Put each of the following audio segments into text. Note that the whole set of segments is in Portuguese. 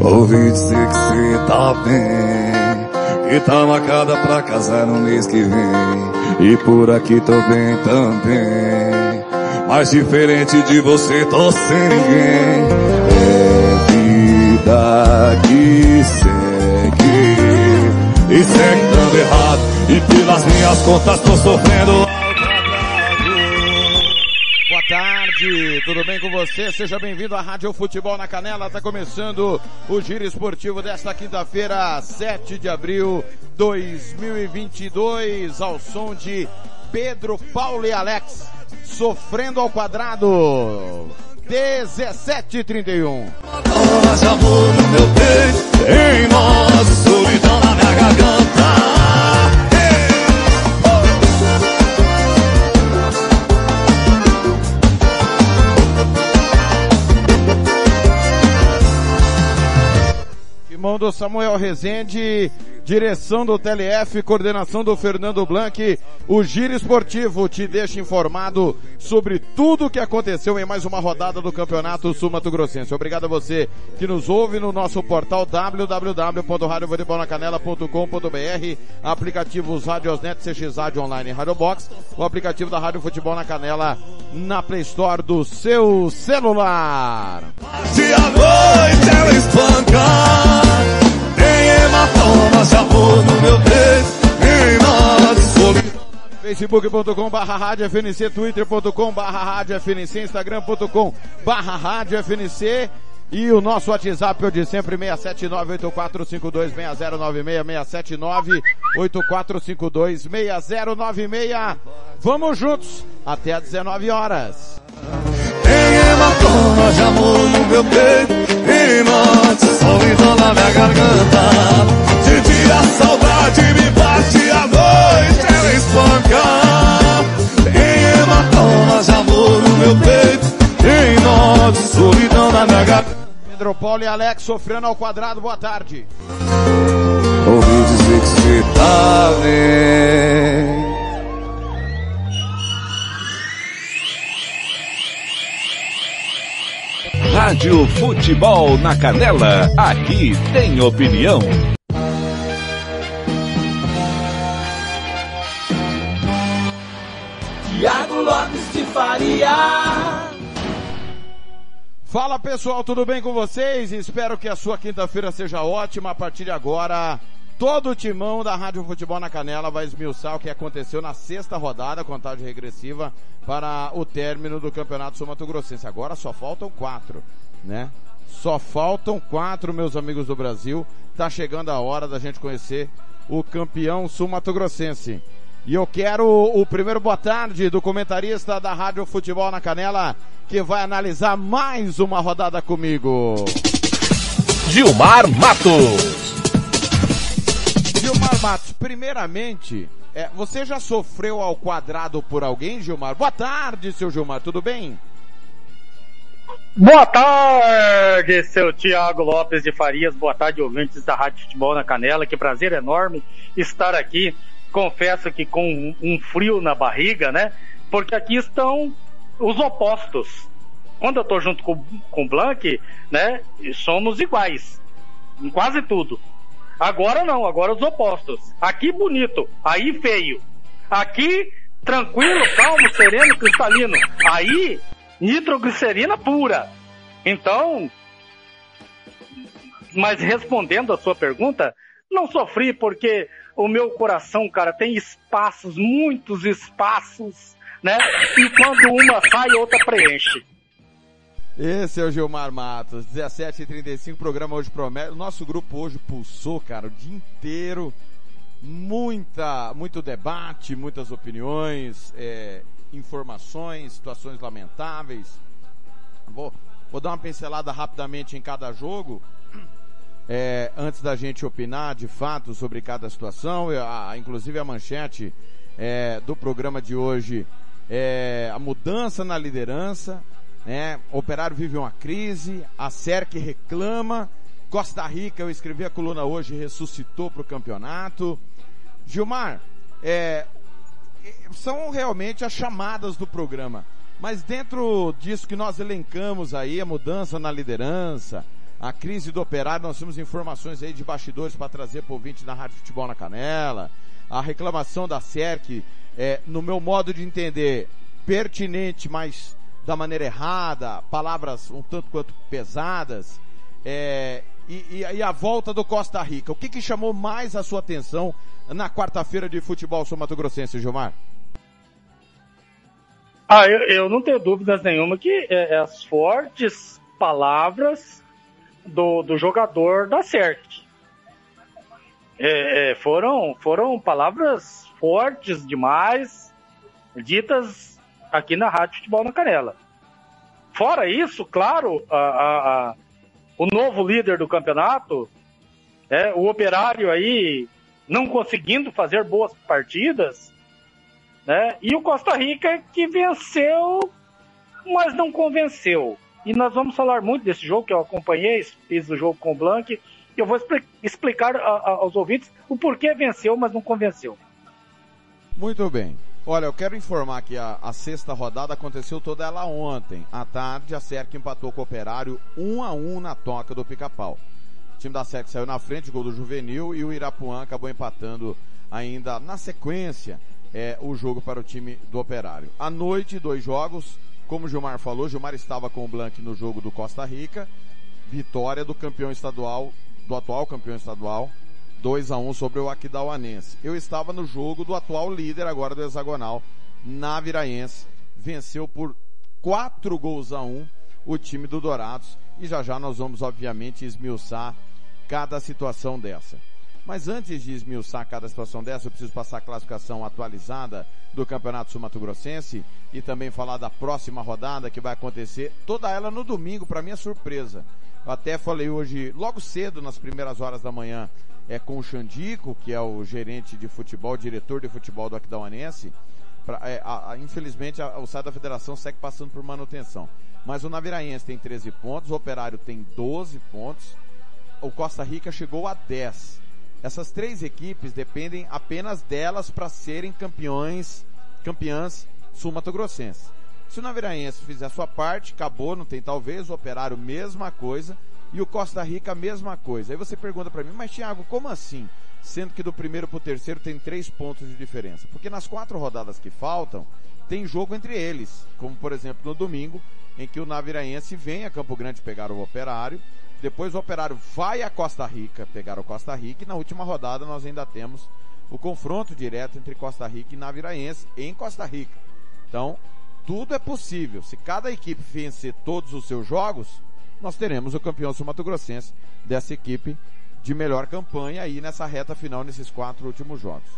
Ouvi dizer que cê tá bem, que tá marcada pra casar no mês que vem. E por aqui tô bem também, mas diferente de você tô sem ninguém. É vida que segue, e segue dando errado, e pelas minhas contas tô sofrendo. Tarde, tudo bem com você? Seja bem-vindo à Rádio Futebol na Canela. Está começando o giro esportivo desta quinta-feira, 7 de abril 2022, ao som de Pedro, Paulo e Alex, sofrendo ao quadrado. 17:31. Nós amor no meu peito, em nós, solidão na minha garganta. Timão do Samuel Rezende, direção do TLF, coordenação do Fernando Blanc. O Giro Esportivo te deixa informado sobre tudo o que aconteceu em mais uma rodada do Campeonato Sul Mato Grossense. Obrigado a você que nos ouve no nosso portal www.radiovoleibolacanela.com.br, aplicativos Radiosnet, CX Online e Rádio Box, o aplicativo da Rádio Futebol na Canela na Play Store do seu celular. Se a noite ela espancar, tem hematomas de amor no meu peito, facebook.com barra rádio FNC, twitter.com barra rádio FNC, instagram.com barra rádio FNC e o nosso WhatsApp é o de sempre 67984526096 67984526096. Vamos juntos até às 19 horas. Tem hematomas de amor no meu peito, em nós, solidão na minha garganta. De dia a saudade me bate, à noite ela espanca. Tem hematomas de amor no meu peito, em nós, solidão na minha garganta. Pedro Paulo e Alex sofrendo ao quadrado, boa tarde. Ouvi dizer que cê tá bem. Rádio Futebol na Canela, aqui tem opinião. Tiago Lopes de Faria. Fala pessoal, tudo bem com vocês? Espero que a sua quinta-feira seja ótima. A partir de agora, todo o timão da Rádio Futebol na Canela vai esmiuçar o que aconteceu na sexta rodada, contagem regressiva, para o término do Campeonato Sul Mato Grossense. Agora só faltam quatro, né? Só faltam quatro, meus amigos do Brasil. Tá chegando a hora da gente conhecer o campeão sul Mato Grossense. E eu quero o primeiro boa tarde do comentarista da Rádio Futebol na Canela, que vai analisar mais uma rodada comigo. Gilmar Matos. Gilmar Matos, primeiramente, é, você já sofreu ao quadrado por alguém, Gilmar? Boa tarde, seu Gilmar, tudo bem? Boa tarde, seu Tiago Lopes de Farias. Boa tarde, ouvintes da Rádio Futebol na Canela. Que prazer enorme estar aqui. Confesso que com um frio na barriga, né? Porque aqui estão os opostos. Quando eu tô junto com, com o Blank, né? Somos iguais. Em quase tudo. Agora não, agora os opostos. Aqui bonito, aí feio. Aqui tranquilo, calmo, sereno, cristalino. Aí nitroglicerina pura. Então, mas respondendo a sua pergunta, não sofri porque o meu coração, cara, tem espaços, muitos espaços, né? E quando uma sai, outra preenche. Esse é o Gilmar Matos, 17h35, programa hoje promete. Nosso grupo hoje pulsou, cara, o dia inteiro. Muita, muito debate, muitas opiniões, é, informações, situações lamentáveis. Vou, vou dar uma pincelada rapidamente em cada jogo. É, antes da gente opinar de fato sobre cada situação, a, inclusive a manchete é, do programa de hoje é a mudança na liderança, né? Operário vive uma crise, a SERC reclama, Costa Rica, eu escrevi a coluna hoje, ressuscitou para o campeonato. Gilmar, é, são realmente as chamadas do programa. Mas dentro disso que nós elencamos aí, a mudança na liderança, a crise do operário, nós temos informações aí de bastidores para trazer para o ouvinte da Rádio Futebol na Canela, a reclamação da SERC, é, no meu modo de entender, pertinente, mas da maneira errada, palavras um tanto quanto pesadas, é, e, e, a volta do Costa Rica. O que, que chamou mais a sua atenção na quarta-feira de futebol sul Mato Grossense, Gilmar? Ah, eu, eu não tenho dúvidas nenhuma que é, é as fortes palavras do, do jogador da CERT. É, é, foram, foram palavras fortes demais, ditas aqui na Rádio Futebol na Canela. Fora isso, claro, a, a, a, o novo líder do campeonato, é, o operário aí não conseguindo fazer boas partidas, né? E o Costa Rica que venceu, mas não convenceu. E nós vamos falar muito desse jogo que eu acompanhei, fiz o jogo com o Blanc, e eu vou explicar aos ouvintes o porquê venceu, mas não convenceu. Muito bem. Olha, eu quero informar que a, a, sexta rodada aconteceu toda ela ontem. À tarde, a SERC empatou com o Operário 1 a 1 na toca do Pica-Pau. O time da SERC saiu na frente, gol do Juvenil, e o Irapuã acabou empatando ainda na sequência é, o jogo para o time do Operário. À noite, dois jogos. Como o Gilmar falou, Gilmar estava com o Blanc no jogo do Costa Rica. Vitória do campeão estadual, do atual campeão estadual, 2 a 1 sobre o Aquidauanense. Eu estava no jogo do atual líder agora do hexagonal, Naviraense. Venceu por 4 gols a 1 o time do Dourados. E já já nós vamos, obviamente, esmiuçar cada situação dessa. Mas antes de esmiuçar cada situação dessa, eu preciso passar a classificação atualizada do Campeonato Sul Mato Grossense e também falar da próxima rodada que vai acontecer, toda ela no domingo, para minha surpresa. Eu até falei hoje, logo cedo, nas primeiras horas da manhã, é com o Xandico, que é o gerente de futebol, diretor de futebol do Aquidauanense. Pra, é, a, a, infelizmente, a, o site da federação segue passando por manutenção. Mas o Naviraense tem 13 pontos, o Operário tem 12 pontos, o Costa Rica chegou a 10. Essas três equipes dependem apenas delas para serem campeões, campeãs sul-mato-grossenses. Se o Naviraense fizer a sua parte, acabou, não tem talvez, o Operário mesma coisa, e o Costa Rica, a mesma coisa. Aí você pergunta para mim, mas Thiago, como assim? Sendo que do primeiro para o terceiro tem três pontos de diferença. Porque nas quatro rodadas que faltam, tem jogo entre eles. Como, por exemplo, no domingo, em que o Naviraense vem a Campo Grande pegar o Operário. Depois o Operário vai a Costa Rica pegar o Costa Rica. E na última rodada nós ainda temos o confronto direto entre Costa Rica e Naviraense em Costa Rica. Então, tudo é possível. Se cada equipe vencer todos os seus jogos, nós teremos o campeão sul-mato-grossense dessa equipe de melhor campanha aí nessa reta final, nesses quatro últimos jogos.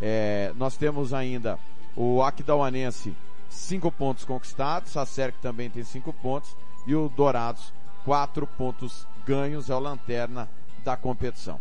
É, nós temos ainda o Aquidauanense, cinco pontos conquistados, a SERC também tem cinco pontos, e o Dourados, quatro pontos ganhos, é o lanterna da competição.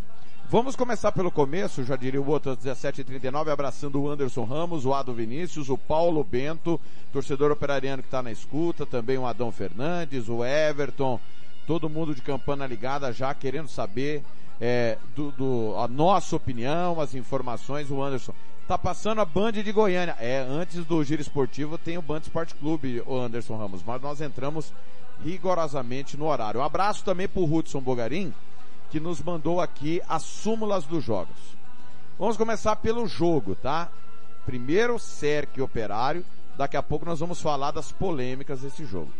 Vamos começar pelo começo, já diria o outro às 17h39, abraçando o Anderson Ramos, o Ado Vinícius, o Paulo Bento, torcedor operariano que está na escuta, também o Adão Fernandes, o Everton, todo mundo de campana ligada já querendo saber é, do, do, a nossa opinião, as informações, o Anderson. Tá passando a Band de Goiânia. É, antes do Giro Esportivo tem o Band Sport Clube, o Anderson Ramos, mas nós entramos rigorosamente no horário. Um abraço também pro Hudson Bogarim, que nos mandou aqui as súmulas dos jogos. Vamos começar pelo jogo, tá? Primeiro Cerque Operário, daqui a pouco nós vamos falar das polêmicas desse jogo.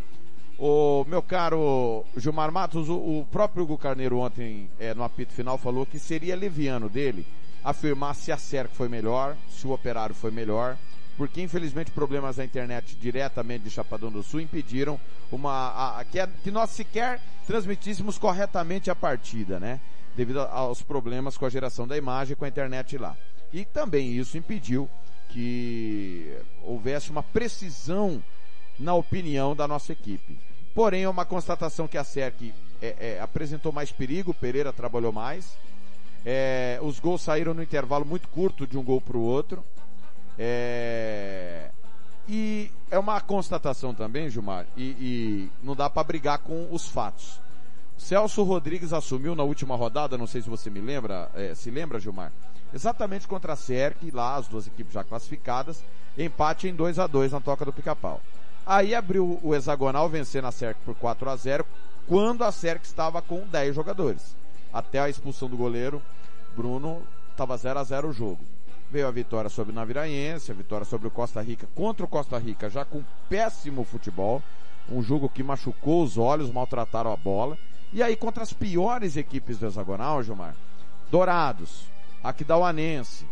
O meu caro Gilmar Matos, o, o próprio Hugo Carneiro ontem, é, no apito final, falou que seria leviano dele afirmar se a Cerque foi melhor, se o Operário foi melhor, porque infelizmente problemas da internet diretamente de Chapadão do Sul impediram uma a, a, que, a, que nós sequer transmitíssemos corretamente a partida, né? Devido aos problemas com a geração da imagem com a internet lá. E também isso impediu que houvesse uma precisão na opinião da nossa equipe. Porém, é uma constatação que a SERC é, é, apresentou mais perigo, Pereira trabalhou mais. É, os gols saíram no intervalo muito curto de um gol para o outro. É, e é uma constatação também, Gilmar, e, e não dá para brigar com os fatos. Celso Rodrigues assumiu na última rodada, não sei se você me lembra, é, se lembra, Gilmar, exatamente contra a SERC, lá as duas equipes já classificadas, empate em 2 a 2 na toca do pica-pau. Aí abriu o hexagonal vencendo a SERC por 4 a 0 quando a SERC estava com 10 jogadores. Até a expulsão do goleiro, Bruno estava 0 a 0 o jogo. Veio a vitória sobre o Naviraense, a vitória sobre o Costa Rica contra o Costa Rica, já com péssimo futebol. Um jogo que machucou os olhos, maltrataram a bola. E aí contra as piores equipes do hexagonal, Gilmar, Dourados, Aquidauanense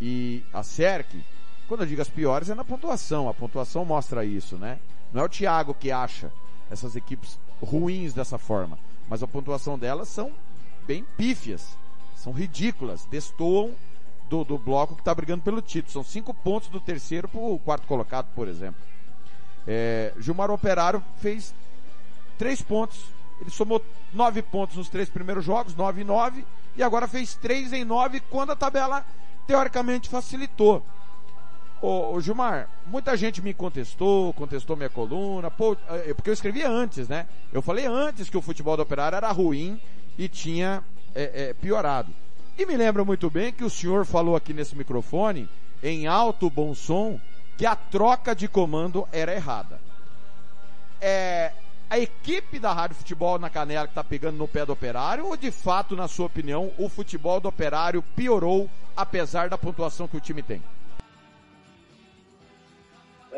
e a SERC, quando eu digo as piores, é na pontuação. A pontuação mostra isso, né? Não é o Thiago que acha essas equipes ruins dessa forma. Mas a pontuação delas são bem pífias. São ridículas. Destoam do, do bloco que está brigando pelo título. São cinco pontos do terceiro para o quarto colocado, por exemplo. É, Gilmar Operário fez três pontos. Ele somou nove pontos nos três primeiros jogos, nove e nove, e agora fez três em nove quando a tabela teoricamente facilitou. Ô, ô, Gilmar, muita gente me contestou, contestou minha coluna, pô, é, porque eu escrevi antes, né? Eu falei antes que o futebol do operário era ruim e tinha é, é, piorado. E me lembro muito bem que o senhor falou aqui nesse microfone, em alto bom som, que a troca de comando era errada. É, a equipe da Rádio Futebol na Canela que está pegando no pé do operário, ou de fato, na sua opinião, o futebol do operário piorou, apesar da pontuação que o time tem?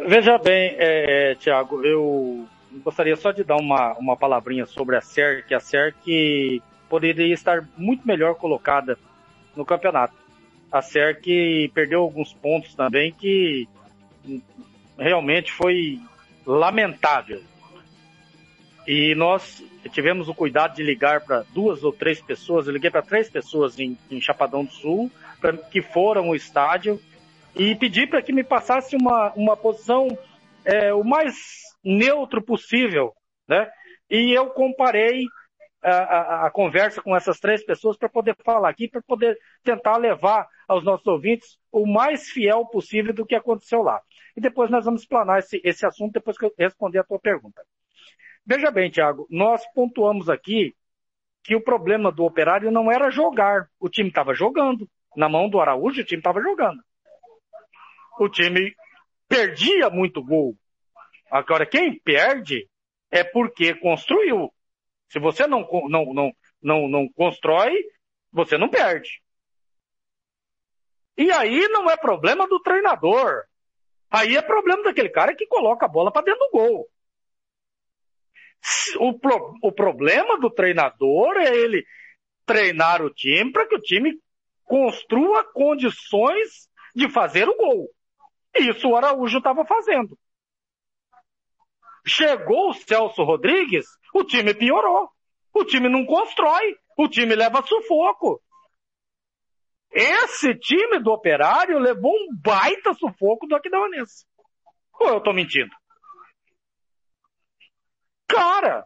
Veja bem, é, é, Tiago, eu gostaria só de dar uma, uma palavrinha sobre a SERC. A SERC poderia estar muito melhor colocada no campeonato. A SERC perdeu alguns pontos também que realmente foi lamentável. E nós tivemos o cuidado de ligar para duas ou três pessoas, eu liguei para três pessoas em, em Chapadão do Sul, pra, que foram ao estádio e pedi para que me passasse uma, uma posição é, o mais neutro possível, né? E eu comparei a, a, a conversa com essas três pessoas para poder falar aqui, para poder tentar levar aos nossos ouvintes o mais fiel possível do que aconteceu lá. E depois nós vamos explanar esse, esse assunto depois que eu responder a tua pergunta. Veja bem, Tiago, nós pontuamos aqui que o problema do operário não era jogar. O time estava jogando. Na mão do Araújo, o time estava jogando o time perdia muito gol. Agora, quem perde é porque construiu. Se você não, não, não, não, não constrói, você não perde. E aí não é problema do treinador. Aí é problema daquele cara que coloca a bola para dentro do gol. O, pro, o problema do treinador é ele treinar o time para que o time construa condições de fazer o gol. Isso o Araújo estava fazendo. Chegou o Celso Rodrigues, o time piorou. O time não constrói, o time leva sufoco. Esse time do Operário levou um baita sufoco do Aquidauanense. Ou eu tô mentindo? Cara,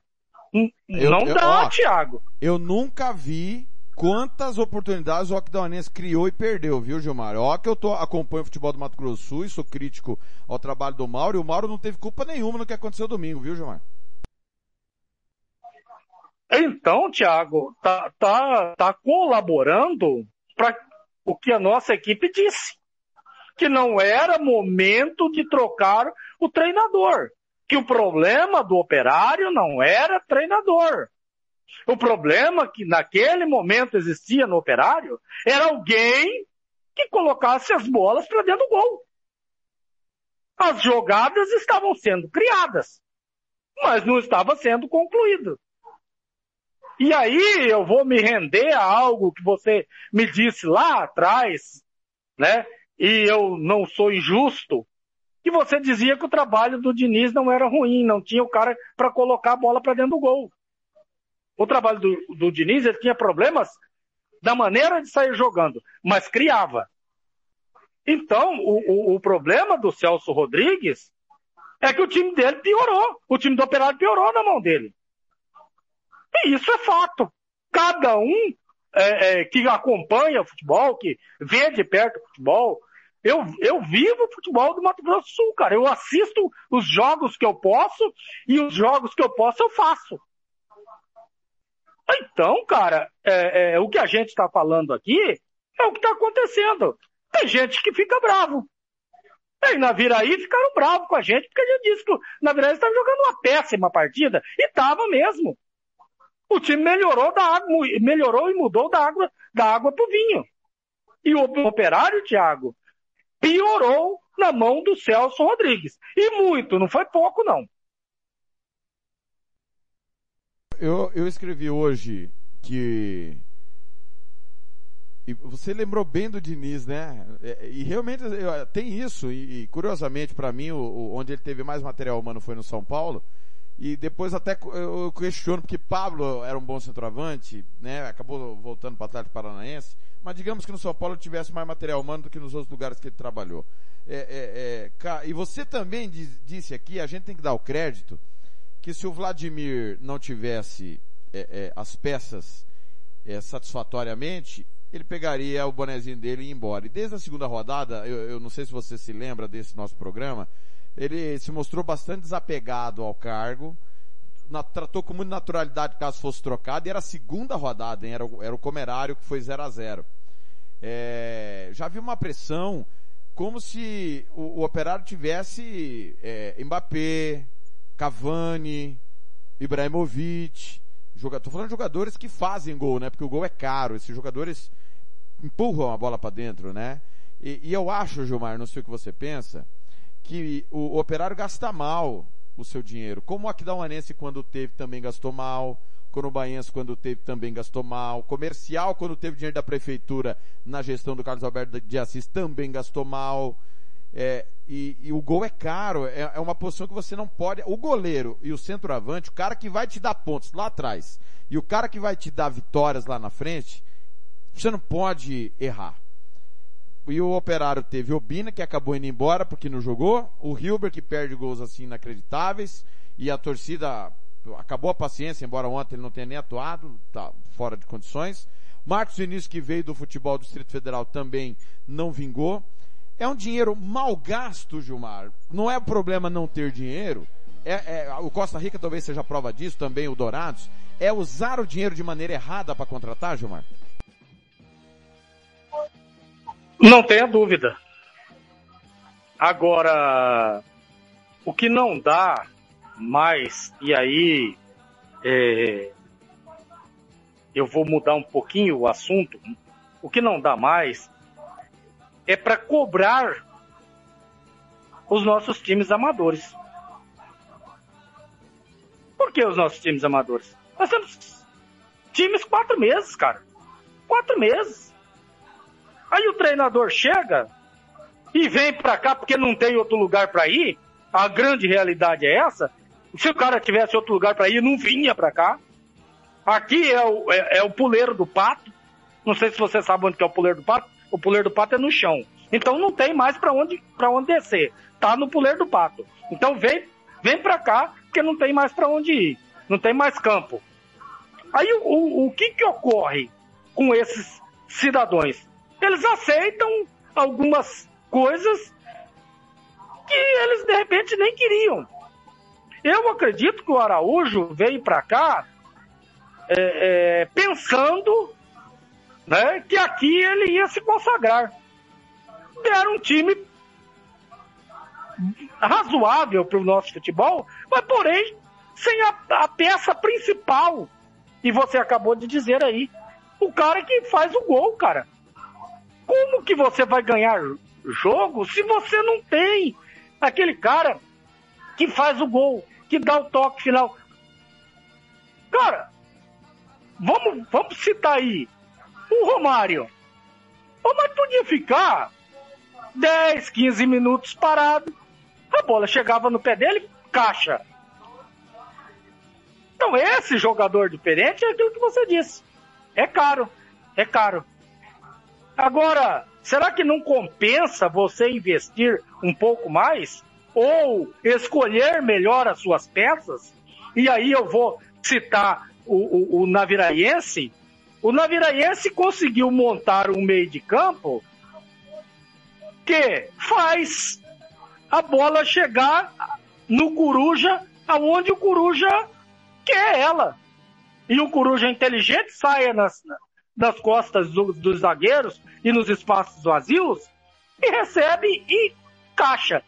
eu, não eu, dá, ó, Thiago. Eu nunca vi quantas oportunidades o Aquidauanense criou e perdeu, viu, Gilmar? Ó que eu tô, acompanho o futebol do Mato Grosso do Sul e sou crítico ao trabalho do Mauro, e o Mauro não teve culpa nenhuma no que aconteceu domingo, viu, Gilmar? Então, Thiago, tá, tá, tá colaborando para o que a nossa equipe disse. Que não era momento de trocar o treinador. Que o problema do operário não era treinador. O problema que naquele momento existia no operário era alguém que colocasse as bolas para dentro do gol. As jogadas estavam sendo criadas, mas não estava sendo concluído. E aí eu vou me render a algo que você me disse lá atrás, né? E eu não sou injusto, que você dizia que o trabalho do Diniz não era ruim, não tinha o cara para colocar a bola para dentro do gol o trabalho do, do Diniz, ele tinha problemas da maneira de sair jogando, mas criava. Então, o, o, o problema do Celso Rodrigues é que o time dele piorou. O time do Operário piorou na mão dele. E isso é fato. Cada um é, é, que acompanha o futebol, que vê de perto o futebol, eu, eu vivo o futebol do Mato Grosso do Sul, cara. Eu assisto os jogos que eu posso e os jogos que eu posso eu faço. Então, cara, é, é, o que a gente está falando aqui é o que está acontecendo. Tem gente que fica bravo. E na Viraí ficaram bravos com a gente, porque a gente disse que na Viraí estava jogando uma péssima partida. E estava mesmo. O time melhorou da água, melhorou e mudou da água, da água pro vinho. E o operário, Thiago, piorou na mão do Celso Rodrigues. E muito, não foi pouco não. Eu, eu escrevi hoje que e você lembrou bem do Diniz, né? É, e, realmente tem isso. E, e curiosamente, para mim, o, o, onde ele teve mais material humano foi no São Paulo. E depois até eu questiono, porque Pablo era um bom centroavante, né? Acabou voltando para o Atlético Paranaense. Mas digamos que no São Paulo tivesse mais material humano do que nos outros lugares que ele trabalhou. É, é, é, e você também diz, disse aqui, a gente tem que dar o crédito, que se o Vladimir não tivesse é, é, as peças é, satisfatoriamente, ele pegaria o bonezinho dele e ia embora. E desde a segunda rodada, eu, eu não sei se você se lembra desse nosso programa, ele se mostrou bastante desapegado ao cargo, na, tratou com muita naturalidade caso fosse trocado, e era a segunda rodada, hein? Era, o, era o Comerário que foi 0 a 0 é, Já vi uma pressão como se o, o Operário tivesse é, Mbappé, Cavani, Ibrahimovic, tô falando de jogadores que fazem gol, né? Porque o gol é caro, esses jogadores empurram a bola para dentro, né? E, e, eu acho, Gilmar, não sei o que você pensa, que o, o operário gasta mal o seu dinheiro. Como o Aquidauanense, quando teve, também gastou mal. Corubaense, quando teve, também gastou mal. Comercial, quando teve dinheiro da prefeitura na gestão do Carlos Alberto de Assis, também gastou mal. É, e, e, o gol é caro, é, é, uma posição que você não pode. O goleiro e o centroavante, o cara que vai te dar pontos lá atrás e o cara que vai te dar vitórias lá na frente, você não pode errar. E o Operário teve o Bina, que acabou indo embora porque não jogou, o Hilber, que perde gols assim inacreditáveis, e a torcida acabou a paciência, embora ontem ele não tenha nem atuado, tá fora de condições. Marcos Vinícius, que veio do futebol do Distrito Federal, também não vingou. É um dinheiro mal gasto, Gilmar. Não é problema não ter dinheiro. É, é, o Costa Rica talvez seja prova disso, também o Dourados. É usar o dinheiro de maneira errada para contratar, Gilmar? Não tenha dúvida. Agora, o que não dá mais, e aí é, eu vou mudar um pouquinho o assunto, o que não dá mais é para cobrar os nossos times amadores. Por que os nossos times amadores? Nós temos times quatro meses, cara. Quatro meses. Aí o treinador chega e vem para cá porque não tem outro lugar para ir. A grande realidade é essa. Se o cara tivesse outro lugar para ir, não vinha para cá. Aqui é o, é, é o puleiro do pato. Não sei se você sabe onde é o puleiro do pato o puleiro do pato é no chão. Então não tem mais para onde, onde descer. Tá no puleiro do pato. Então vem, vem para cá, porque não tem mais para onde ir. Não tem mais campo. Aí o, o, o que que ocorre com esses cidadãos? Eles aceitam algumas coisas que eles de repente nem queriam. Eu acredito que o Araújo veio para cá é, é, pensando né, que aqui ele ia se consagrar. Era um time razoável para o nosso futebol, mas porém sem a, a, peça principal. E você acabou de dizer aí, o cara que faz o gol, cara. Como que você vai ganhar jogo se você não tem aquele cara que faz o gol, que dá o toque final? Cara, vamos, vamos citar aí o Romário. O Romário podia ficar 10, 15 minutos parado. A bola chegava no pé dele, caixa. Então esse jogador diferente é aquilo que você disse. É caro, é caro. Agora, será que não compensa você investir um pouco mais? Ou escolher melhor as suas peças, e aí eu vou citar o, o, o Naviraense, o Naviraense conseguiu montar um meio de campo que faz a bola chegar no Coruja, aonde o Coruja quer ela. E o Coruja inteligente saia nas, nas costas do, dos zagueiros e nos espaços vazios e recebe e caixa.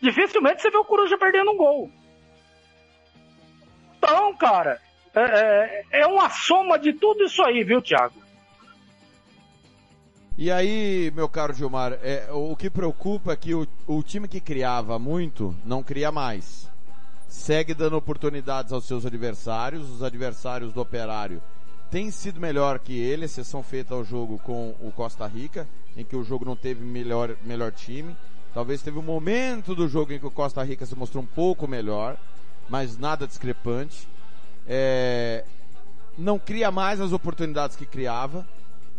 Dificilmente você vê o Coruja perdendo um gol. Então, cara, é, é, é uma soma de tudo isso aí, viu, Thiago? E aí, meu caro Gilmar, é, o que preocupa é que o, o time que criava muito não cria mais. Segue dando oportunidades aos seus adversários, os adversários do operário têm sido melhor que ele, exceção feita ao jogo com o Costa Rica, em que o jogo não teve melhor, melhor time. Talvez teve um momento do jogo em que o Costa Rica se mostrou um pouco melhor, mas nada discrepante. É, não cria mais as oportunidades que criava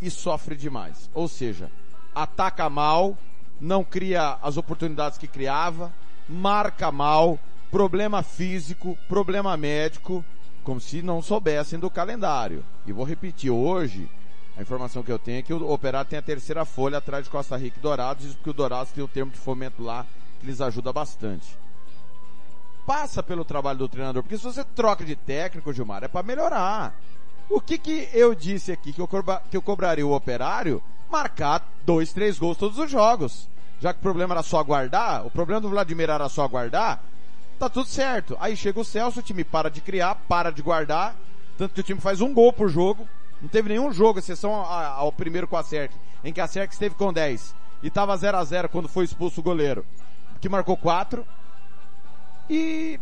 e sofre demais. Ou seja, ataca mal, não cria as oportunidades que criava, marca mal, problema físico, problema médico, como se não soubessem do calendário. E vou repetir, hoje, a informação que eu tenho é que o Operário tem a terceira folha atrás de Costa Rica e Dourados, isso porque o Dourados tem o termo de fomento lá que lhes ajuda bastante. Passa pelo trabalho do treinador, porque se você troca de técnico, Gilmar, é para melhorar. O que que eu disse aqui que eu, que eu cobraria o operário? Marcar dois, três gols todos os jogos. Já que o problema era só aguardar, o problema do Vladimir era só aguardar, tá tudo certo. Aí chega o Celso, o time para de criar, para de guardar, tanto que o time faz um gol por jogo. Não teve nenhum jogo, exceção ao primeiro com a Cerc, em que a Cerc esteve com 10 e tava 0 a 0 quando foi expulso o goleiro, que marcou 4. E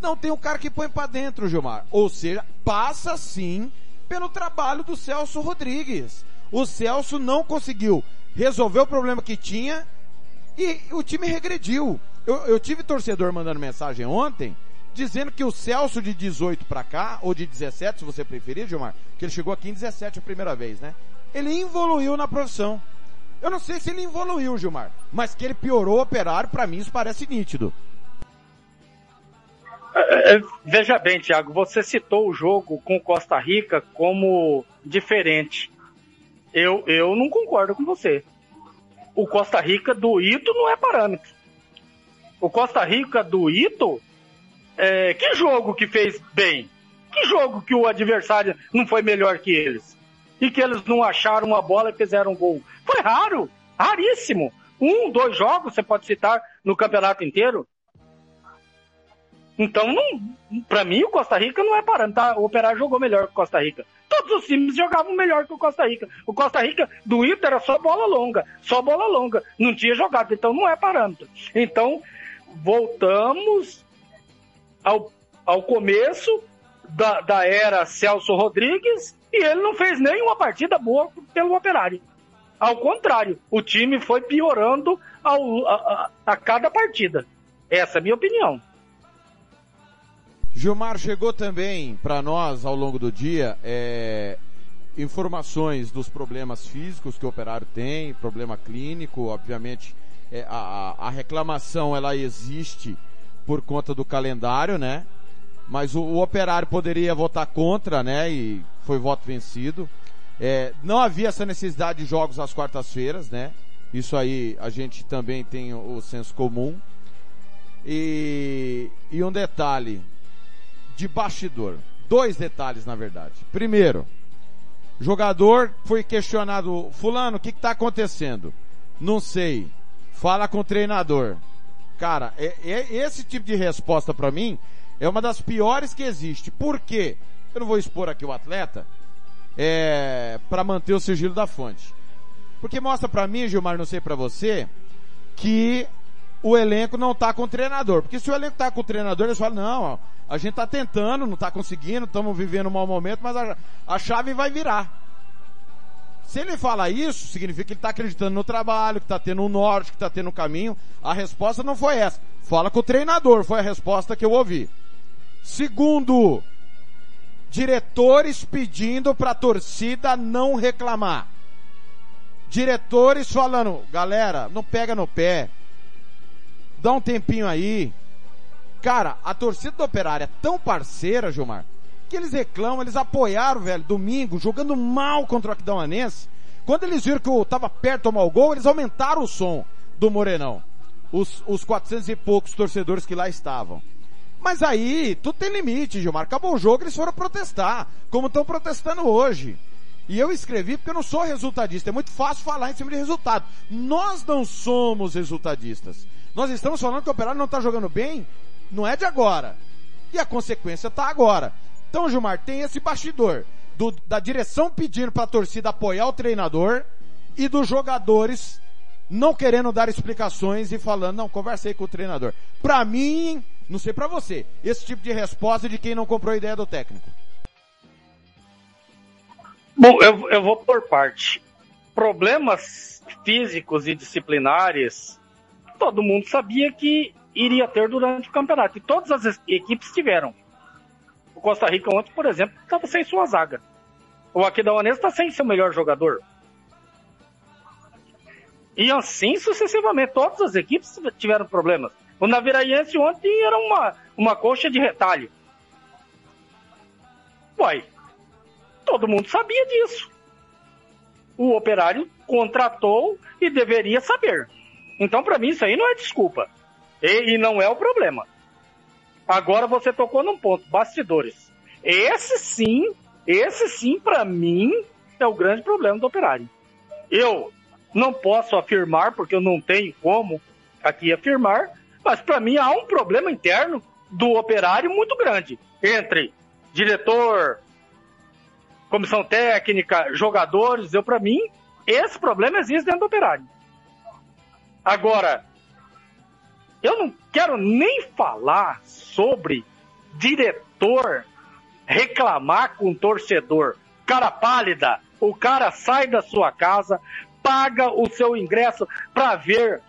não tem um cara que põe para dentro, Gilmar. Ou seja, passa sim pelo trabalho do Celso Rodrigues. O Celso não conseguiu resolver o problema que tinha e o time regrediu. Eu, eu tive torcedor mandando mensagem ontem dizendo que o Celso de 18 para cá, ou de 17, se você preferir, Gilmar, que ele chegou aqui em 17 a primeira vez, né? Ele evoluiu na profissão. Eu não sei se ele evoluiu, Gilmar, mas que ele piorou o operário, para mim isso parece nítido. É, é, veja bem, Thiago, você citou o jogo com Costa Rica como diferente. Eu, eu não concordo com você. O Costa Rica do Ito não é parâmetro. O Costa Rica do Ito, é, que jogo que fez bem? Que jogo que o adversário não foi melhor que eles? E que eles não acharam uma bola e fizeram um gol? Foi raro, raríssimo. Um, dois jogos você pode citar no campeonato inteiro. Então, para mim, o Costa Rica não é parâmetro. Tá? O Operário jogou melhor que o Costa Rica. Todos os times jogavam melhor que o Costa Rica. O Costa Rica do Ito era só bola longa, só bola longa. Não tinha jogado, então não é parâmetro. Então, voltamos ao, ao começo da, da era Celso Rodrigues e ele não fez nenhuma partida boa pelo Operário. Ao contrário, o time foi piorando ao, a, a, a cada partida. Essa é a minha opinião. Gilmar, chegou também para nós ao longo do dia é, informações dos problemas físicos que o operário tem, problema clínico, obviamente é, a, a, reclamação ela existe por conta do calendário, né? Mas o, o operário poderia votar contra, né? E foi voto vencido. É, não havia essa necessidade de jogos às quartas-feiras, né? Isso aí a gente também tem o, senso comum. E, e um detalhe, de bastidor. Dois detalhes, na verdade. Primeiro, jogador foi questionado, fulano, o que está acontecendo? Não sei. Fala com o treinador. Cara, é, é esse tipo de resposta para mim é uma das piores que existe. Por quê? Eu não vou expor aqui o atleta, é, para manter o sigilo da fonte. Porque mostra para mim, Gilmar, não sei para você, que o elenco não tá com o treinador. Porque se o elenco tá com o treinador, eles falam, não, ó, a gente tá tentando, não tá conseguindo, estamos vivendo um mau momento, mas a, a chave vai virar. Se ele fala isso, significa que ele está acreditando no trabalho, que está tendo um norte, que está tendo um caminho. A resposta não foi essa. Fala com o treinador, foi a resposta que eu ouvi. Segundo, diretores pedindo para a torcida não reclamar. Diretores falando, galera, não pega no pé. dá um tempinho aí. Cara, a torcida do Operário é tão parceira, Gilmar, que eles reclamam, eles apoiaram, velho, domingo, jogando mal contra o Aquidauanense. Quando eles viram que eu tava perto de tomar o gol, eles aumentaram o som do Morenão. Os, os 400 e poucos torcedores que lá estavam. Mas aí, tudo tem limite, Gilmar. Acabou o jogo, eles foram protestar, como estão protestando hoje. E eu escrevi porque eu não sou resultadista. É muito fácil falar em cima de resultado. Nós não somos resultadistas. Nós estamos falando que o Operário não está jogando bem, não é de agora. E a consequência está agora. Então, Gilmar, tem esse bastidor do, da direção pedindo para a torcida apoiar o treinador e dos jogadores não querendo dar explicações e falando, não, conversei com o treinador. Para mim, não sei para você, esse tipo de resposta de quem não comprou a ideia do técnico. Bom, eu, eu vou por parte. Problemas físicos e disciplinares, todo mundo sabia que iria ter durante o campeonato. E todas as equipes tiveram. O Costa Rica ontem, por exemplo, estava sem sua zaga. O Aquidauanense está sem seu melhor jogador. E assim sucessivamente, todas as equipes tiveram problemas. O Naviraense ontem era uma, uma coxa de retalho. Uai, todo mundo sabia disso. O operário contratou e deveria saber. Então, para mim, isso aí não é desculpa. E, e não é o problema. Agora você tocou num ponto, bastidores. Esse sim, esse sim, para mim, é o grande problema do operário. Eu não posso afirmar, porque eu não tenho como aqui afirmar, mas para mim há um problema interno do operário muito grande entre diretor, comissão técnica, jogadores. Eu, para mim, esse problema existe dentro do operário. Agora, eu não quero nem falar sobre diretor reclamar com torcedor. Cara pálida, o cara sai da sua casa, paga o seu ingresso para ver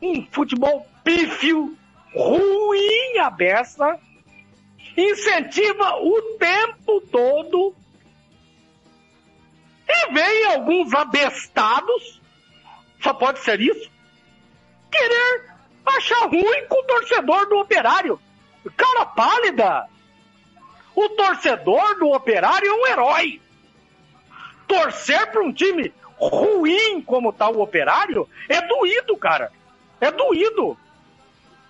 um futebol pífio, ruim a beça, incentiva o tempo todo e vem alguns abestados, só pode ser isso, querer achar ruim com o torcedor do operário. Cara pálida! O torcedor do operário é um herói. Torcer para um time ruim como tá o operário é doído, cara. É doído.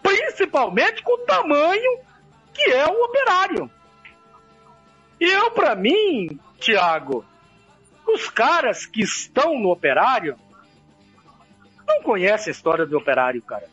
Principalmente com o tamanho que é o operário. Eu, para mim, Thiago, os caras que estão no operário não conhecem a história do operário, cara.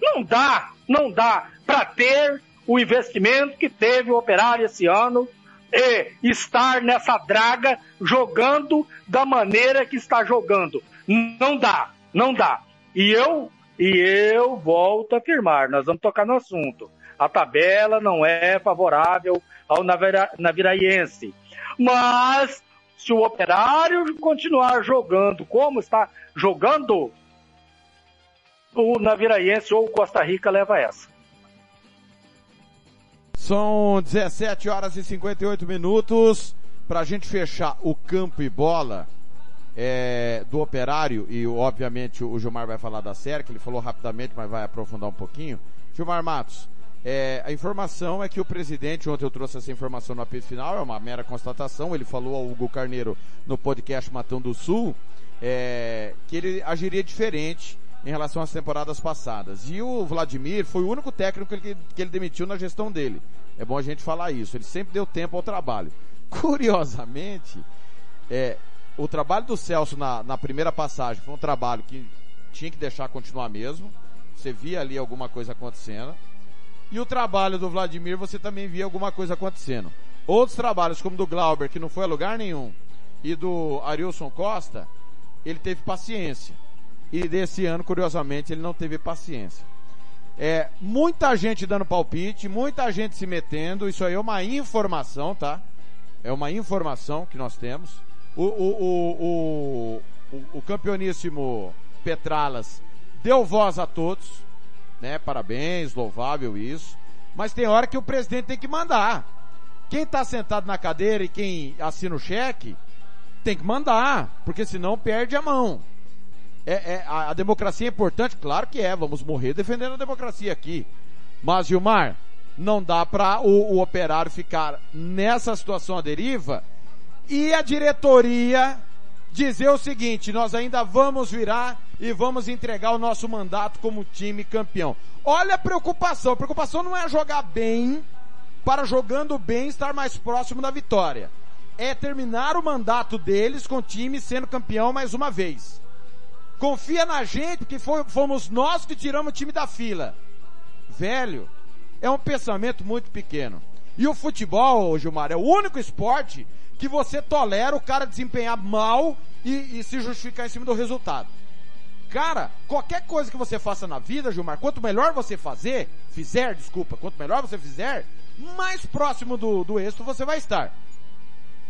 Não dá, não dá para ter o investimento que teve o Operário esse ano e estar nessa draga jogando da maneira que está jogando. Não dá, não dá. E eu e eu volto a afirmar, nós vamos tocar no assunto. A tabela não é favorável ao Navira, Naviraiense. Mas se o Operário continuar jogando como está jogando, o Naviraense ou o Costa Rica leva essa. São 17 horas e 58 minutos para a gente fechar o campo e bola é, do operário, e obviamente o Gilmar vai falar da série, que ele falou rapidamente, mas vai aprofundar um pouquinho. Gilmar Matos, é, a informação é que o presidente, ontem eu trouxe essa informação no apito final, é uma mera constatação, ele falou ao Hugo Carneiro no podcast Matão do Sul, é, que ele agiria diferente em relação às temporadas passadas. E o Vladimir foi o único técnico que que ele demitiu na gestão dele. É bom a gente falar isso. Ele sempre deu tempo ao trabalho. Curiosamente, é, o trabalho do Celso na, na primeira passagem foi um trabalho que tinha que deixar continuar mesmo. Você via ali alguma coisa acontecendo. E o trabalho do Vladimir, você também via alguma coisa acontecendo. Outros trabalhos, como do Glauber, que não foi a lugar nenhum, e do Arilson Costa, ele teve paciência e desse ano, curiosamente, ele não teve paciência. É, muita gente dando palpite, muita gente se metendo, isso aí é uma informação, tá? É uma informação que nós temos. O, o, o, o, o campeoníssimo Petralas deu voz a todos, né? Parabéns, louvável isso. Mas tem hora que o presidente tem que mandar. Quem está sentado na cadeira e quem assina o cheque, tem que mandar, porque senão perde a mão. É, é, a, a democracia é importante? Claro que é, vamos morrer defendendo a democracia aqui. Mas, Gilmar, não dá para o, o operário ficar nessa situação à deriva e a diretoria dizer o seguinte: nós ainda vamos virar e vamos entregar o nosso mandato como time campeão. Olha a preocupação. A preocupação não é jogar bem para jogando bem estar mais próximo da vitória. É terminar o mandato deles com o time sendo campeão mais uma vez. Confia na gente, porque fomos nós que tiramos o time da fila. Velho, é um pensamento muito pequeno. E o futebol, Gilmar, é o único esporte que você tolera o cara desempenhar mal e, e se justificar em cima do resultado. Cara, qualquer coisa que você faça na vida, Gilmar, quanto melhor você fazer, fizer, desculpa, quanto melhor você fizer, mais próximo do, do êxito você vai estar.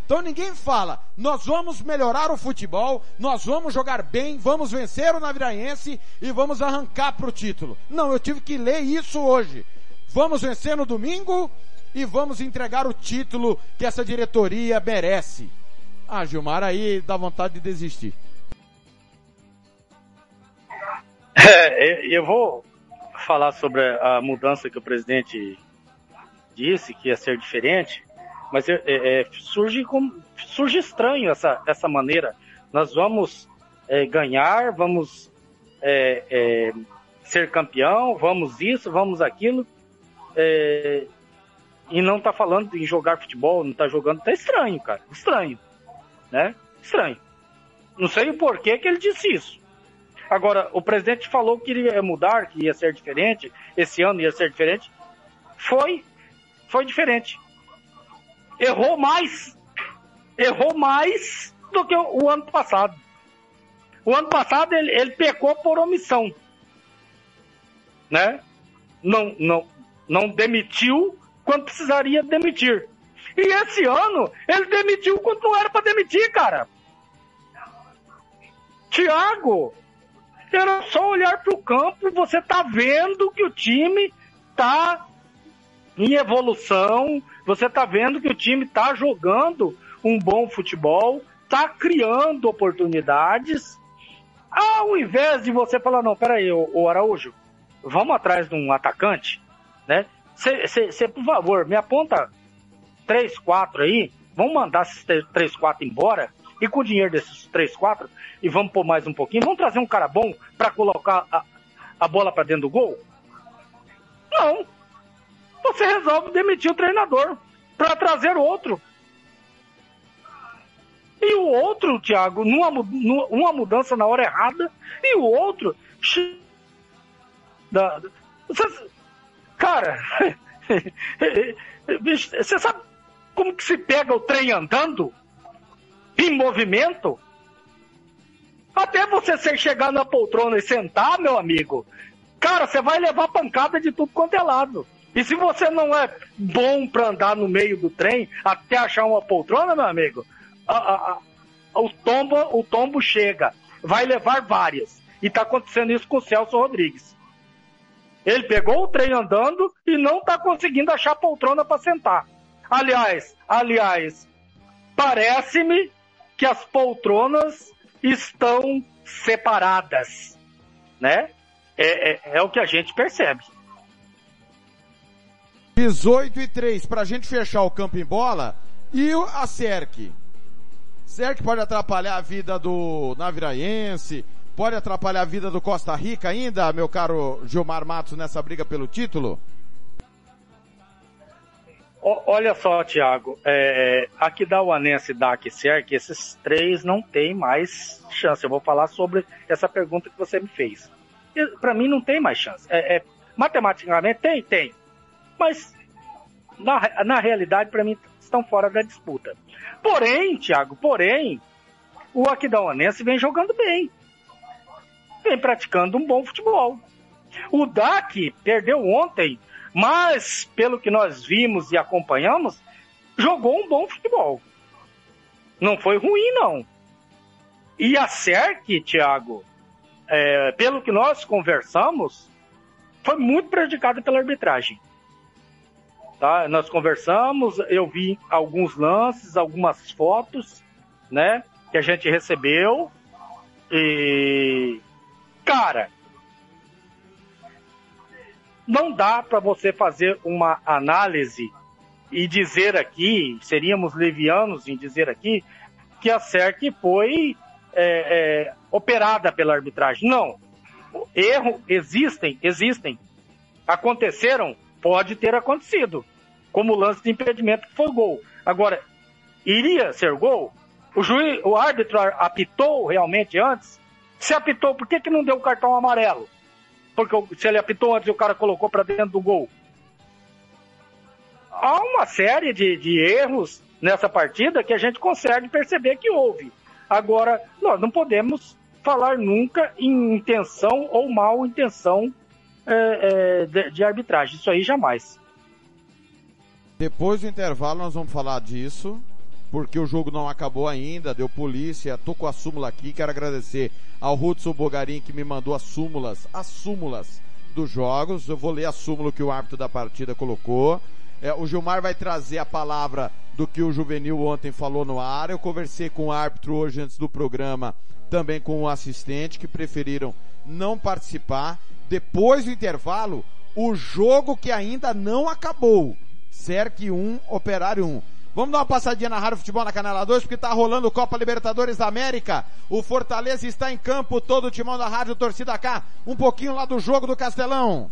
Então ninguém fala, nós vamos melhorar o futebol, nós vamos jogar bem, vamos vencer o Naviraense e vamos arrancar para o título. Não, eu tive que ler isso hoje. Vamos vencer no domingo e vamos entregar o título que essa diretoria merece. Ah, Gilmar, aí dá vontade de desistir. É, eu vou falar sobre a mudança que o presidente disse que ia ser diferente, mas é, é, surge, com, surge estranho essa, essa maneira. Nós vamos é, ganhar, vamos é, é, ser campeão, vamos isso, vamos aquilo. É, e não tá falando em jogar futebol, não tá jogando, tá estranho, cara. Estranho. Né? Estranho. Não sei o porquê que ele disse isso. Agora, o presidente falou que iria mudar, que ia ser diferente, esse ano ia ser diferente. Foi, foi diferente. Errou mais, errou mais do que o, ano passado. O ano passado ele, ele pecou por omissão, né? Não, não, não demitiu quando precisaria demitir. E esse ano, ele demitiu quando não era para demitir, cara. Tiago, era só olhar para o campo e você tá vendo que o time tá em evolução, você tá vendo que o time tá jogando um bom futebol, tá criando oportunidades. Ao invés de você falar, não, peraí, ô Araújo, vamos atrás de um atacante, né? Você, por favor, me aponta 3, 4 aí, vamos mandar esses 3, 4 embora, e com o dinheiro desses 3, 4, e vamos pôr mais um pouquinho, vamos trazer um cara bom para colocar a, a bola para dentro do gol? Não. Você resolve demitir o treinador para trazer outro. E o outro, Thiago, numa, numa mudança na hora errada, e o outro. Da, Cara, você sabe como que se pega o trem andando? Em movimento? Até você chegar na poltrona e sentar, meu amigo, cara, você vai levar pancada de tudo quanto é lado. E se você não é bom para andar no meio do trem até achar uma poltrona, meu amigo, a, a, a, o, tombo, o tombo chega. Vai levar várias. E tá acontecendo isso com o Celso Rodrigues. Ele pegou o trem andando e não está conseguindo achar poltrona para sentar. Aliás, aliás, parece-me que as poltronas estão separadas, né? É, é, é, o que a gente percebe. 18 e 3, para a gente fechar o campo em bola. E a CERC? CERC pode atrapalhar a vida do Naviraense, Pode atrapalhar a vida do Costa Rica ainda, meu caro Gilmar Matos, nessa briga pelo título? Olha só, Thiago, é, aqui da Uanense da Aquecer, que esses três não têm mais chance. Eu vou falar sobre essa pergunta que você me fez. Para mim não tem mais chance. É, é, matematicamente tem, tem. Mas na, na realidade, para mim, estão fora da disputa. Porém, Thiago, porém, o Aquidauanense vem jogando bem vem praticando um bom futebol. O DAC perdeu ontem, mas pelo que nós vimos e acompanhamos, jogou um bom futebol. Não foi ruim, não. E a SERC, Thiago, é, pelo que nós conversamos, foi muito prejudicada pela arbitragem. Tá? Nós conversamos, eu vi alguns lances, algumas fotos, né, que a gente recebeu, E, cara, não dá para você fazer uma análise e dizer aqui, seríamos levianos em dizer aqui, que a SERC foi é, é, operada pela arbitragem. Não. Erro existem, existem. Aconteceram, pode ter acontecido. Como o lance de impedimento que foi gol. Agora, iria ser gol? O juiz, o árbitro apitou realmente antes? Se apitou, por que, que não deu o cartão amarelo? Porque se ele apitou antes o cara colocou para dentro do gol. Há uma série de, de erros nessa partida que a gente consegue perceber que houve. Agora, nós não podemos falar nunca em intenção ou mal intenção é, é, de, de arbitragem. Isso aí jamais. Depois do intervalo nós vamos falar disso, porque o jogo não acabou ainda, deu polícia, tô com a súmula aqui, quero agradecer ao Hudson Bogarin que me mandou as súmulas, as súmulas dos jogos, eu vou ler a súmula que o árbitro da partida colocou, é, o Gilmar vai trazer a palavra do que o Juvenil ontem falou no ar, eu conversei com o árbitro hoje antes do programa, também com o assistente, que preferiram não participar, depois do intervalo, o jogo que ainda não acabou, CERC 1, Operário 1. Vamos dar uma passadinha na Rádio Futebol na Canela 2, porque tá rolando Copa Libertadores da América. O Fortaleza está em campo, todo o timão da Rádio Torcida K. Um pouquinho lá do jogo do Castelão.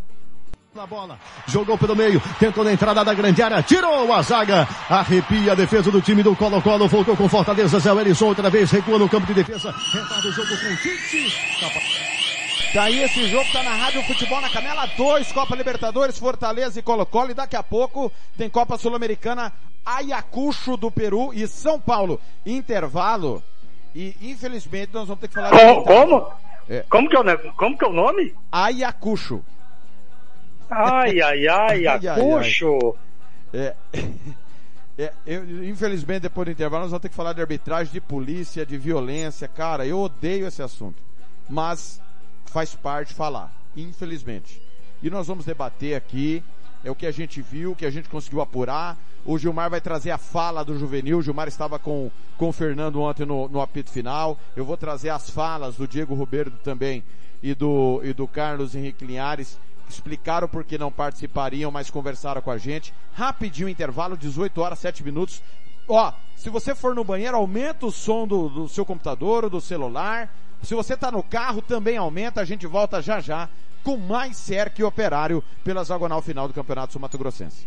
Na bola, jogou pelo meio, tentou na entrada da grande área, tirou a zaga, arrepia a defesa do time do Colo-Colo, voltou com Fortaleza, Zé Elisson outra vez, recua no campo de defesa, retarda o jogo com o Tite. Daí tá esse jogo tá na Rádio Futebol na Canela 2, Copa Libertadores, Fortaleza e Colo-Colo. E daqui a pouco tem Copa Sul-Americana, Ayacucho do Peru e São Paulo. Intervalo. E infelizmente nós vamos ter que falar. Como? Como? É. Como, que é o, como que é o nome? Ayacucho. Ai, ai, ai, Ayacucho. É. É, eu, infelizmente, depois do intervalo, nós vamos ter que falar de arbitragem, de polícia, de violência. Cara, eu odeio esse assunto. Mas faz parte falar, infelizmente. E nós vamos debater aqui, é o que a gente viu, o que a gente conseguiu apurar. O Gilmar vai trazer a fala do juvenil. O Gilmar estava com, com o Fernando ontem no, no apito final. Eu vou trazer as falas do Diego Roberto também e do, e do Carlos Henrique Linhares, explicaram por que não participariam, mas conversaram com a gente. Rapidinho intervalo, 18 horas, 7 minutos. Ó, se você for no banheiro, aumenta o som do, do seu computador ou do celular se você está no carro, também aumenta. A gente volta já já com mais Cerque Operário pela Zagonal final do Campeonato Sul Mato Grossense.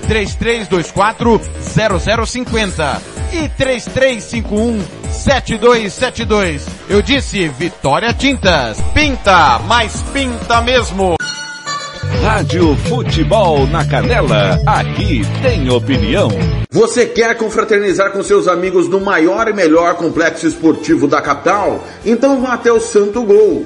3324 0050 e 3351 7272. Eu disse Vitória Tintas. Pinta, mas pinta mesmo. Rádio Futebol na Canela, aqui tem opinião. Você quer confraternizar com seus amigos no maior e melhor complexo esportivo da capital? Então vá até o Santo Gol.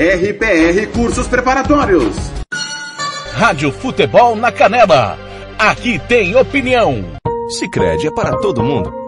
RPR Cursos Preparatórios. Rádio Futebol na Canela. Aqui tem opinião. Sicredi é para todo mundo.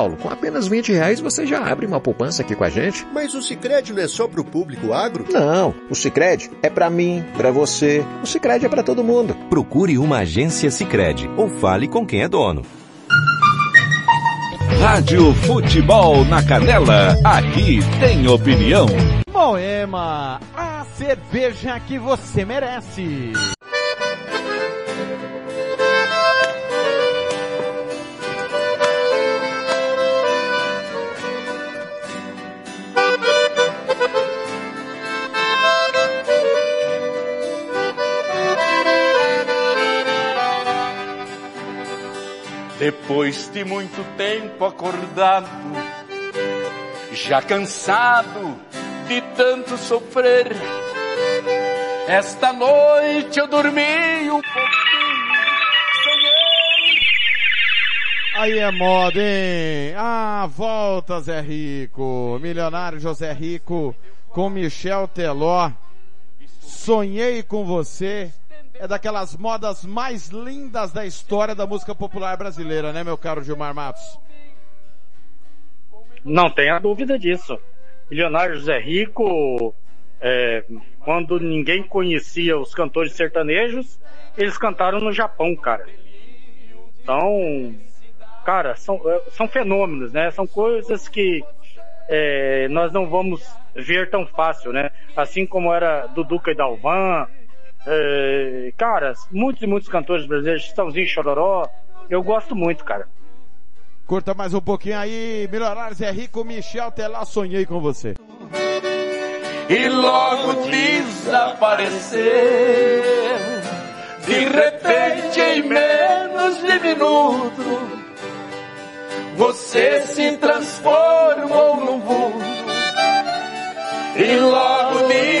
Com apenas 20 reais você já abre uma poupança aqui com a gente. Mas o Sicredi não é só pro público agro? Não, o Sicredi é para mim, para você. O Sicredi é para todo mundo. Procure uma agência Sicredi ou fale com quem é dono. Rádio Futebol na Canela, aqui tem opinião. Moema, a cerveja que você merece. Depois de muito tempo acordado, já cansado de tanto sofrer, esta noite eu dormi um pouquinho. Aí é moda, hein? Ah, volta Zé Rico, milionário José Rico com Michel Teló. Sonhei com você é daquelas modas mais lindas da história da música popular brasileira, né, meu caro Gilmar Matos? Não tenha dúvida disso. Milionário José Rico, é, quando ninguém conhecia os cantores sertanejos, eles cantaram no Japão, cara. Então, cara, são, é, são fenômenos, né? São coisas que é, nós não vamos ver tão fácil, né? Assim como era Duduca e Dalvan, é, cara, muitos e muitos cantores brasileiros, Chitãozinho Chororó, eu gosto muito, cara. Curta mais um pouquinho aí, Milionários é Rico, Michel, até lá sonhei com você. E logo desaparecer, de repente em menos de minuto, você se transformou num vulto e logo desapareceu.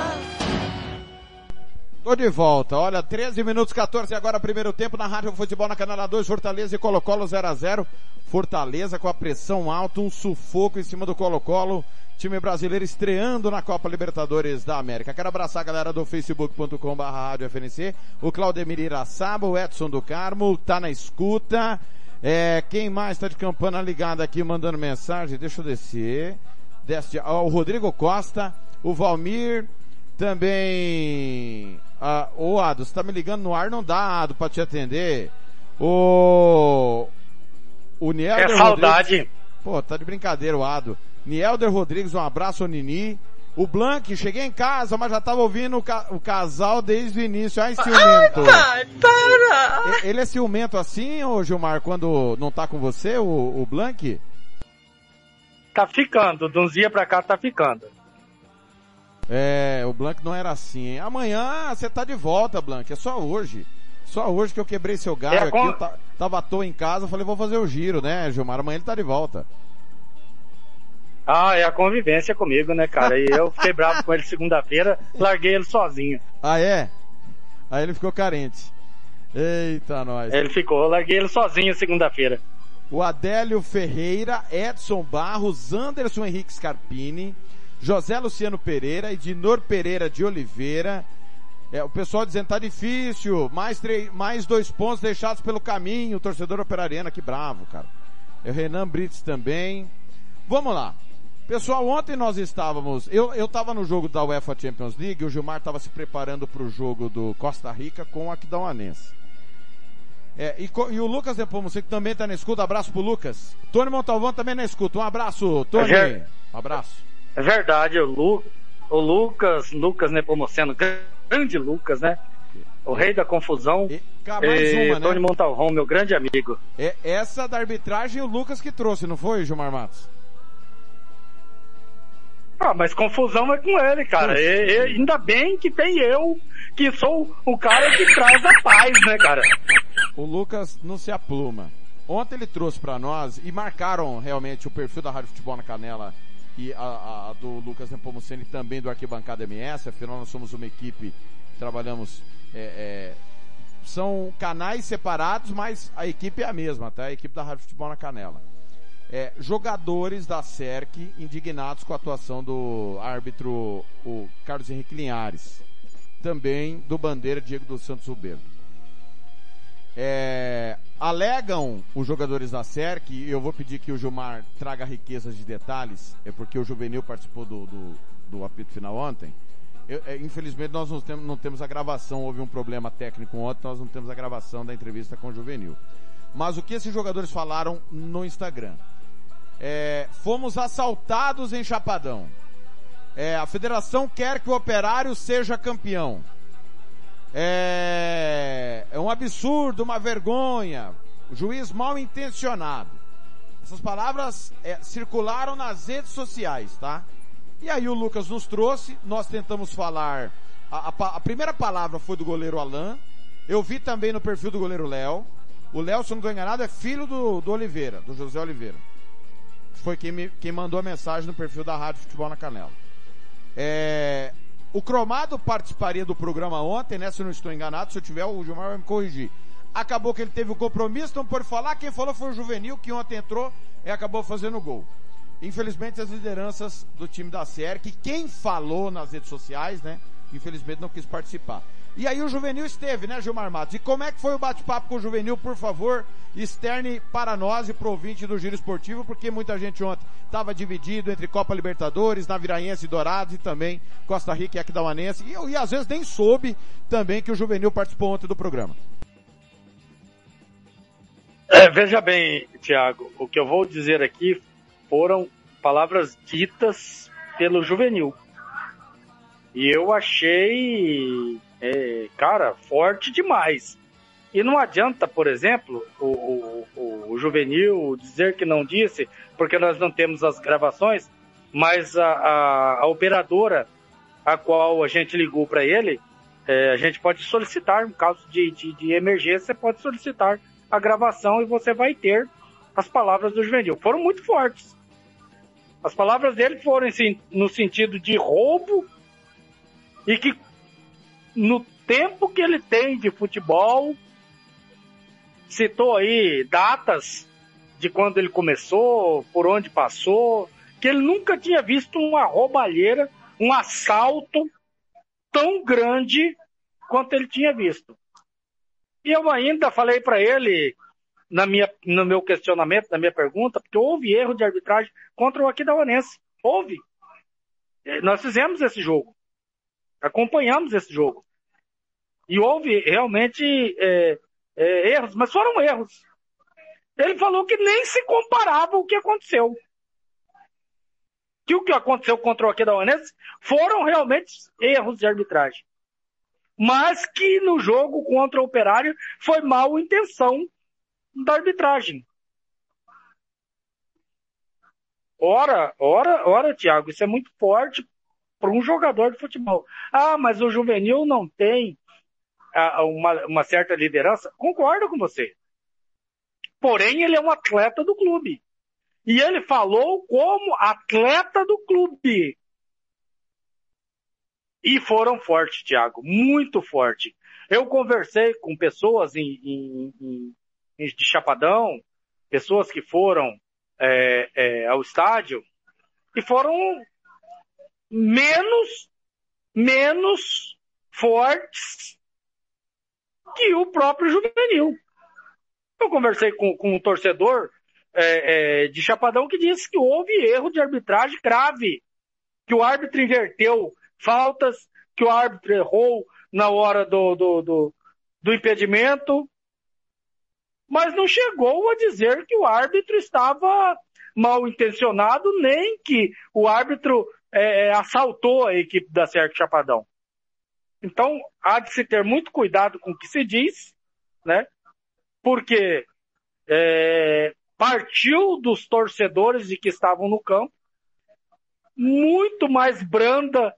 Tô de volta. Olha, 13 minutos 14 agora primeiro tempo na Rádio Futebol na Canela 2, Fortaleza e Colo-Colo 0 a 0. Fortaleza com a pressão alta, um sufoco em cima do Colo-Colo. Time brasileiro estreando na Copa Libertadores da América. Quero abraçar a galera do facebook.com barra FNC, o Claudemir Iraçaba, o Edson do Carmo, tá na escuta. É, quem mais tá de campana ligada aqui mandando mensagem? Deixa eu descer. Desce, ó, o Rodrigo Costa, o Valmir, também. Ah, ô Ado, você tá me ligando no ar, não dá, Ado, pra te atender. O. O Nielder É saudade. Rodrigues- Pô, tá de brincadeira o Ado. Nielder Rodrigues, um abraço ao Nini. O Blank, cheguei em casa, mas já tava ouvindo o, ca- o casal desde o início. Ai, ciumento. para! E- Ele é ciumento assim, ô Gilmar, quando não tá com você, o, o Blank? Tá ficando, de uns dias pra cá tá ficando. É, o Blank não era assim, hein? Amanhã você tá de volta, Blank. É só hoje. Só hoje que eu quebrei seu galho É, aqui. Eu ta- tava à toa em casa, falei, vou fazer o giro, né, Gilmar? Amanhã ele tá de volta. Ah, é a convivência comigo, né, cara? E eu fiquei bravo com ele segunda-feira, larguei ele sozinho. Ah, é? Aí ele ficou carente. Eita, nós. Ele ficou, larguei ele sozinho segunda-feira. o Adélio Ferreira, Edson Barros, Anderson Henrique Scarpini, José Luciano Pereira, Edinor Pereira de Oliveira. É, o pessoal dizendo tá difícil, mais, três, mais dois pontos deixados pelo caminho, o torcedor operariano, que bravo, cara. É o Renan Brits também. Vamos lá. Pessoal, ontem nós estávamos, eu, eu tava no jogo da UEFA Champions League, o Gilmar estava se preparando para o jogo do Costa Rica com o Aquidauanense. É, e, e, o Lucas Nepomuceno, que também está na escuta, abraço pro Lucas. Tony Montalvão também na escuta, um abraço, Tony. Um abraço. É verdade, o, Lu, o Lucas, Lucas Nepomuceno, grande Lucas, né? O rei da confusão. E, mais uma, né? Tony Montalvão, meu grande amigo. É, essa da arbitragem o Lucas que trouxe, não foi, Gilmar Matos? Ah, mas confusão é com ele, cara. E, e, ainda bem que tem eu, que sou o cara que traz a paz, né, cara? O Lucas não se apluma. Ontem ele trouxe para nós e marcaram realmente o perfil da Rádio Futebol na Canela e a, a do Lucas Nepomuceni também do Arquibancada MS. Afinal, nós somos uma equipe, trabalhamos. É, é, são canais separados, mas a equipe é a mesma, tá? A equipe da Rádio Futebol na Canela é, jogadores da SERC indignados com a atuação do árbitro o Carlos Henrique Linhares, também do Bandeira Diego dos Santos Uberto. É, alegam os jogadores da SERC, e eu vou pedir que o Gilmar traga riquezas de detalhes, é porque o Juvenil participou do, do, do apito final ontem. Eu, é, infelizmente nós não temos, não temos a gravação, houve um problema técnico ontem, nós não temos a gravação da entrevista com o Juvenil. Mas o que esses jogadores falaram no Instagram? É, fomos assaltados em Chapadão. É, a federação quer que o operário seja campeão. É, é um absurdo, uma vergonha. O juiz mal intencionado. Essas palavras é, circularam nas redes sociais, tá? E aí o Lucas nos trouxe, nós tentamos falar. A, a, a primeira palavra foi do goleiro Alain. Eu vi também no perfil do goleiro Léo. O Léo, se não estou enganado, é filho do, do Oliveira, do José Oliveira foi quem, me, quem mandou a mensagem no perfil da Rádio Futebol na Canela. É, o Cromado participaria do programa ontem, né? Se eu não estou enganado, se eu tiver, o Gilmar vai me corrigir. Acabou que ele teve o compromisso, não pode falar. Quem falou foi o Juvenil, que ontem entrou e acabou fazendo gol. Infelizmente, as lideranças do time da série, que quem falou nas redes sociais, né? Infelizmente não quis participar. E aí o Juvenil esteve, né, Gilmar Matos? E como é que foi o bate-papo com o Juvenil? Por favor, externe para nós e pro ouvinte do Giro Esportivo, porque muita gente ontem estava dividido entre Copa Libertadores, Naviraense e Dourados e também Costa Rica e Aquidauanense. E, e às vezes nem soube também que o Juvenil participou ontem do programa. É, veja bem, Tiago, o que eu vou dizer aqui foram palavras ditas pelo Juvenil. E eu achei é, cara, forte demais. E não adianta, por exemplo, o, o, o, juvenil dizer que não disse, porque nós não temos as gravações, mas a, a, a operadora a qual a gente ligou para ele, é, a gente pode solicitar, no caso de, de, de, emergência, pode solicitar a gravação e você vai ter as palavras do juvenil. Foram muito fortes. As palavras dele foram no sentido de roubo e que no tempo que ele tem de futebol, citou aí datas de quando ele começou, por onde passou, que ele nunca tinha visto uma roubalheira, um assalto tão grande quanto ele tinha visto. E eu ainda falei para ele, na minha, no meu questionamento, na minha pergunta, porque houve erro de arbitragem contra o Aquidauanense. Houve. Nós fizemos esse jogo. Acompanhamos esse jogo. E houve realmente é, é, erros, mas foram erros. Ele falou que nem se comparava o que aconteceu. Que o que aconteceu contra o Aquedauanense foram realmente erros de arbitragem. Mas que no jogo contra o Operário foi mal intenção da arbitragem. Ora, ora, ora, Thiago, isso é muito forte para um jogador de futebol. Ah, mas o juvenil não tem ah, uma, uma certa liderança. Concordo com você. Porém, ele é um atleta do clube. E ele falou como atleta do clube. E foram fortes, Thiago, muito forte. Eu conversei com pessoas em, em, em, de Chapadão, pessoas que foram é, é, ao estádio e foram menos, menos fortes que o próprio juvenil. Eu conversei com, com um torcedor é, é, de Chapadão que disse que houve erro de arbitragem grave, que o árbitro inverteu faltas, que o árbitro errou na hora do, do, do, do impedimento, mas não chegou a dizer que o árbitro estava mal intencionado, nem que o árbitro é, é assaltou a equipe da Cerco Chapadão. Então, há de se ter muito cuidado com o que se diz, né? Porque é, partiu dos torcedores de que estavam no campo, muito mais branda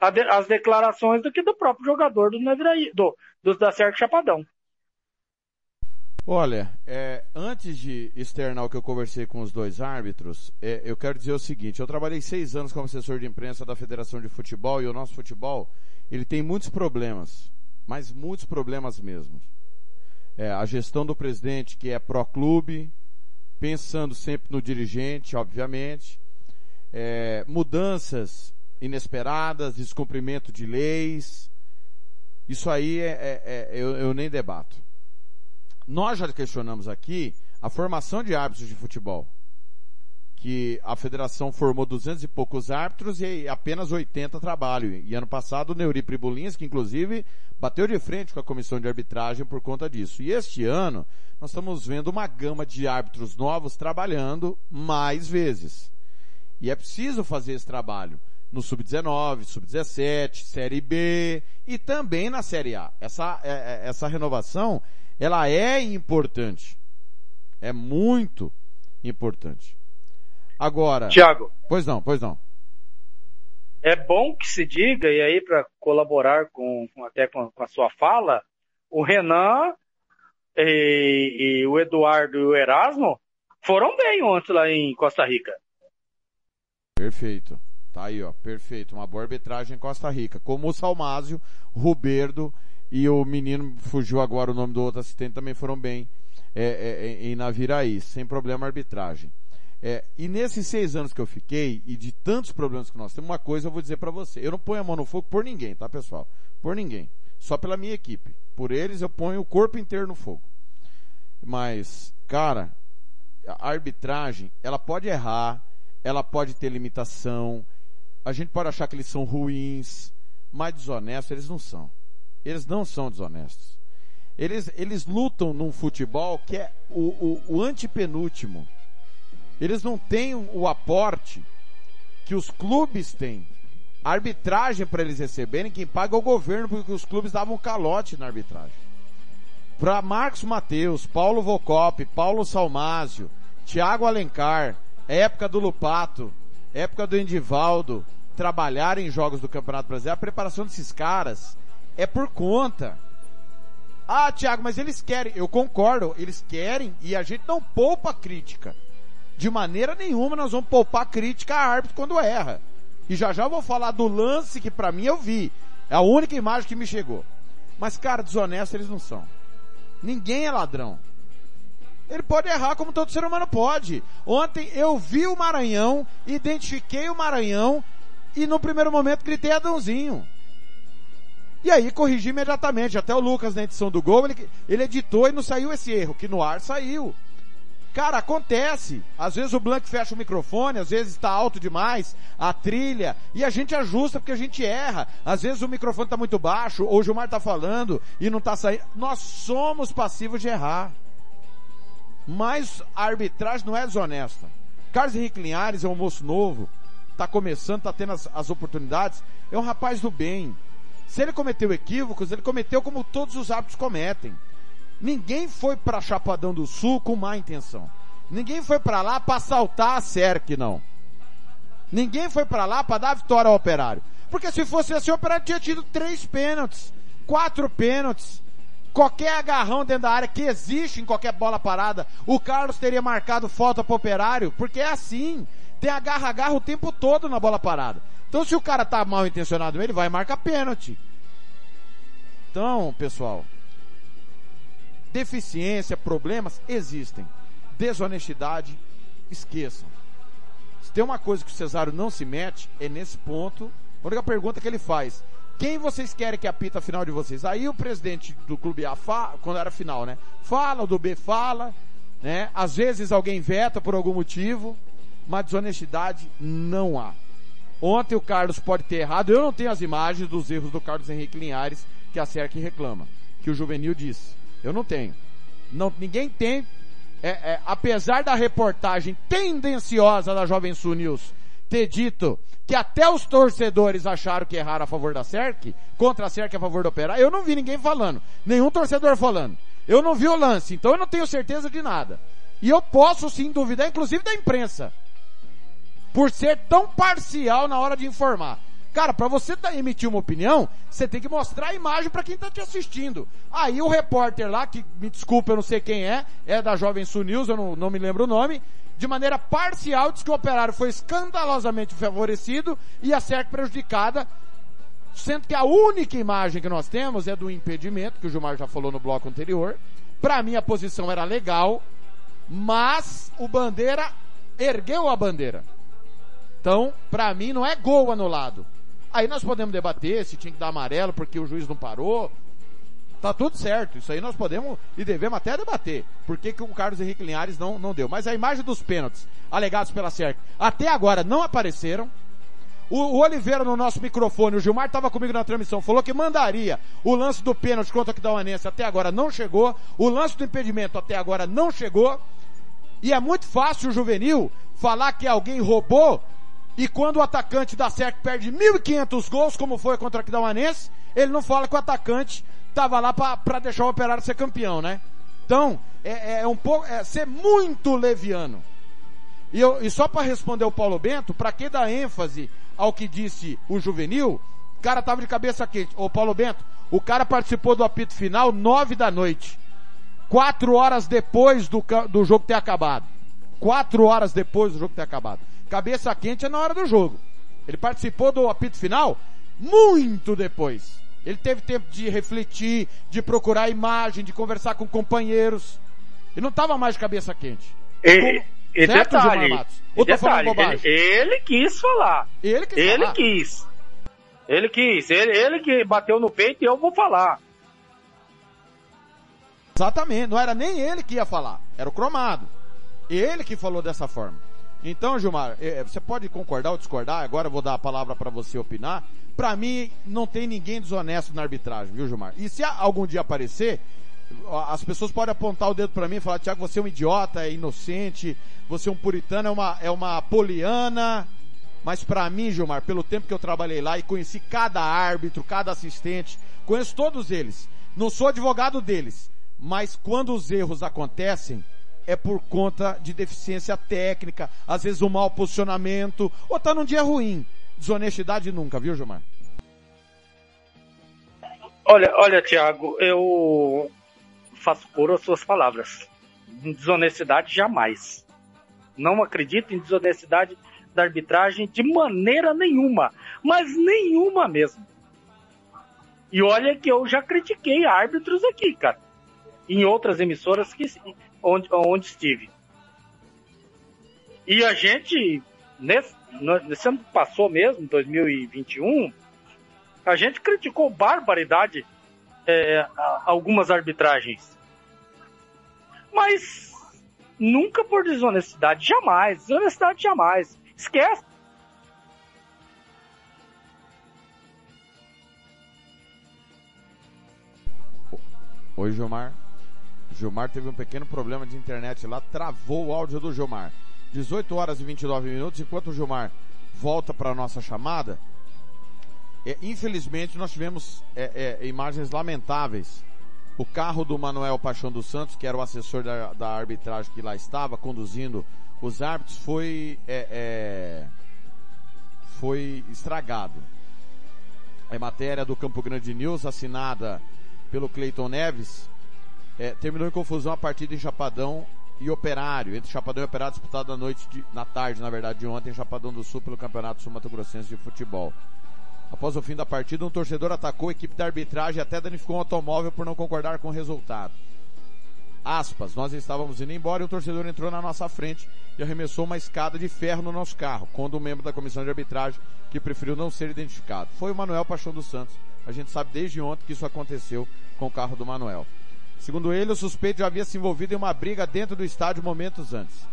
as declarações do que do próprio jogador do Neviraí, do, do da Cerco Chapadão. Olha, é, antes de externar o que eu conversei com os dois árbitros, é, eu quero dizer o seguinte: eu trabalhei seis anos como assessor de imprensa da Federação de Futebol e o nosso futebol ele tem muitos problemas, mas muitos problemas mesmo. É, a gestão do presidente que é pró-clube, pensando sempre no dirigente, obviamente, é, mudanças inesperadas, descumprimento de leis, isso aí é, é, eu, eu nem debato. Nós já questionamos aqui a formação de árbitros de futebol que a federação formou 200 e poucos árbitros e apenas 80 trabalham. E ano passado o Neuri que inclusive bateu de frente com a comissão de arbitragem por conta disso. E este ano nós estamos vendo uma gama de árbitros novos trabalhando mais vezes. E é preciso fazer esse trabalho no Sub-19, Sub-17, Série B e também na Série A. Essa, é, é, essa renovação, ela é importante. É muito importante. Agora. Tiago. Pois não, pois não. É bom que se diga, e aí para colaborar com, até com, a sua fala, o Renan e, e, o Eduardo e o Erasmo foram bem ontem lá em Costa Rica. Perfeito. Tá aí, ó. Perfeito. Uma boa arbitragem em Costa Rica. Como o Salmásio, Ruberdo e o menino, fugiu agora o nome do outro assistente, também foram bem é, é, em Naviraí. Sem problema arbitragem. É, e nesses seis anos que eu fiquei, e de tantos problemas que nós temos, uma coisa eu vou dizer para você. Eu não ponho a mão no fogo por ninguém, tá, pessoal? Por ninguém. Só pela minha equipe. Por eles eu ponho o corpo inteiro no fogo. Mas, cara, a arbitragem, ela pode errar, ela pode ter limitação, a gente pode achar que eles são ruins, mas desonestos eles não são. Eles não são desonestos. Eles, eles lutam num futebol que é o, o, o antepenúltimo eles não têm o aporte que os clubes têm. A arbitragem para eles receberem, quem paga é o governo, porque os clubes davam calote na arbitragem. Para Marcos Mateus, Paulo Vocop, Paulo Salmásio, Thiago Alencar, época do Lupato, época do Endivaldo, trabalhar em jogos do Campeonato Brasileiro, a preparação desses caras é por conta. Ah, Thiago, mas eles querem. Eu concordo, eles querem e a gente não poupa crítica de maneira nenhuma nós vamos poupar crítica a árbitro quando erra. E já já vou falar do lance que para mim eu vi. É a única imagem que me chegou. Mas, cara, desonesto eles não são. Ninguém é ladrão. Ele pode errar como todo ser humano pode. Ontem eu vi o Maranhão, identifiquei o Maranhão e no primeiro momento gritei Adãozinho. E aí corrigi imediatamente. Até o Lucas na edição do gol, ele, ele editou e não saiu esse erro, que no ar saiu. Cara, acontece. Às vezes o Blank fecha o microfone, às vezes está alto demais, a trilha, e a gente ajusta porque a gente erra. Às vezes o microfone está muito baixo, ou o Gilmar está falando e não está saindo. Nós somos passivos de errar. Mas a arbitragem não é desonesta. Carlos Henrique Linhares é um moço novo, está começando, está tendo as, as oportunidades, é um rapaz do bem. Se ele cometeu equívocos, ele cometeu como todos os árbitros cometem. Ninguém foi para Chapadão do Sul com má intenção. Ninguém foi para lá para assaltar a SERC, não. Ninguém foi para lá para dar vitória ao operário. Porque se fosse assim, o operário tinha tido três pênaltis, quatro pênaltis. Qualquer agarrão dentro da área que existe em qualquer bola parada, o Carlos teria marcado falta pro operário, porque é assim. Tem agarra-agarra o tempo todo na bola parada. Então se o cara tá mal intencionado, ele vai marcar pênalti. Então, pessoal, deficiência, problemas existem. desonestidade, esqueçam. Se tem uma coisa que o Cesário não se mete, é nesse ponto. A única pergunta que ele faz: quem vocês querem que apita a final de vocês? Aí o presidente do clube A fala, quando era final, né? Fala, o do B fala, né? Às vezes alguém veta por algum motivo, mas desonestidade não há. Ontem o Carlos pode ter errado, eu não tenho as imagens dos erros do Carlos Henrique Linhares que a SERC reclama, que o Juvenil disse. Eu não tenho. Não, ninguém tem. É, é, apesar da reportagem tendenciosa da Jovem Sul News ter dito que até os torcedores acharam que erraram a favor da SERC, contra a SERC a favor do Operário, eu não vi ninguém falando. Nenhum torcedor falando. Eu não vi o lance, então eu não tenho certeza de nada. E eu posso sim duvidar, inclusive da imprensa. Por ser tão parcial na hora de informar. Cara, para você emitir uma opinião, você tem que mostrar a imagem para quem tá te assistindo. Aí o repórter lá, que me desculpa, eu não sei quem é, é da Jovem Sul News, eu não, não me lembro o nome, de maneira parcial diz que o operário foi escandalosamente favorecido e a SERC prejudicada, sendo que a única imagem que nós temos é do impedimento, que o Gilmar já falou no bloco anterior. Para mim a posição era legal, mas o Bandeira ergueu a bandeira. Então, para mim não é gol anulado. Aí nós podemos debater se tinha que dar amarelo porque o juiz não parou, Tá tudo certo. Isso aí nós podemos e devemos até debater. Por que, que o Carlos Henrique Linhares não, não deu? Mas a imagem dos pênaltis alegados pela SERC até agora não apareceram. O, o Oliveira no nosso microfone, o Gilmar estava comigo na transmissão, falou que mandaria o lance do pênalti contra o Aquidauanense até agora não chegou. O lance do impedimento até agora não chegou. E é muito fácil o juvenil falar que alguém roubou e quando o atacante da SERC perde 1.500 gols, como foi contra o Aquidauanense, ele não fala que o atacante estava lá para deixar o Operário ser campeão, né? Então, é, é um pouco, é ser muito leviano. E, eu, e só para responder o Paulo Bento, para que dar ênfase ao que disse o juvenil, o cara tava de cabeça quente. Ô Paulo Bento, o cara participou do apito final nove da noite. Quatro horas depois do, do jogo ter acabado. Quatro horas depois do jogo ter acabado. Cabeça quente é na hora do jogo. Ele participou do apito final muito depois. Ele teve tempo de refletir, de procurar imagem, de conversar com companheiros. Ele não estava mais de cabeça quente. E, e certo, detalhe, Ou tô falando bobagem? Ele, ele, quis falar. Ele quis ele falar. Quis. Ele quis. Ele, ele que bateu no peito e eu vou falar. Exatamente. Não era nem ele que ia falar. Era o cromado. Ele que falou dessa forma. Então, Gilmar, é, você pode concordar ou discordar. Agora eu vou dar a palavra para você opinar para mim, não tem ninguém desonesto na arbitragem, viu, Gilmar? E se algum dia aparecer, as pessoas podem apontar o dedo para mim e falar, Tiago, você é um idiota, é inocente, você é um puritano, é uma, é uma poliana. Mas para mim, Gilmar, pelo tempo que eu trabalhei lá e conheci cada árbitro, cada assistente, conheço todos eles. Não sou advogado deles, mas quando os erros acontecem, é por conta de deficiência técnica, às vezes um mau posicionamento, ou tá num dia ruim. Desonestidade nunca, viu, Gilmar? Olha, olha, Tiago, eu faço por as suas palavras. Desonestidade jamais. Não acredito em desonestidade da arbitragem de maneira nenhuma, mas nenhuma mesmo. E olha que eu já critiquei árbitros aqui, cara, em outras emissoras que onde, onde estive. E a gente nesse, nesse ano que passou mesmo, 2021, a gente criticou barbaridade é, algumas arbitragens. Mas nunca por desonestidade, jamais. Desonestidade jamais. Esquece. Oi, Gilmar. Gilmar teve um pequeno problema de internet lá, travou o áudio do Gilmar. 18 horas e 29 minutos, enquanto o Gilmar volta para a nossa chamada, é, infelizmente nós tivemos é, é, imagens lamentáveis. O carro do Manuel Paixão dos Santos, que era o assessor da, da arbitragem que lá estava, conduzindo os árbitros, foi, é, é, foi estragado. É matéria do Campo Grande News, assinada pelo Cleiton Neves, é, terminou em confusão a partida em Chapadão e Operário, entre Chapadão e Operário disputado na noite, na tarde, na verdade, de ontem, em Chapadão do Sul, pelo Campeonato Sul-Mato-Grossense de Futebol. Após o fim da partida, um torcedor atacou a equipe da arbitragem e até danificou um automóvel por não concordar com o resultado. Aspas, nós estávamos indo embora e o torcedor entrou na nossa frente e arremessou uma escada de ferro no nosso carro, quando um membro da comissão de arbitragem, que preferiu não ser identificado, foi o Manuel Paixão dos Santos. A gente sabe desde ontem que isso aconteceu com o carro do Manuel. Segundo ele, o suspeito já havia se envolvido em uma briga dentro do estádio momentos antes.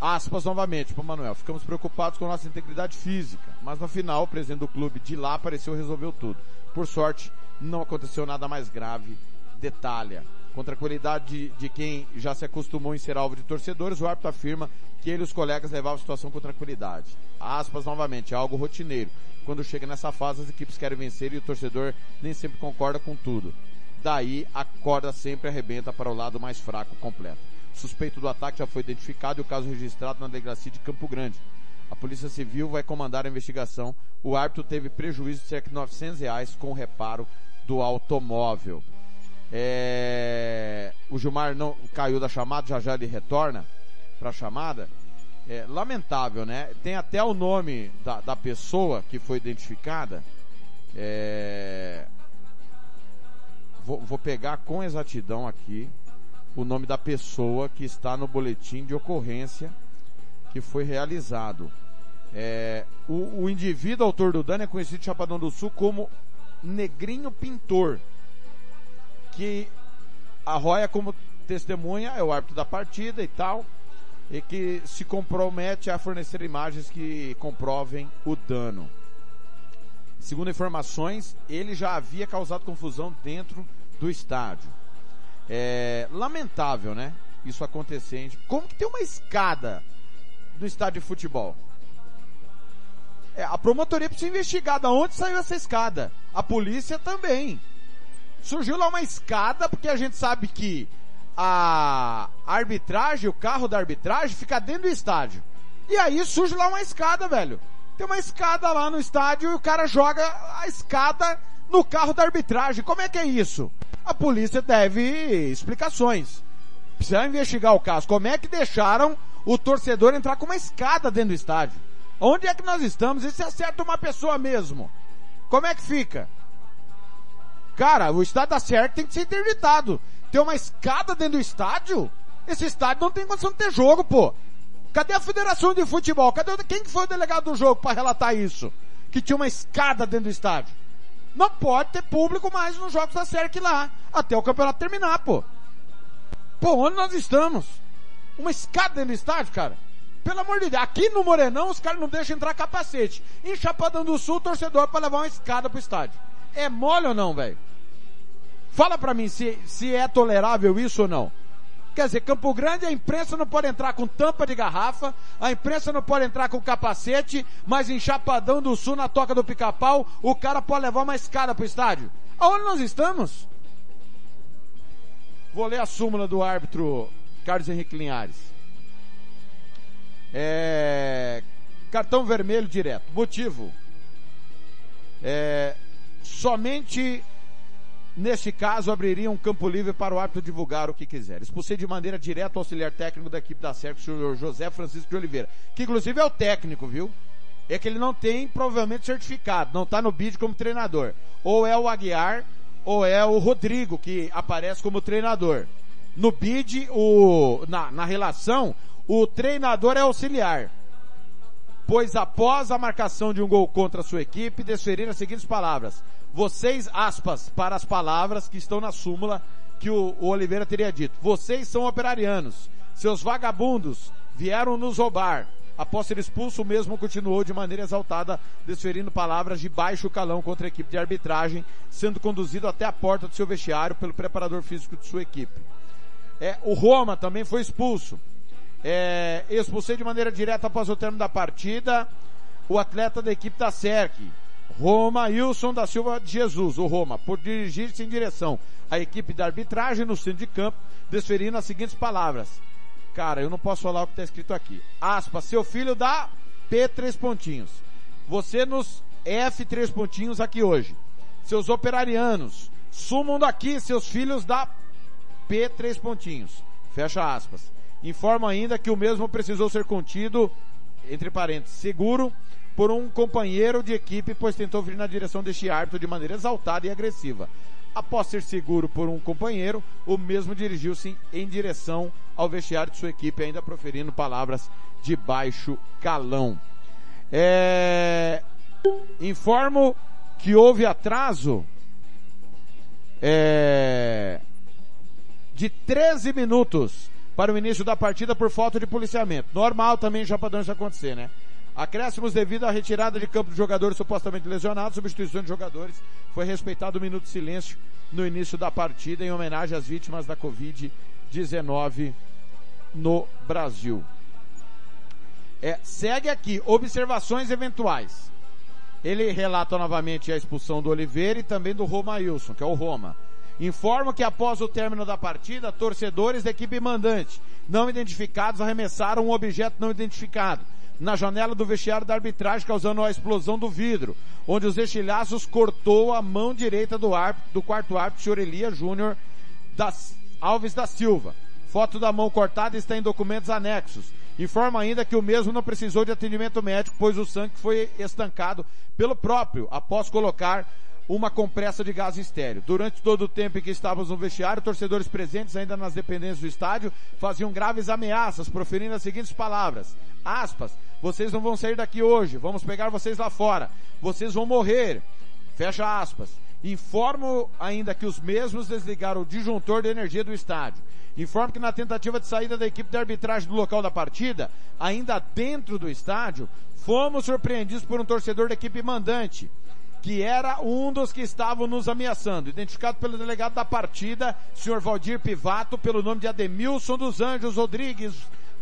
Aspas novamente para Manuel. Ficamos preocupados com nossa integridade física, mas no final o presidente do clube de lá apareceu e resolveu tudo. Por sorte, não aconteceu nada mais grave. Detalha. Com tranquilidade de, de quem já se acostumou em ser alvo de torcedores, o árbitro afirma que ele e os colegas levavam a situação com tranquilidade. Aspas novamente, é algo rotineiro. Quando chega nessa fase, as equipes querem vencer e o torcedor nem sempre concorda com tudo. Daí a corda sempre arrebenta para o lado mais fraco completo. O suspeito do ataque já foi identificado e o caso registrado na delegacia de Campo Grande. A Polícia Civil vai comandar a investigação. O árbitro teve prejuízo de cerca de 900 reais com o reparo do automóvel. É... O Gilmar não caiu da chamada, já já ele retorna para a chamada. É, lamentável, né? Tem até o nome da, da pessoa que foi identificada. É... Vou, vou pegar com exatidão aqui o nome da pessoa que está no boletim de ocorrência que foi realizado. É, o, o, indivíduo autor do dano é conhecido em Chapadão do Sul como Negrinho Pintor, que arroia como testemunha, é o árbitro da partida e tal, e que se compromete a fornecer imagens que comprovem o dano. Segundo informações, ele já havia causado confusão dentro do estádio. É lamentável, né? Isso acontecendo. Como que tem uma escada do estádio de futebol? É, a promotoria precisa investigar de onde saiu essa escada. A polícia também. Surgiu lá uma escada, porque a gente sabe que a arbitragem, o carro da arbitragem, fica dentro do estádio. E aí surge lá uma escada, velho. Tem uma escada lá no estádio e o cara joga a escada no carro da arbitragem. Como é que é isso? A polícia deve explicações. Precisa investigar o caso. Como é que deixaram o torcedor entrar com uma escada dentro do estádio? Onde é que nós estamos? E se acerta uma pessoa mesmo? Como é que fica? Cara, o estádio da certo tem que ser interditado. Tem uma escada dentro do estádio? Esse estádio não tem condição de ter jogo, pô. Cadê a Federação de Futebol? Cadê quem que foi o delegado do jogo para relatar isso? Que tinha uma escada dentro do estádio. Não pode ter público mais nos jogos da SERC lá, até o campeonato terminar, pô. Pô, onde nós estamos? Uma escada dentro do estádio, cara? Pelo amor de Deus, aqui no Morenão os caras não deixam entrar capacete. Em Chapadão do Sul, torcedor para levar uma escada pro estádio. É mole ou não, velho? Fala pra mim se, se é tolerável isso ou não. Quer dizer, Campo Grande a imprensa não pode entrar com tampa de garrafa, a imprensa não pode entrar com capacete, mas em Chapadão do Sul, na toca do pica-pau, o cara pode levar uma escada pro estádio. Aonde nós estamos? Vou ler a súmula do árbitro Carlos Henrique Linhares. É... Cartão vermelho direto. Motivo. É... Somente Neste caso, abriria um campo livre para o árbitro divulgar o que quiser. Expulsei de maneira direta o auxiliar técnico da equipe da SERC, o senhor José Francisco de Oliveira, que inclusive é o técnico, viu? É que ele não tem provavelmente certificado, não está no bid como treinador. Ou é o Aguiar, ou é o Rodrigo, que aparece como treinador. No bid, o, na, na relação, o treinador é auxiliar. Pois após a marcação de um gol contra a sua equipe, desferiram as seguintes palavras vocês, aspas, para as palavras que estão na súmula que o, o Oliveira teria dito. Vocês são operarianos. Seus vagabundos vieram nos roubar. Após ser expulso, o mesmo continuou de maneira exaltada, desferindo palavras de baixo calão contra a equipe de arbitragem, sendo conduzido até a porta do seu vestiário pelo preparador físico de sua equipe. É, o Roma também foi expulso. É, expulsei de maneira direta após o término da partida o atleta da equipe da SERC, Roma Wilson da Silva de Jesus, o Roma, por dirigir-se em direção à equipe de arbitragem no centro de campo, desferindo as seguintes palavras. Cara, eu não posso falar o que está escrito aqui. Seu filho dá P três pontinhos. Você nos F três pontinhos aqui hoje. Seus operarianos, sumam daqui seus filhos da P três pontinhos. Fecha aspas. Informa ainda que o mesmo precisou ser contido, entre parênteses, seguro, por um companheiro de equipe, pois tentou vir na direção deste árbitro de maneira exaltada e agressiva. Após ser seguro por um companheiro, o mesmo dirigiu-se em direção ao vestiário de sua equipe, ainda proferindo palavras de baixo calão. É... Informo que houve atraso é... de 13 minutos para o início da partida por falta de policiamento. Normal também já padrão isso acontecer, né? Acréscimos devido à retirada de campo de jogadores supostamente lesionados, substituição de jogadores. Foi respeitado o minuto de silêncio no início da partida em homenagem às vítimas da Covid-19 no Brasil. É, segue aqui, observações eventuais. Ele relata novamente a expulsão do Oliveira e também do Romailson, que é o Roma. Informa que após o término da partida, torcedores da equipe mandante não identificados arremessaram um objeto não identificado na janela do vestiário da arbitragem, causando a explosão do vidro, onde os estilhaços cortou a mão direita do árbitro, do quarto árbitro, senhor Elias Júnior Alves da Silva. Foto da mão cortada está em documentos anexos. Informa ainda que o mesmo não precisou de atendimento médico, pois o sangue foi estancado pelo próprio, após colocar uma compressa de gás estéreo. Durante todo o tempo em que estávamos no vestiário, torcedores presentes ainda nas dependências do estádio faziam graves ameaças, proferindo as seguintes palavras. Aspas, vocês não vão sair daqui hoje, vamos pegar vocês lá fora. Vocês vão morrer. Fecha aspas. Informo ainda que os mesmos desligaram o disjuntor de energia do estádio. Informo que na tentativa de saída da equipe de arbitragem do local da partida, ainda dentro do estádio, fomos surpreendidos por um torcedor da equipe mandante que era um dos que estavam nos ameaçando, identificado pelo delegado da partida, senhor Valdir Pivato, pelo nome de Ademilson dos Anjos Rodrigues,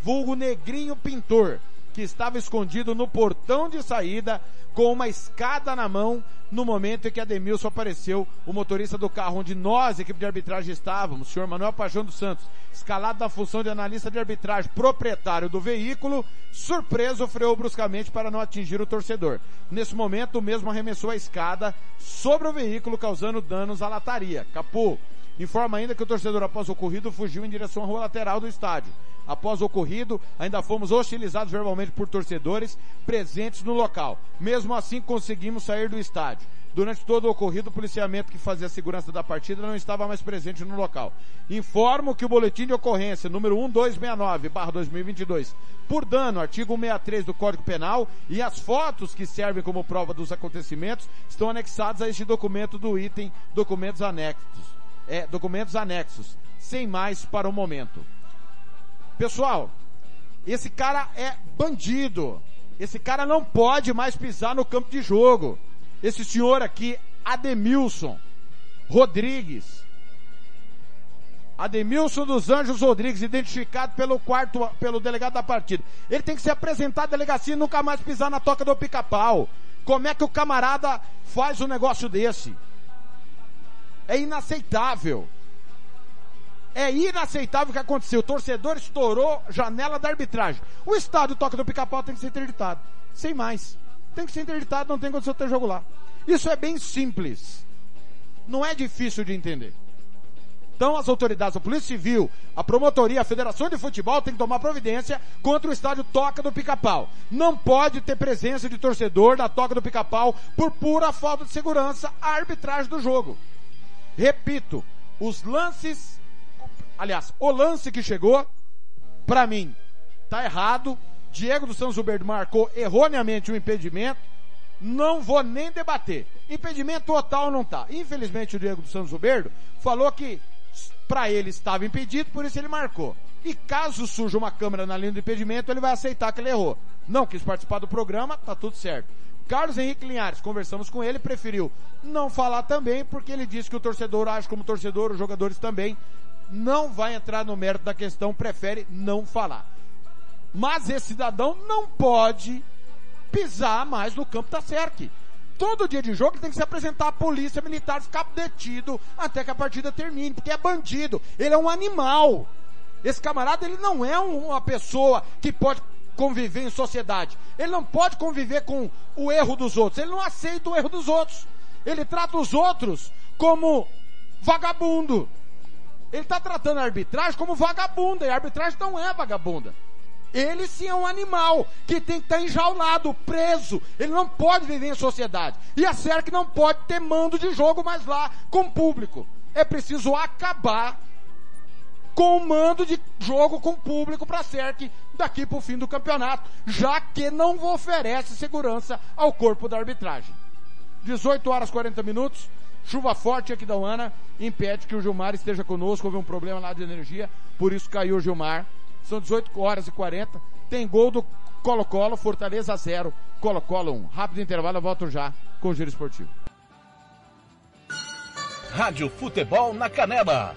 vulgo Negrinho Pintor, que estava escondido no portão de saída com uma escada na mão no momento em que Ademilson apareceu, o motorista do carro onde nós, equipe de arbitragem, estávamos, o senhor Manuel Pajão dos Santos, escalado na função de analista de arbitragem, proprietário do veículo, surpreso, freou bruscamente para não atingir o torcedor. Nesse momento, o mesmo arremessou a escada sobre o veículo, causando danos à lataria. Capô. Informa ainda que o torcedor, após o ocorrido, fugiu em direção à rua lateral do estádio. Após o ocorrido, ainda fomos hostilizados verbalmente por torcedores presentes no local. Mesmo assim, conseguimos sair do estádio. Durante todo o ocorrido, o policiamento que fazia a segurança da partida não estava mais presente no local. Informo que o boletim de ocorrência número 1269/2022, por dano, artigo 163 do Código Penal e as fotos que servem como prova dos acontecimentos estão anexados a este documento do item documentos anexos. É, documentos anexos. Sem mais para o momento. Pessoal, esse cara é bandido. Esse cara não pode mais pisar no campo de jogo. Esse senhor aqui, Ademilson Rodrigues. Ademilson dos Anjos Rodrigues, identificado pelo quarto, pelo delegado da partida. Ele tem que se apresentar à delegacia e nunca mais pisar na toca do pica-pau. Como é que o camarada faz um negócio desse? É inaceitável. É inaceitável o que aconteceu. O torcedor estourou janela da arbitragem. O estádio Toca do Pica-Pau tem que ser interditado. Sem mais. Tem que ser interditado, não tem condição de ter jogo lá. Isso é bem simples. Não é difícil de entender. Então as autoridades, a Polícia Civil, a Promotoria, a Federação de Futebol tem que tomar providência contra o estádio Toca do Pica-Pau. Não pode ter presença de torcedor na Toca do Pica-Pau por pura falta de segurança a arbitragem do jogo. Repito, os lances Aliás, o lance que chegou, para mim, tá errado. Diego do Santos Uberdo marcou erroneamente um impedimento. Não vou nem debater. Impedimento total não tá. Infelizmente o Diego do Santos Uberdo falou que para ele estava impedido, por isso ele marcou. E caso surja uma câmera na linha do impedimento, ele vai aceitar que ele errou. Não quis participar do programa, tá tudo certo. Carlos Henrique Linhares, conversamos com ele, preferiu não falar também, porque ele disse que o torcedor age como torcedor, os jogadores também não vai entrar no mérito da questão, prefere não falar. Mas esse cidadão não pode pisar mais no campo da SERC. Todo dia de jogo ele tem que se apresentar à polícia militar, ficar detido até que a partida termine, porque é bandido, ele é um animal. Esse camarada, ele não é uma pessoa que pode conviver em sociedade. Ele não pode conviver com o erro dos outros. Ele não aceita o erro dos outros. Ele trata os outros como vagabundo. Ele está tratando a arbitragem como vagabunda, e a arbitragem não é vagabunda. Ele sim é um animal que tem que estar enjaulado, preso. Ele não pode viver em sociedade. E a SERC não pode ter mando de jogo mais lá com o público. É preciso acabar com o mando de jogo com público para a SERC daqui para o fim do campeonato, já que não oferece segurança ao corpo da arbitragem. 18 horas 40 minutos, chuva forte aqui da Uana, impede que o Gilmar esteja conosco, houve um problema lá de energia, por isso caiu o Gilmar. São 18 horas e 40, tem gol do Colo-Colo, Fortaleza 0, Colo-Colo 1. Rápido intervalo, eu volto já com o Giro Esportivo. Rádio Futebol na Canela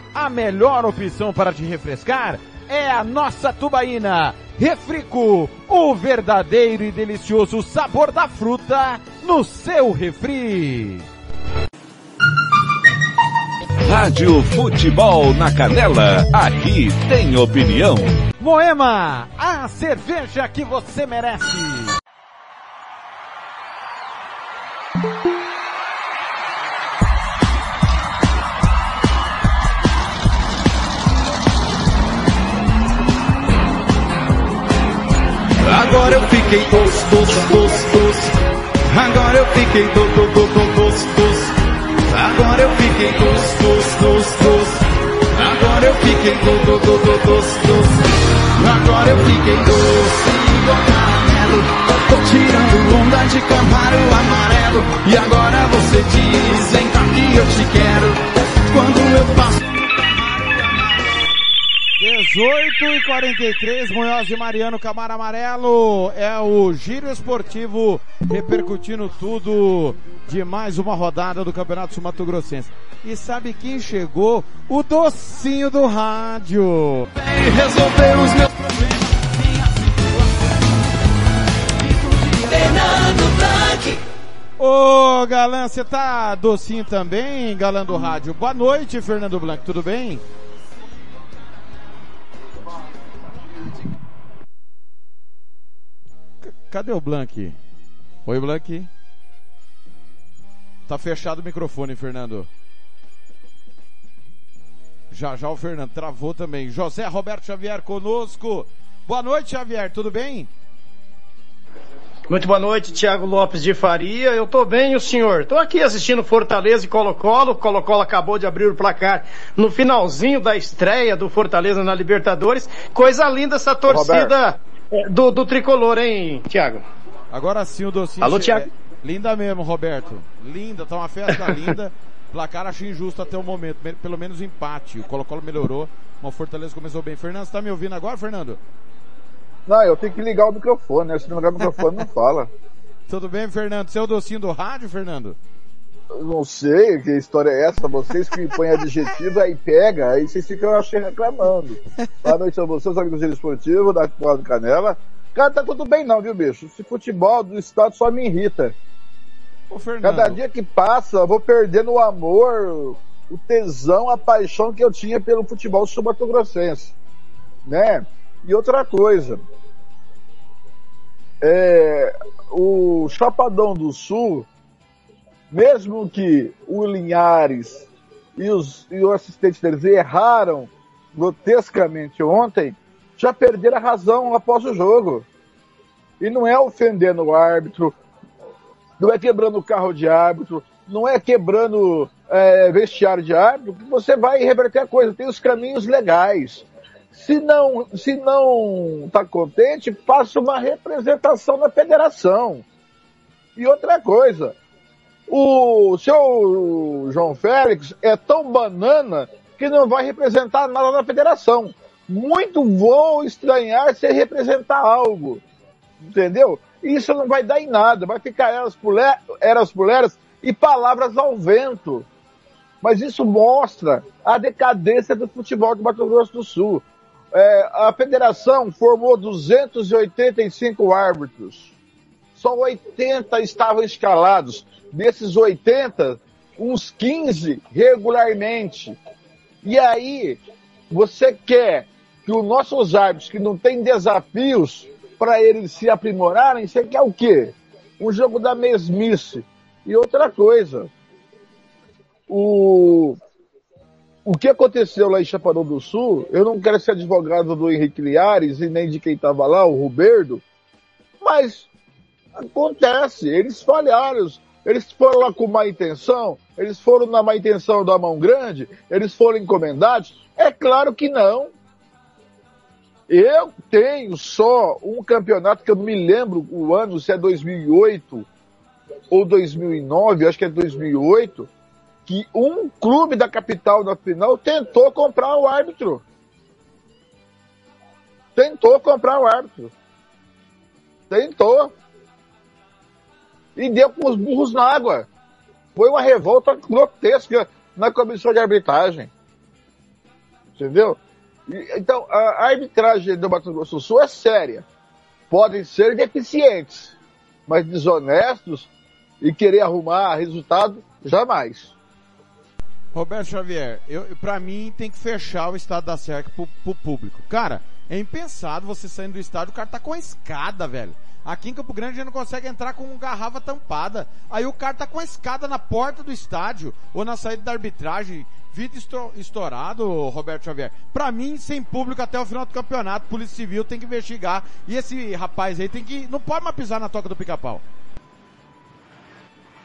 a melhor opção para te refrescar é a nossa tubaína. Refrico, o verdadeiro e delicioso sabor da fruta no seu refri. Rádio Futebol na Canela, aqui tem opinião. Moema, a cerveja que você merece. Agora eu fiquei doce, doce, doce, doce. Agora eu fiquei doce, doce, doce, doce. Agora eu fiquei doce, doce, doce, doce. Agora eu fiquei doce, doce, doce, doce. Agora eu fiquei doce igual caramelo. Tô tirando onda de camaro amarelo. E agora você diz, vem cá que eu te quero. Quando eu passo 18 e 43, Munhoz e Mariano Camara Amarelo. É o Giro Esportivo repercutindo tudo de mais uma rodada do Campeonato Sul Mato Grossense. E sabe quem chegou? O docinho do rádio. Vem resolver os meus problemas. Ô, galã, você tá docinho também, galã do rádio? Boa noite, Fernando Blanc, tudo bem? Cadê o Blank? Oi, Blank. Tá fechado o microfone, Fernando. Já já o Fernando travou também. José Roberto Xavier conosco. Boa noite, Xavier, tudo bem? Muito boa noite, Tiago Lopes de Faria. Eu tô bem, e o senhor? Tô aqui assistindo Fortaleza e Colo-Colo. Colo-Colo acabou de abrir o placar no finalzinho da estreia do Fortaleza na Libertadores. Coisa linda essa torcida é, do, do tricolor, hein, Tiago? Agora sim o docinho. Alô, Tiago. É, linda mesmo, Roberto. Linda, tá uma festa linda. Placar achei injusto até o momento, pelo menos empate. O Colo-Colo melhorou, mas o Fortaleza começou bem. Fernando, você tá me ouvindo agora, Fernando? Não, eu tenho que ligar o microfone, né? Se não ligar o microfone, não fala. Tudo bem, Fernando? Você é o docinho do rádio, Fernando? Não sei que história é essa. Vocês que põem adjetivo, aí pega, aí vocês ficam achei, reclamando. Boa noite a vocês, amigos do esportivo, da do Canela. Cara, tá tudo bem não, viu, bicho? Esse futebol do estado só me irrita. Ô. Cada dia que passa, eu vou perdendo o amor, o tesão, a paixão que eu tinha pelo futebol subatogrossense. Né? E outra coisa, é, o Chapadão do Sul, mesmo que o Linhares e, os, e o assistente deles erraram grotescamente ontem, já perderam a razão após o jogo. E não é ofendendo o árbitro, não é quebrando o carro de árbitro, não é quebrando é, vestiário de árbitro, você vai reverter a coisa. Tem os caminhos legais. Se não, se não está contente, faça uma representação na federação. E outra coisa, o seu João Félix é tão banana que não vai representar nada na federação. Muito vou estranhar se representar algo. Entendeu? Isso não vai dar em nada, vai ficar eras por, e palavras ao vento. Mas isso mostra a decadência do futebol do Mato Grosso do Sul. É, a federação formou 285 árbitros. Só 80 estavam escalados. Desses 80, uns 15 regularmente. E aí, você quer que os nossos árbitros, que não têm desafios para eles se aprimorarem, você quer o quê? Um jogo da mesmice. E outra coisa, o, o que aconteceu lá em Chapadão do Sul, eu não quero ser advogado do Henrique Liares e nem de quem estava lá, o Roberto, mas acontece, eles falharam, eles foram lá com má intenção, eles foram na má intenção da mão grande, eles foram encomendados? É claro que não. Eu tenho só um campeonato que eu me lembro o ano, se é 2008 ou 2009, acho que é 2008, que um clube da capital na final tentou comprar o árbitro. Tentou comprar o árbitro. Tentou. E deu com os burros na água. Foi uma revolta grotesca na comissão de arbitragem. Entendeu? Então, a arbitragem do Mato Grosso do Sul é séria. Podem ser deficientes, mas desonestos e querer arrumar resultado, jamais. Roberto Xavier, pra mim tem que fechar o estado da cerca pro, pro público. Cara, é impensado você saindo do estádio, o cara tá com a escada, velho. Aqui em Campo Grande a gente não consegue entrar com garrafa tampada. Aí o cara tá com a escada na porta do estádio ou na saída da arbitragem. Vida estourado, Roberto Xavier. Pra mim, sem público até o final do campeonato, Polícia Civil tem que investigar. E esse rapaz aí tem que. Não pode mais pisar na toca do pica-pau.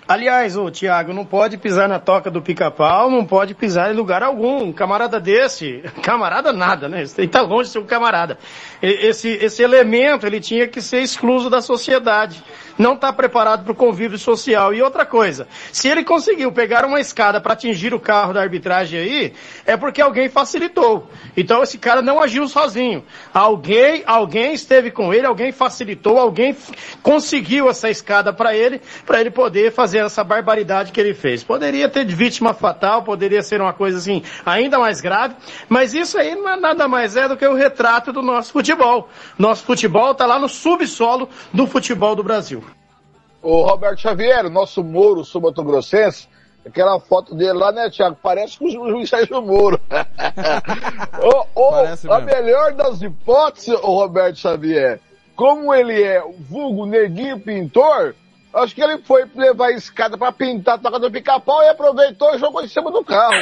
Aliás, o Thiago, não pode pisar na toca do pica-pau, não pode pisar em lugar algum. Um camarada desse, camarada nada, né? Ele tá longe de ser um camarada. Esse, esse elemento, ele tinha que ser excluso da sociedade não está preparado para o convívio social. E outra coisa, se ele conseguiu pegar uma escada para atingir o carro da arbitragem aí, é porque alguém facilitou. Então esse cara não agiu sozinho. Alguém, alguém esteve com ele, alguém facilitou, alguém conseguiu essa escada para ele, para ele poder fazer essa barbaridade que ele fez. Poderia ter vítima fatal, poderia ser uma coisa assim ainda mais grave, mas isso aí não é nada mais é do que o retrato do nosso futebol. Nosso futebol está lá no subsolo do futebol do Brasil. O Roberto Xavier, o nosso Moro subatogrossense, aquela foto dele lá, né, Tiago? Parece com o juiz Sérgio Moro. a melhor das hipóteses, o Roberto Xavier, como ele é o vulgo neguinho pintor, acho que ele foi levar a escada para pintar a toca do pica-pau e aproveitou e jogou em cima do carro.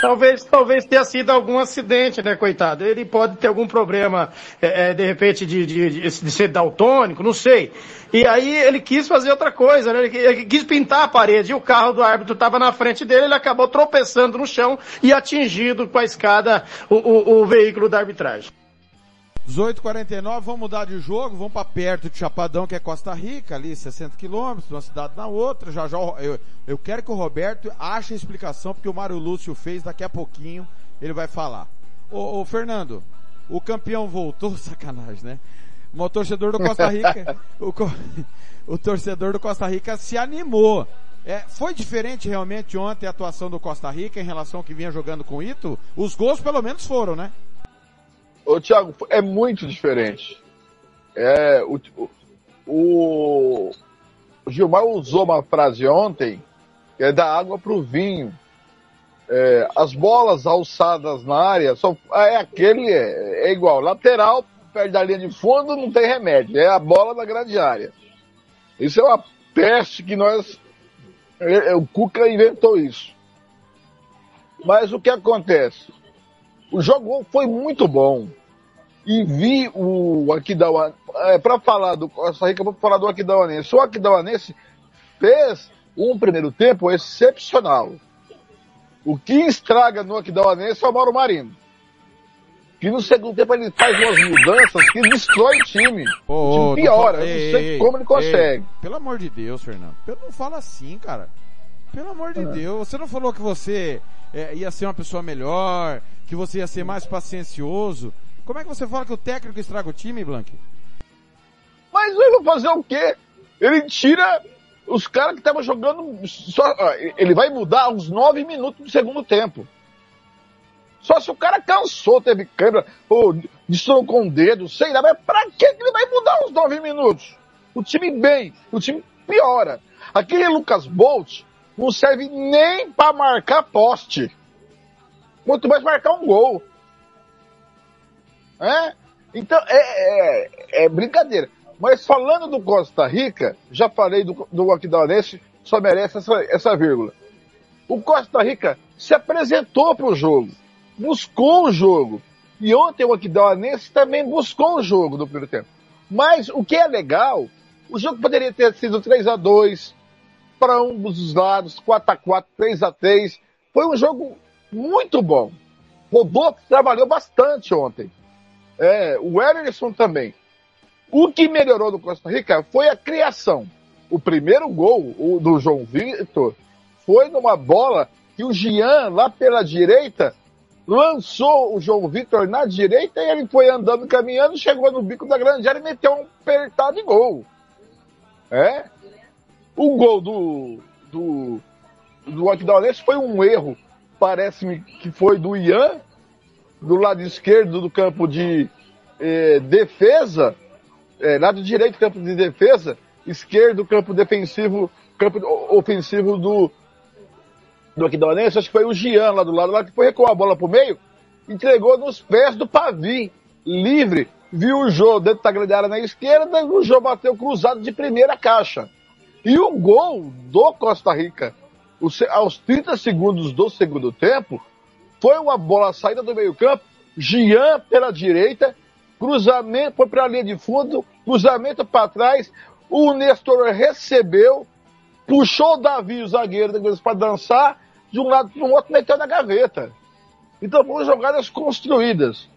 Talvez, talvez tenha sido algum acidente, né, coitado? Ele pode ter algum problema, é, é, de repente, de, de, de, ser daltônico, não sei. E aí ele quis fazer outra coisa, né? Ele, ele quis pintar a parede e o carro do árbitro estava na frente dele, ele acabou tropeçando no chão e atingindo com a escada o, o, o veículo da arbitragem. 18:49, vamos mudar de jogo, vamos para perto de Chapadão, que é Costa Rica, ali 60 quilômetros, de uma cidade na outra. Já já eu, eu quero que o Roberto ache a explicação porque o Mário Lúcio fez, daqui a pouquinho ele vai falar. Ô, ô Fernando, o campeão voltou, sacanagem, né? O torcedor do Costa Rica, o, o torcedor do Costa Rica se animou. É, foi diferente realmente ontem a atuação do Costa Rica em relação ao que vinha jogando com o Ito? Os gols pelo menos foram, né? Ô, Thiago, é muito diferente. É, o, o, o Gilmar usou uma frase ontem, que é da água para o vinho. É, as bolas alçadas na área, só, é aquele, é, é, igual, lateral, perto da linha de fundo, não tem remédio, é a bola da grande área. Isso é uma peste que nós, é, é, o Cuca inventou isso. Mas o que acontece? O jogo foi muito bom. E vi o Aquidauanense, é, para falar do Costa Rica, vou falar do Aquidauanense. O Aquidauanense fez um primeiro tempo excepcional. O que estraga no Aquidauanense é o Mauro Marino. Que no segundo tempo ele faz umas mudanças que destrói o time. Oh, o time piora. Não, eu não sei ei, como ele consegue. Ei, pelo amor de Deus, Fernando. Não fala assim, cara. Pelo amor de ah. Deus. Você não falou que você é, ia ser uma pessoa melhor, que você ia ser mais paciencioso. Como é que você fala que o técnico estraga o time, Blank? Mas eu vou fazer o quê? Ele tira os caras que estavam jogando. Só, ele vai mudar uns nove minutos do segundo tempo. Só se o cara cansou, teve câmera, ou destrocou com o dedo, sei lá, mas pra que ele vai mudar uns nove minutos? O time bem, o time piora. Aquele Lucas Bolt não serve nem para marcar poste. Muito mais marcar um gol. É? Então, é, é, é, brincadeira. Mas falando do Costa Rica, já falei do, do só merece essa, essa vírgula. O Costa Rica se apresentou para o jogo, buscou o jogo. E ontem o Aquidauanense também buscou o jogo no primeiro tempo. Mas o que é legal, o jogo poderia ter sido 3 a 2 para um dos lados, 4 a 4 3 a 3 Foi um jogo muito bom. Rodolfo trabalhou bastante ontem. É, o Ederson também. O que melhorou do Costa Rica foi a criação. O primeiro gol o do João Vitor foi numa bola que o Jean, lá pela direita, lançou o João Vitor na direita e ele foi andando, caminhando, chegou no bico da grande área e meteu um apertado de gol. É? O gol do, do, do Aquidauanense foi um erro, parece-me que foi do Ian, do lado esquerdo do campo de eh, defesa, eh, lado direito campo de defesa, esquerdo campo defensivo, campo ofensivo do do Aquidauanense, acho que foi o Gian lá do lado, lá que foi recuar a bola pro meio, entregou nos pés do Pavi, livre, viu o Jô dentro da grande área na esquerda, o Jô bateu cruzado de primeira caixa. E o gol do Costa Rica, aos 30 segundos do segundo tempo, foi uma bola saída do meio-campo, Gian pela direita, cruzamento foi para a linha de fundo, cruzamento para trás, o Nestor recebeu, puxou o Davi, o zagueiro, para dançar, de um lado para o outro, meteu na gaveta. Então foram jogadas construídas.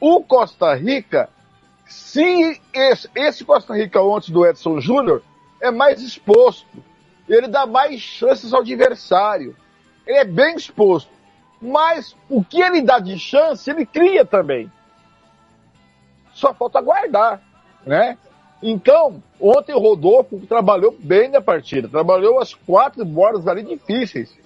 O Costa Rica, se esse, esse Costa Rica antes do Edson Júnior, é mais exposto. Ele dá mais chances ao adversário. Ele é bem exposto. Mas o que ele dá de chance, ele cria também. Só falta guardar, né? Então, ontem o Rodolfo trabalhou bem na partida, trabalhou as quatro bolas ali difíceis.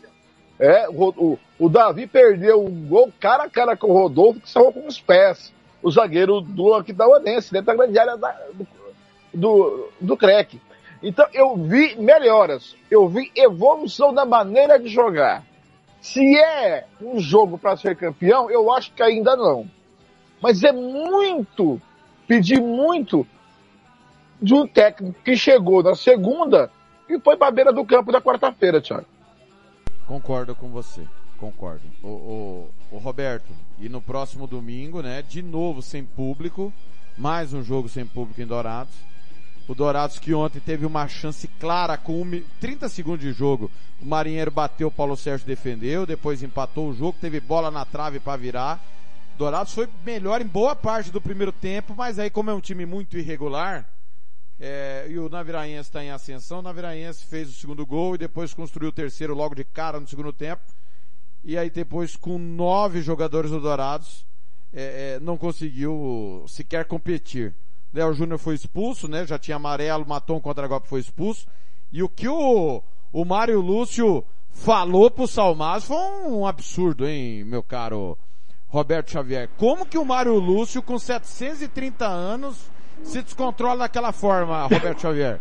É, o, o, o, Davi perdeu um gol cara a cara com o Rodolfo, que saiu com os pés. O zagueiro do Aquidauanense, dentro da grande área da, do, do, do Crec. Então, eu vi melhoras, eu vi evolução da maneira de jogar. Se é um jogo para ser campeão, eu acho que ainda não. Mas é muito, pedir muito de um técnico que chegou na segunda e foi para a beira do campo da quarta-feira, Thiago. Concordo com você. concordo. O, o, o Roberto, e no próximo domingo, né, de novo sem público, mais um jogo sem público em Dourados. O Dourados que ontem teve uma chance clara com 30 segundos de jogo. O Marinheiro bateu, o Paulo Sérgio defendeu, depois empatou o jogo, teve bola na trave para virar. Dourados foi melhor em boa parte do primeiro tempo, mas aí como é um time muito irregular, é, e o Naviraense está em ascensão, o Naviraense fez o segundo gol e depois construiu o terceiro logo de cara no segundo tempo. E aí depois com nove jogadores do Dourados, é, é, não conseguiu sequer competir. Léo Júnior foi expulso, né? Já tinha amarelo, matou um contra-golpe, foi expulso. E o que o, o Mário Lúcio falou pro Salmaz foi um absurdo, hein, meu caro Roberto Xavier. Como que o Mário Lúcio, com 730 anos, se descontrola daquela forma, Roberto Xavier?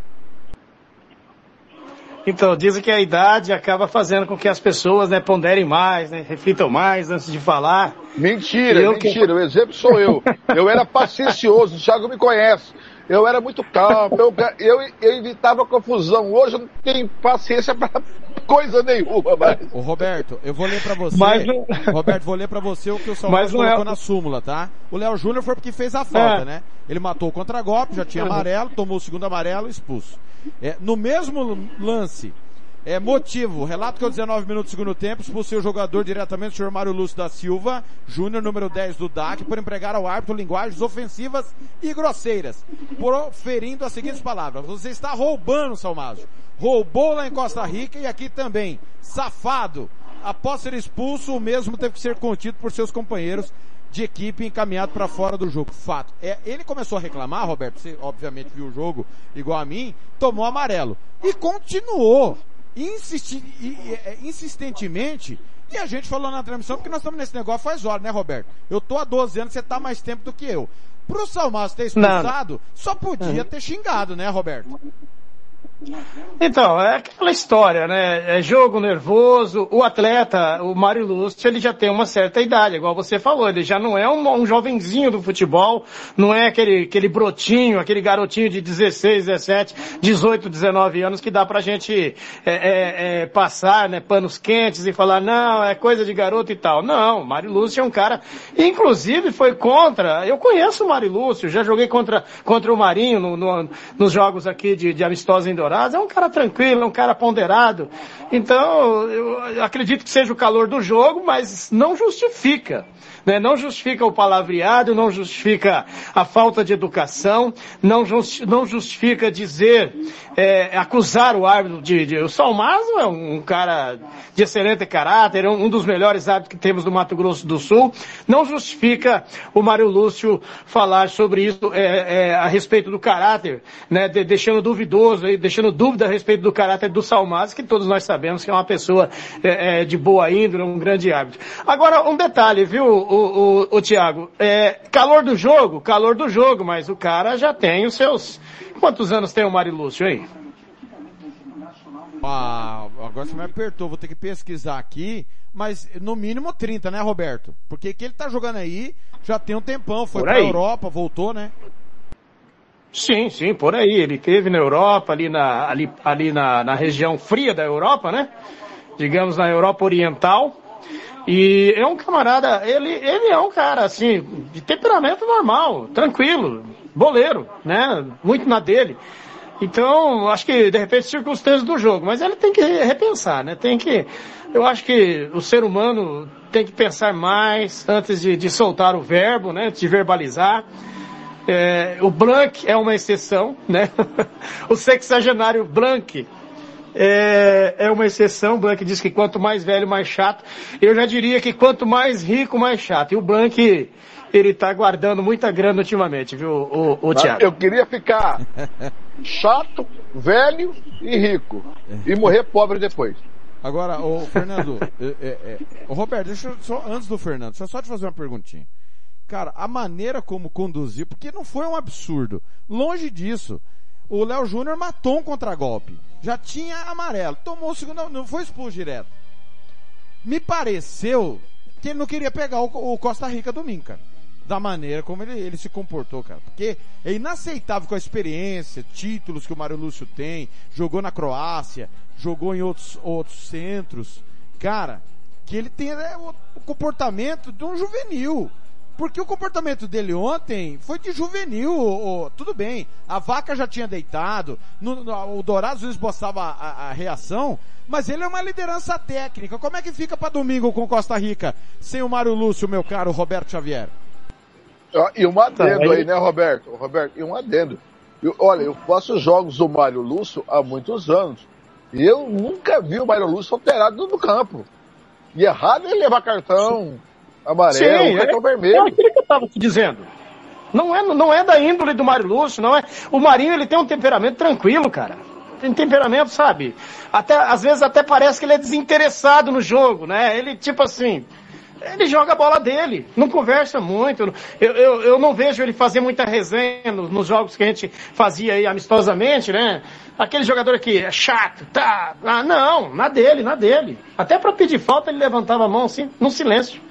Então, dizem que a idade acaba fazendo com que as pessoas né, ponderem mais, né, reflitam mais antes de falar. Mentira, eu mentira. Que... O exemplo sou eu. Eu era paciencioso, o Thiago me conhece. Eu era muito calmo, eu, eu, eu evitava confusão. Hoje eu não tenho paciência para coisa nenhuma mais. Ô Roberto, eu vou ler para você. Mas, Roberto, vou ler para você o que o Salvador é colocou é... na súmula, tá? O Léo Júnior foi porque fez a falta, é. né? Ele matou o contra-golpe, já tinha amarelo, tomou o segundo amarelo expulso. É, no mesmo lance, é, motivo, relato que aos 19 minutos do segundo tempo expulsou o jogador diretamente, o senhor Mário Lúcio da Silva, Júnior, número 10 do DAC, por empregar ao árbitro linguagens ofensivas e grosseiras, proferindo as seguintes palavras. Você está roubando, Salmazo. Roubou lá em Costa Rica e aqui também. Safado. Após ser expulso, o mesmo teve que ser contido por seus companheiros de equipe encaminhado para fora do jogo. Fato. É, ele começou a reclamar, Roberto, você obviamente viu o jogo igual a mim, tomou amarelo. E continuou insisti, é, insistentemente e a gente falou na transmissão porque nós estamos nesse negócio faz hora, né, Roberto? Eu tô há 12 anos, você tá mais tempo do que eu. Pro Salmaço ter expulsado, só podia ter xingado, né, Roberto? Então, é aquela história, né? É jogo nervoso. O atleta, o Mário Lúcio, ele já tem uma certa idade, igual você falou. Ele já não é um, um jovenzinho do futebol, não é aquele, aquele brotinho, aquele garotinho de 16, 17, 18, 19 anos que dá pra gente é, é, é, passar, né, panos quentes e falar, não, é coisa de garoto e tal. Não, o Mário Lúcio é um cara, inclusive foi contra, eu conheço o Mário Lúcio, já joguei contra, contra o Marinho no, no, nos jogos aqui de, de amistosa em É um cara tranquilo, é um cara ponderado. Então, eu acredito que seja o calor do jogo, mas não justifica né? não justifica o palavreado, não justifica a falta de educação, não, justi não justifica dizer, é, acusar o árbitro de, de... O Salmazo é um cara de excelente caráter, um, um dos melhores árbitros que temos no Mato Grosso do Sul, não justifica o Mário Lúcio falar sobre isso é, é, a respeito do caráter, né? De, deixando duvidoso, deixando dúvida a respeito do caráter do Salmazo, que todos nós sabemos que é uma pessoa é, é, de boa índole, um grande árbitro. Agora, um detalhe, viu, o, o, o Thiago, é, calor do jogo, calor do jogo, mas o cara já tem os seus. Quantos anos tem o Mari Lúcio aí? Ah, agora você me apertou, vou ter que pesquisar aqui, mas no mínimo 30, né, Roberto? Porque que ele tá jogando aí já tem um tempão, foi pra Europa, voltou, né? Sim, sim, por aí. Ele teve na Europa, ali na, ali, ali na, na região fria da Europa, né? Digamos na Europa Oriental. E é um camarada, ele, ele é um cara, assim, de temperamento normal, tranquilo, boleiro, né? Muito na dele. Então, acho que, de repente, circunstâncias do jogo, mas ele tem que repensar, né? Tem que, eu acho que o ser humano tem que pensar mais antes de, de soltar o verbo, né? De verbalizar. É, o Blanc é uma exceção, né? o sexagenário Blanc é, é uma exceção. O Blank diz que quanto mais velho, mais chato. Eu já diria que quanto mais rico, mais chato. E o Blank, ele tá guardando muita grana ultimamente, viu, o, o, o Thiago? Eu queria ficar chato, velho e rico. E morrer pobre depois. Agora, o Fernando, é, é, é, o Roberto, deixa eu só, antes do Fernando, deixa eu só te fazer uma perguntinha. Cara, a maneira como conduziu, porque não foi um absurdo. Longe disso o Léo Júnior matou um contragolpe. Já tinha amarelo. Tomou o segundo, não foi expulso direto. Me pareceu que ele não queria pegar o, o Costa Rica domingo, cara. Da maneira como ele, ele se comportou, cara. Porque é inaceitável com a experiência, títulos que o Mário Lúcio tem, jogou na Croácia, jogou em outros, outros centros. Cara, que ele tem é, o, o comportamento de um juvenil. Porque o comportamento dele ontem foi de juvenil. o- o- tudo bem, a vaca já tinha deitado, no- no- o Dourados esboçava a, a- reação, mas ele é uma liderança técnica. Como é que fica para domingo com Costa Rica sem o Mário Lúcio, meu caro Roberto Xavier? Ó, E um adendo Tá, aí- né, Roberto? Roberto, e um adendo. Eu- olha, eu faço jogos do Mário Lúcio há muitos anos. E eu nunca vi o Mário Lúcio alterado no campo. E errado é levar cartão amarelo, cartão é, vermelho. É aquilo que eu estava te dizendo. Não é, não é da índole do Mário Lúcio, não é. O Marinho ele tem um temperamento tranquilo, cara. Tem temperamento, sabe? Até, às vezes até parece que ele é desinteressado no jogo, né? Ele, tipo assim, ele joga a bola dele, não conversa muito. Eu, eu, eu não vejo ele fazer muita resenha nos, nos jogos que a gente fazia aí amistosamente, né? Aquele jogador que é chato, tá. Ah, não, na dele, na dele. Até para pedir falta ele levantava a mão assim, no silêncio.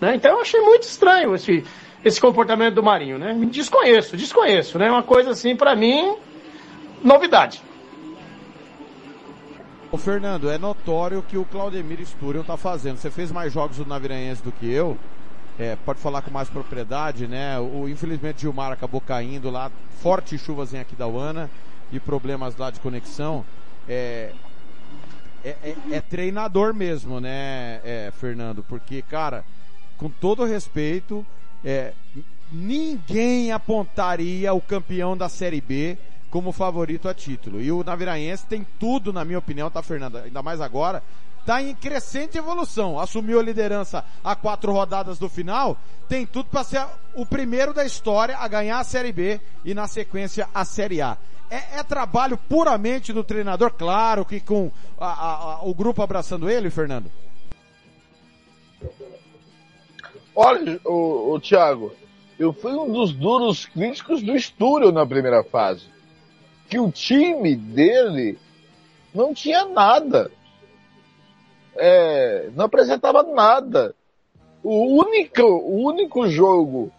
Né? Então eu achei muito estranho esse, esse comportamento do Marinho, né? Desconheço, desconheço, né? Uma coisa assim, para mim, novidade. Ô Fernando, é notório que o Claudemir Sturion tá fazendo. Você fez mais jogos do Navirense do que eu. É, pode falar com mais propriedade, né? O, infelizmente Gilmar acabou caindo lá, fortes chuvas em Aquidauana e problemas lá de conexão. É, é, é- é treinador mesmo, né, é, Fernando? Porque, cara, com todo respeito, é, ninguém apontaria o campeão da Série B como favorito a título. E o Naviraense tem tudo, na minha opinião, tá, Fernando? Ainda mais agora, tá em crescente evolução. Assumiu a liderança a quatro rodadas do final, tem tudo para ser o primeiro da história a ganhar a Série B e na sequência a Série A. É, é trabalho puramente do treinador, claro que com a- a- a- o grupo abraçando ele, Fernando. Olha, o, o Thiago, eu fui um dos duros críticos do Estúdio na primeira fase. Que o time dele não tinha nada. É, não apresentava nada. O único, o único jogo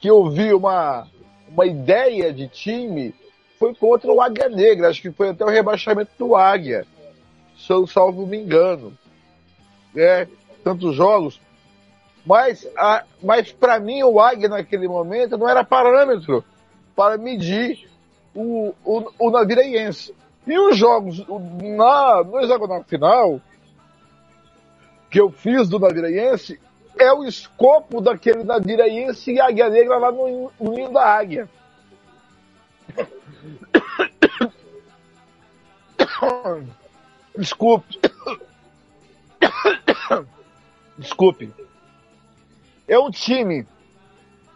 que eu vi uma, uma ideia de time foi contra o Águia Negra. Acho que foi até o rebaixamento do Águia. Se eu salvo me engano. É, tantos jogos. Mas, mas para mim o Águia naquele momento não era parâmetro para medir o, o, o Naviraense. E os jogos na, no hexagonal final que eu fiz do Naviraense é o escopo daquele Naviraense e Águia Negra lá no, no ninho da Águia. Desculpe. Desculpe. É um time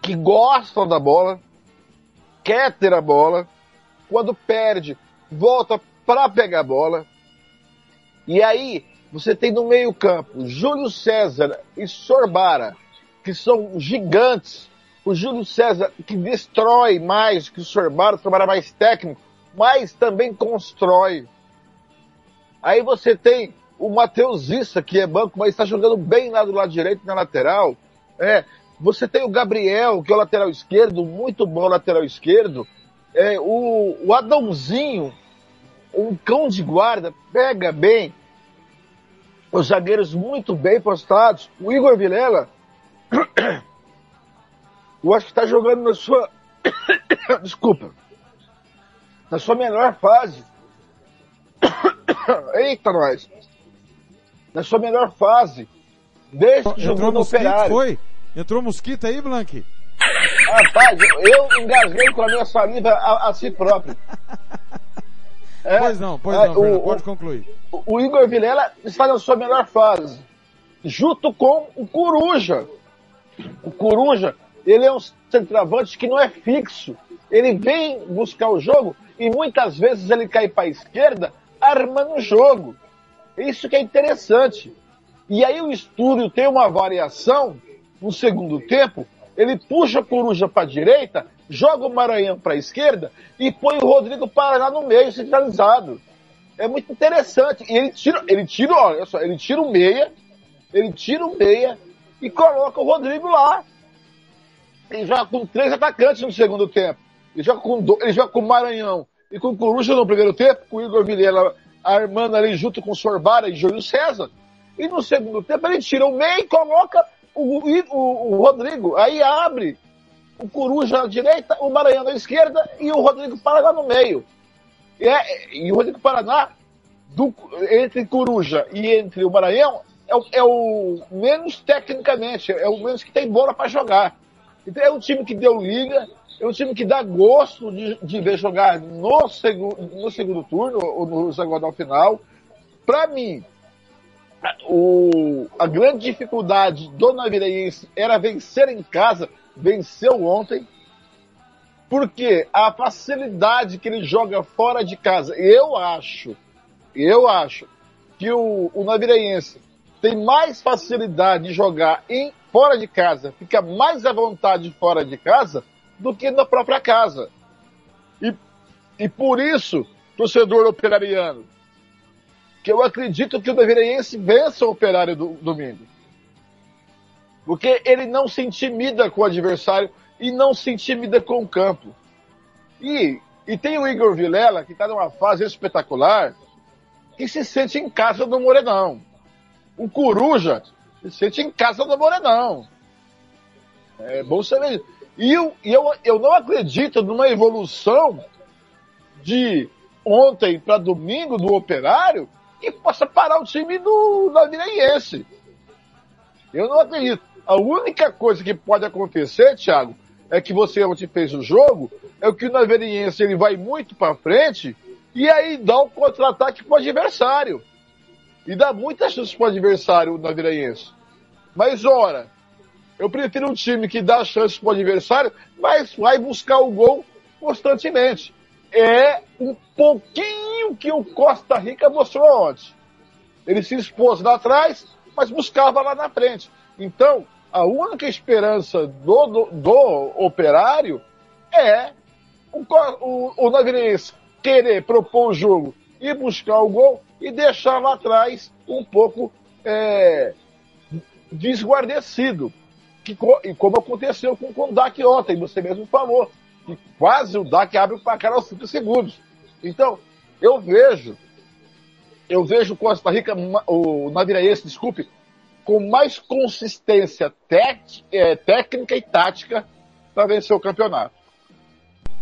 que gosta da bola, quer ter a bola, quando perde, volta para pegar a bola. E aí, você tem no meio-campo Júlio César e Sorbara, que são gigantes. O Júlio César que destrói mais que o Sorbara, o Sorbara é mais técnico, mas também constrói. Aí você tem o Matheus Issa, que é banco, mas está jogando bem lá do lado direito, na lateral. É, você tem o Gabriel, que é o lateral esquerdo, muito bom lateral esquerdo. É, o, o Adãozinho, um cão de guarda, pega bem. Os zagueiros muito bem postados. O Igor Vilela, eu acho que está jogando na sua. Desculpa. Na sua melhor fase. Eita, nós! Na sua melhor fase. Desde que jogou no Operário. foi? Entrou mosquito aí, Blank? Rapaz, eu engasguei com a minha saliva a, a si próprio. É, Pois não, pois é, não, o- Fernando, o- pode concluir. o Igor Vilela está na sua melhor fase, junto com o Coruja. O Coruja, ele é um centroavante que não é fixo. Ele vem buscar o jogo e muitas vezes ele cai para a esquerda armando o jogo. Isso que é interessante. E aí o Estúdio tem uma variação no segundo tempo, ele puxa o Coruja para a direita, joga o Maranhão para a esquerda e põe o Rodrigo Paraná no meio centralizado é muito interessante. E ele tira, ele tira, olha só, ele tira o meia, ele tira o meia e coloca o Rodrigo lá. Ele joga com três atacantes no segundo tempo. Ele joga com, do, ele joga com o Maranhão e com o Coruja no primeiro tempo, com o Igor Vilela armando ali junto com o Sorbara e Júlio César. E no segundo tempo ele tira o meio e coloca o, o, o Rodrigo. Aí abre o Coruja à direita, o Maranhão à esquerda e o Rodrigo Paraná no meio. E, é, e o Rodrigo Paraná, do, entre Coruja e entre o Maranhão, é o, é o, menos tecnicamente, é o menos que tem bola para jogar. Então é um time que deu liga, é um time que dá gosto de, de ver jogar no, segu, no segundo turno ou no hexagonal final. Para mim, o, a grande dificuldade do Navireense era vencer em casa, venceu ontem, porque a facilidade que ele joga fora de casa, eu acho, eu acho que o, o tem mais facilidade de jogar em fora de casa, fica mais à vontade fora de casa do que na própria casa. E, e por isso, torcedor operariano, que eu acredito que o Naviraense vença o Operário do domingo. Porque ele não se intimida com o adversário e não se intimida com o campo. E, e tem o Igor Vilela, que está numa fase espetacular, que se sente em casa do Morenão. O Coruja se sente em casa do Morenão. É bom saber. E eu, eu, eu não acredito numa evolução de ontem para domingo do Operário que possa parar o time do Naviraense. Eu não acredito. A única coisa que pode acontecer, Thiago, é que você ontem fez o jogo, é que o Naviraense ele vai muito para frente e aí dá um contra-ataque para o adversário. E dá muitas chances para o adversário, o Naviraense. Mas, ora, eu prefiro um time que dá chances para o adversário, mas vai buscar o gol constantemente é um pouquinho que o Costa Rica mostrou ontem. Ele se expôs lá atrás, mas buscava lá na frente. Então, a única esperança do, do, do operário é o, o, o querer propor o jogo e buscar o gol e deixar lá atrás um pouco é, desguardecido. Que, como aconteceu com o Kondak ontem, você mesmo falou que quase o DAC abre o placar aos 5 segundos. Então, eu vejo, eu vejo o Costa Rica, o Naviraense, desculpe, com mais consistência é, técnica e tática para vencer o campeonato.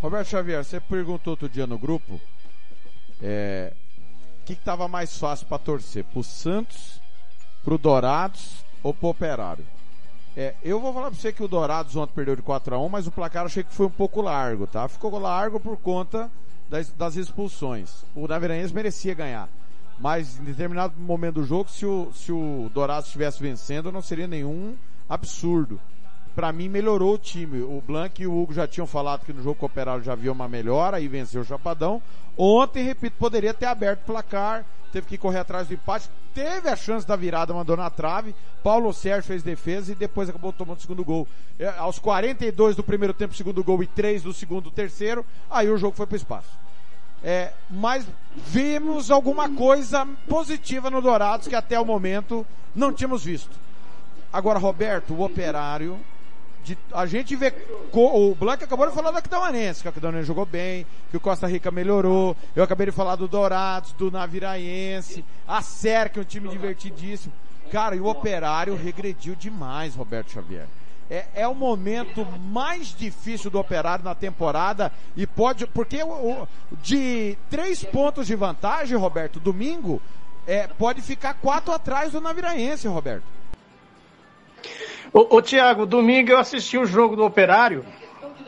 Roberto Xavier, você perguntou outro dia no grupo é, o que estava mais fácil para torcer, pro Santos, pro Dourados ou pro Operário? É, eu vou falar pra você que o Dourados ontem perdeu de 4 a 1 mas o placar achei que foi um pouco largo, tá? Ficou largo por conta das, das expulsões. O Naveranense merecia ganhar. Mas em determinado momento do jogo, se o, se o Dourados estivesse vencendo, não seria nenhum absurdo. Para mim, melhorou o time. O Blanc e o Hugo já tinham falado que no jogo cooperado já havia uma melhora e venceu o Chapadão. Ontem, repito, poderia ter aberto o placar, teve que correr atrás do empate teve a chance da virada, mandou na trave. Paulo Sérgio fez defesa e depois acabou tomando o segundo gol. É, aos 42 do primeiro tempo, segundo gol e 3 do segundo, terceiro, aí o jogo foi para o espaço. É, mas vimos alguma coisa positiva no Dourados que até o momento não tínhamos visto. Agora, Roberto, o operário de, a gente vê, o Blanc acabou de falar do Aquidauanense, que o Aquidauanense jogou bem, que o Costa Rica melhorou, eu acabei de falar do Dourados, do Naviraense, a Ser, que é um time divertidíssimo. Cara, e o Operário regrediu demais, Roberto Xavier. É, é o momento mais difícil do Operário na temporada e pode, porque o, de três pontos de vantagem, Roberto, domingo, é, pode ficar quatro atrás do Naviraense, Roberto. Ô, ô Tiago, domingo eu assisti o jogo do Operário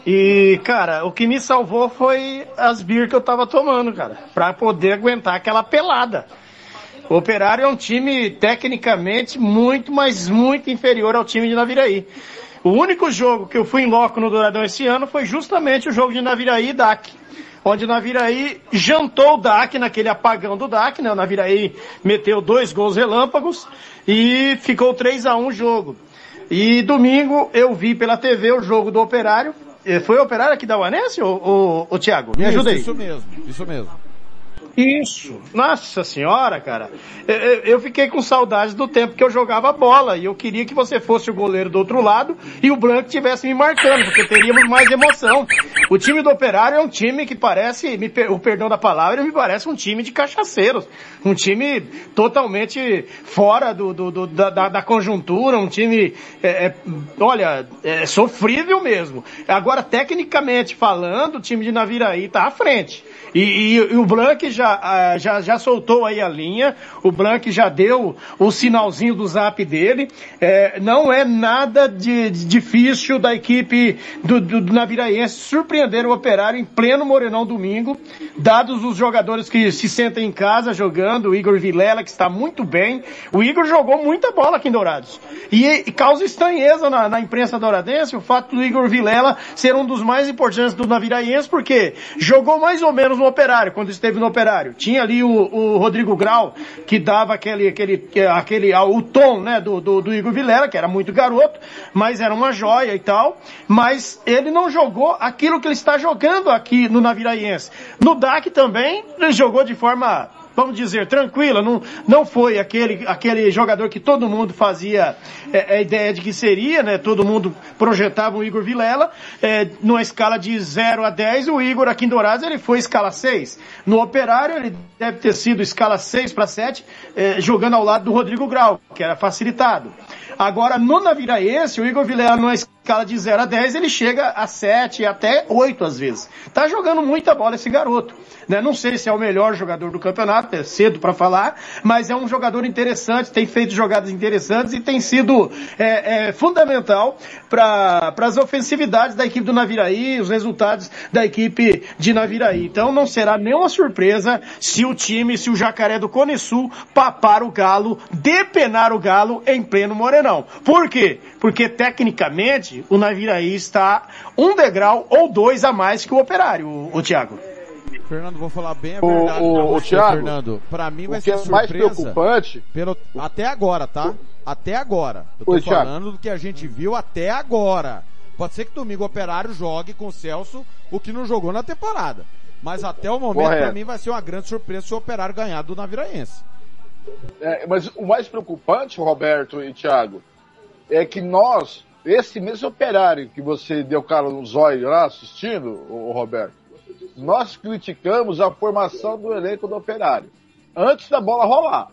e, cara, o que me salvou foi as beer que eu tava tomando, cara, pra poder aguentar aquela pelada. O Operário é um time tecnicamente muito, mas muito inferior ao time de Naviraí. O único jogo que eu fui em loco no Douradão esse ano foi justamente o jogo de Naviraí e DAC. Onde o Naviraí jantou o DAC naquele apagão do DAC, né? O Naviraí meteu dois gols relâmpagos e ficou 3 a 1 o jogo. E domingo eu vi pela TV o jogo do Operário. Foi o Operário aqui da Uanense, ô, ô, ô Thiago? Me ajuda aí. Isso mesmo, isso mesmo. Isso, nossa senhora, cara. Eu, eu, fiquei com saudades do tempo que eu jogava bola e eu queria que você fosse o goleiro do outro lado e o Branco tivesse me marcando, porque teríamos mais emoção. O time do Operário é um time que parece, me, o perdão da palavra, me parece um time de cachaceiros. Um time totalmente fora do, do, do da, da, conjuntura, um time, é, é, olha, é sofrível mesmo. Agora, tecnicamente falando, o time de Naviraí está à frente. E, e, e o Blanc já, já, já soltou aí a linha, o Blanc já deu o sinalzinho do zap dele. É, não é nada de, de, difícil da equipe do, do, do Naviraense surpreender o operário em pleno Morenão domingo, dados os jogadores que se sentem em casa jogando, o Igor Vilela, que está muito bem. O Igor jogou muita bola aqui em Dourados. E, e causa estranheza na, na imprensa douradense o fato do Igor Vilela ser um dos mais importantes do Naviraense, porque jogou mais ou menos no Operário, quando esteve no Operário. Tinha ali o, o Rodrigo Grau, que dava aquele, aquele, aquele, o tom, né, do, do, do Igor Vilela, que era muito garoto, mas era uma joia e tal. Mas ele não jogou aquilo que ele está jogando aqui no Naviraense. No DAC também, ele jogou de forma vamos dizer, tranquila, não, não foi aquele, aquele jogador que todo mundo fazia é, a ideia de que seria, né? Todo mundo projetava o Igor Vilela, é, numa escala de 0 a 10, o Igor aqui em Dourados ele foi escala 6. No Operário ele deve ter sido escala 6 para 7, é, jogando ao lado do Rodrigo Grau, que era facilitado. Agora, no Naviraense, o Igor Vilela, numa escala de 0 a 10, ele chega a 7, até 8 às vezes. Tá jogando muita bola esse garoto. Né? Não sei se é o melhor jogador do campeonato, é cedo para falar, mas é um jogador interessante, tem feito jogadas interessantes e tem sido é, é, fundamental para as ofensividades da equipe do Naviraí, os resultados da equipe de Naviraí. Então não será nenhuma surpresa se o time, se o Jacaré do Cone Sul papar o Galo, depenar o Galo em pleno Morenão. Por quê? Porque tecnicamente o Naviraí está um degrau ou dois a mais que o Operário, o, o Thiago. Fernando, vou falar bem a verdade o, o, você, Thiago, Fernando. Pra mim vai ser é surpresa. mais preocupante. Pelo, até agora, tá? Até agora. Eu tô Oi, falando Thiago. do que a gente viu até agora. Pode ser que domingo o Operário jogue com o Celso o que não jogou na temporada. Mas até o momento, Correto. pra mim, vai ser uma grande surpresa se o Operário ganhar do Naviraense. É, mas o mais preocupante, Roberto e Thiago, é que nós, esse mesmo operário que você deu cara no zóio lá assistindo, o Roberto, nós criticamos a formação do elenco do Operário antes da bola rolar.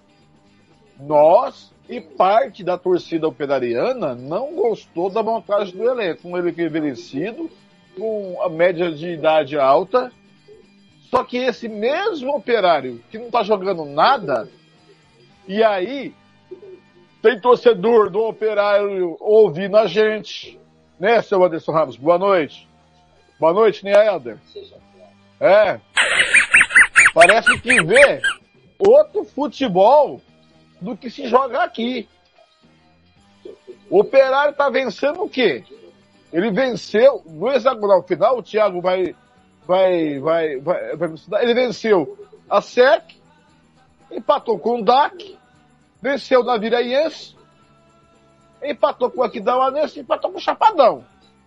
Nós e parte da torcida operariana não gostou da montagem do elenco. Um elenco envelhecido, com a média de idade alta. Só que esse mesmo operário que não está jogando nada, e aí tem torcedor do operário ouvindo a gente, né, seu Anderson Ramos? Boa noite. Boa noite, Nia Helder. É. Parece que vê outro futebol do que se joga aqui. O Operário tá vencendo o quê? Ele venceu no hexagonal final, o Thiago vai vai vai vai, vai ele venceu a SEC, empatou com o DAC, venceu na Viraiense, empatou com o Aquidauanense, empatou com o Chapadão.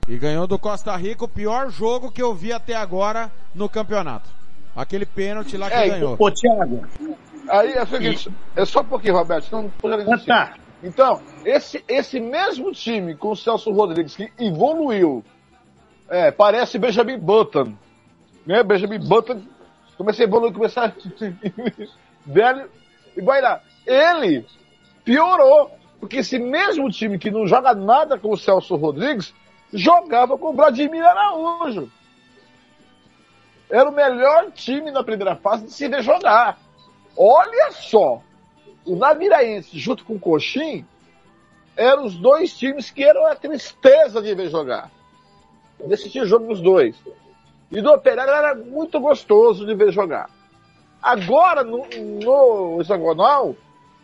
E ganhou do Costa Rica o pior jogo que eu vi até agora no campeonato. Aquele pênalti lá que é, ganhou. Pô, Thiago. Aí é o seguinte, e... é só um pouquinho, Roberto, senão não ah, tá. Então, esse, esse mesmo time com o Celso Rodrigues que evoluiu, é, parece Benjamin Button, né? Benjamin Button começa a evoluir, começar a... velho, e vai lá. Ele piorou, porque esse mesmo time que não joga nada com o Celso Rodrigues jogava com o Vladimir Araújo. Era o melhor time na primeira fase de se ver jogar. Olha só, o Naviraense junto com o Coxim eram os dois times que eram a tristeza de ver jogar. De assistir jogo dos dois. E do Operário era muito gostoso de ver jogar. Agora, no, no hexagonal,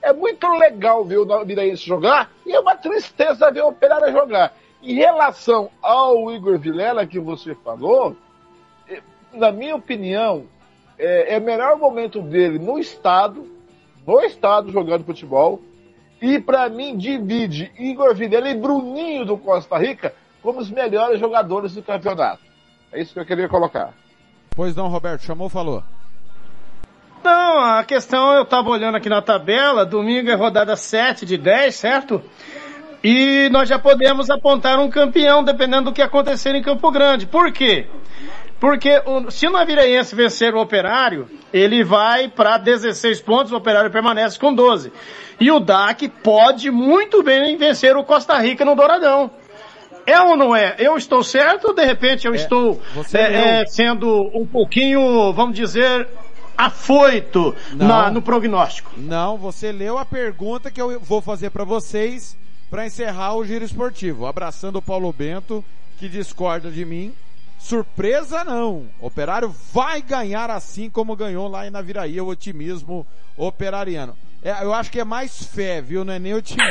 é muito legal ver o Naviraense jogar e é uma tristeza ver o Operário jogar. Em relação ao Igor Vilela que você falou, eh, na minha opinião, é, é o melhor momento dele no estado, no estado jogando futebol. E para mim divide Igor Vilela e Bruninho do Costa Rica como os melhores jogadores do campeonato. É isso que eu queria colocar. Pois não, Roberto, chamou, falou. Não, a questão, eu estava olhando aqui na tabela, domingo é rodada 7 de 10, certo? E nós já podemos apontar um campeão, dependendo do que acontecer em Campo Grande. Por quê? Porque o, se o Naviraense vencer o Operário, ele vai para 16 pontos, o Operário permanece com 12. E o DAC pode muito bem vencer o Costa Rica no Douradão. É ou não é? Eu estou certo ou de repente eu é, estou é, é, sendo um pouquinho, vamos dizer, afoito na, no prognóstico? Não, você leu a pergunta que eu vou fazer para vocês para encerrar o giro esportivo. Abraçando o Paulo Bento, que discorda de mim. Surpresa não. Operário vai ganhar assim como ganhou lá em Naviraí, o otimismo operariano. É, eu acho que é mais fé, viu? Não é nem otimismo.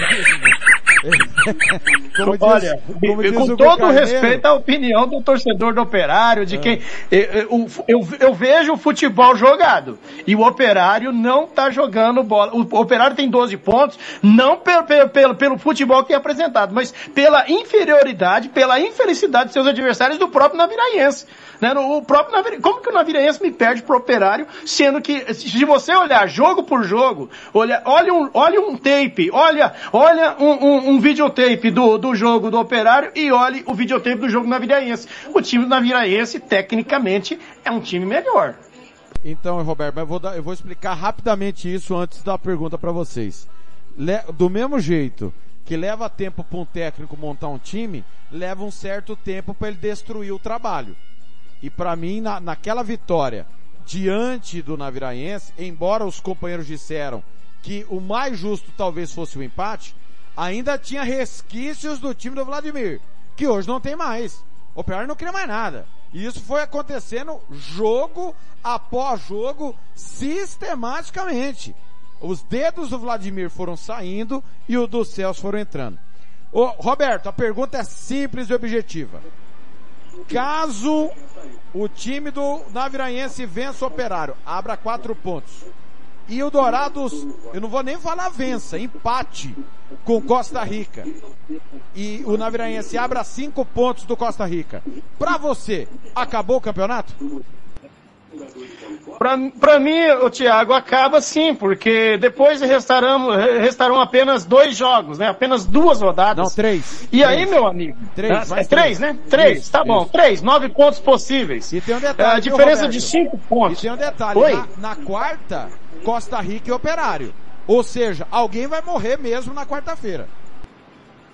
como diz, Olha, como diz com todo Carneiro, respeito à opinião do torcedor do operário, de é. quem eu, eu, eu, vejo o futebol jogado e o operário não está jogando bola. O operário tem 12 pontos, não pelo, pelo, pelo, pelo futebol que é apresentado, mas pela inferioridade, pela infelicidade de seus adversários do próprio Naviraense. Né? O próprio como que o Naviraense me perde pro operário, sendo que, se você olhar jogo por jogo, olha, olha um, olha um tape, olha, olha um, um, um videotape do, do jogo do operário e olhe o videotape do jogo do Naviraense. O time do Naviraense, tecnicamente, é um time melhor. Então, Roberto, eu vou, dar, eu vou explicar rapidamente isso antes da pergunta para vocês. Le, do mesmo jeito que leva tempo para um técnico montar um time, leva um certo tempo para ele destruir o trabalho. E para mim, na, naquela vitória diante do Naviraense, embora os companheiros disseram que o mais justo talvez fosse o empate, ainda tinha resquícios do time do Vladimir, que hoje não tem mais. O Operário não queria mais nada. E isso foi acontecendo jogo após jogo, sistematicamente. Os dedos do Vladimir foram saindo e o dos céus foram entrando. Ô, Roberto, a pergunta é simples e objetiva. Caso o time do Naviraense vença o Operário, abra quatro pontos. E o Dourados, eu não vou nem falar vença, empate com Costa Rica. E o Naviraense abra cinco pontos do Costa Rica. Para você, acabou o campeonato? Para mim, o Thiago, acaba sim, porque depois restarão, restarão apenas dois jogos, né? Apenas duas rodadas. Não, três. E três. aí, meu amigo? Três. é três, né? Três, isso, tá bom. Isso. Três, nove pontos possíveis. E tem um detalhe. É, a diferença de cinco pontos. E tem um detalhe. Oi? Na, na quarta, Costa Rica e Operário. Ou seja, alguém vai morrer mesmo na quarta-feira.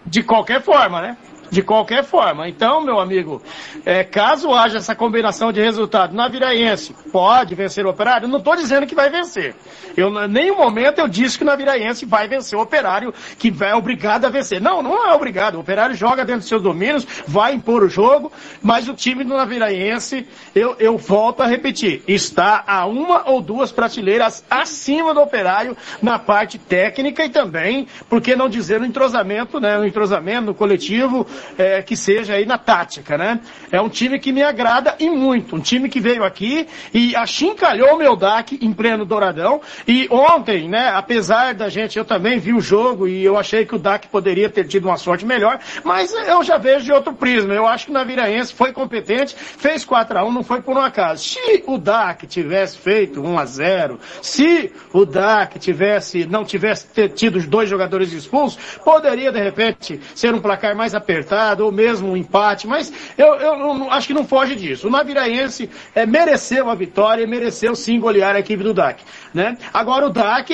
De qualquer forma, né? De qualquer forma. Então, meu amigo, é, caso haja essa combinação de resultado na Viraense, pode vencer o Operário? Não estou dizendo que vai vencer. Eu, em nenhum momento eu disse que na Viraense vai vencer o Operário, que vai é obrigado a vencer. Não, não é obrigado. O Operário joga dentro dos seus domínios, vai impor o jogo, mas o time do Naviraense, eu, eu volto a repetir, está a uma ou duas prateleiras acima do Operário na parte técnica e também, por que não dizer no entrosamento, né? No entrosamento, no coletivo, é, que seja aí na tática, né? É um time que me agrada e muito. Um time que veio aqui e achincalhou o meu DAC em pleno Douradão. E ontem, né, apesar da gente, eu também vi o jogo e eu achei que o DAC poderia ter tido uma sorte melhor, mas eu já vejo de outro prisma. Eu acho que o Naviraense foi competente, fez 4 a 1 não foi por um acaso. Se o DAC tivesse feito 1 a 0 se o DAC tivesse, não tivesse tido os dois jogadores expulsos, poderia de repente ser um placar mais apertado ou mesmo um empate, mas eu, eu, acho que não foge disso. O Naviraense é, mereceu a vitória e mereceu sim golear a equipe do DAC. Né? Agora o DAC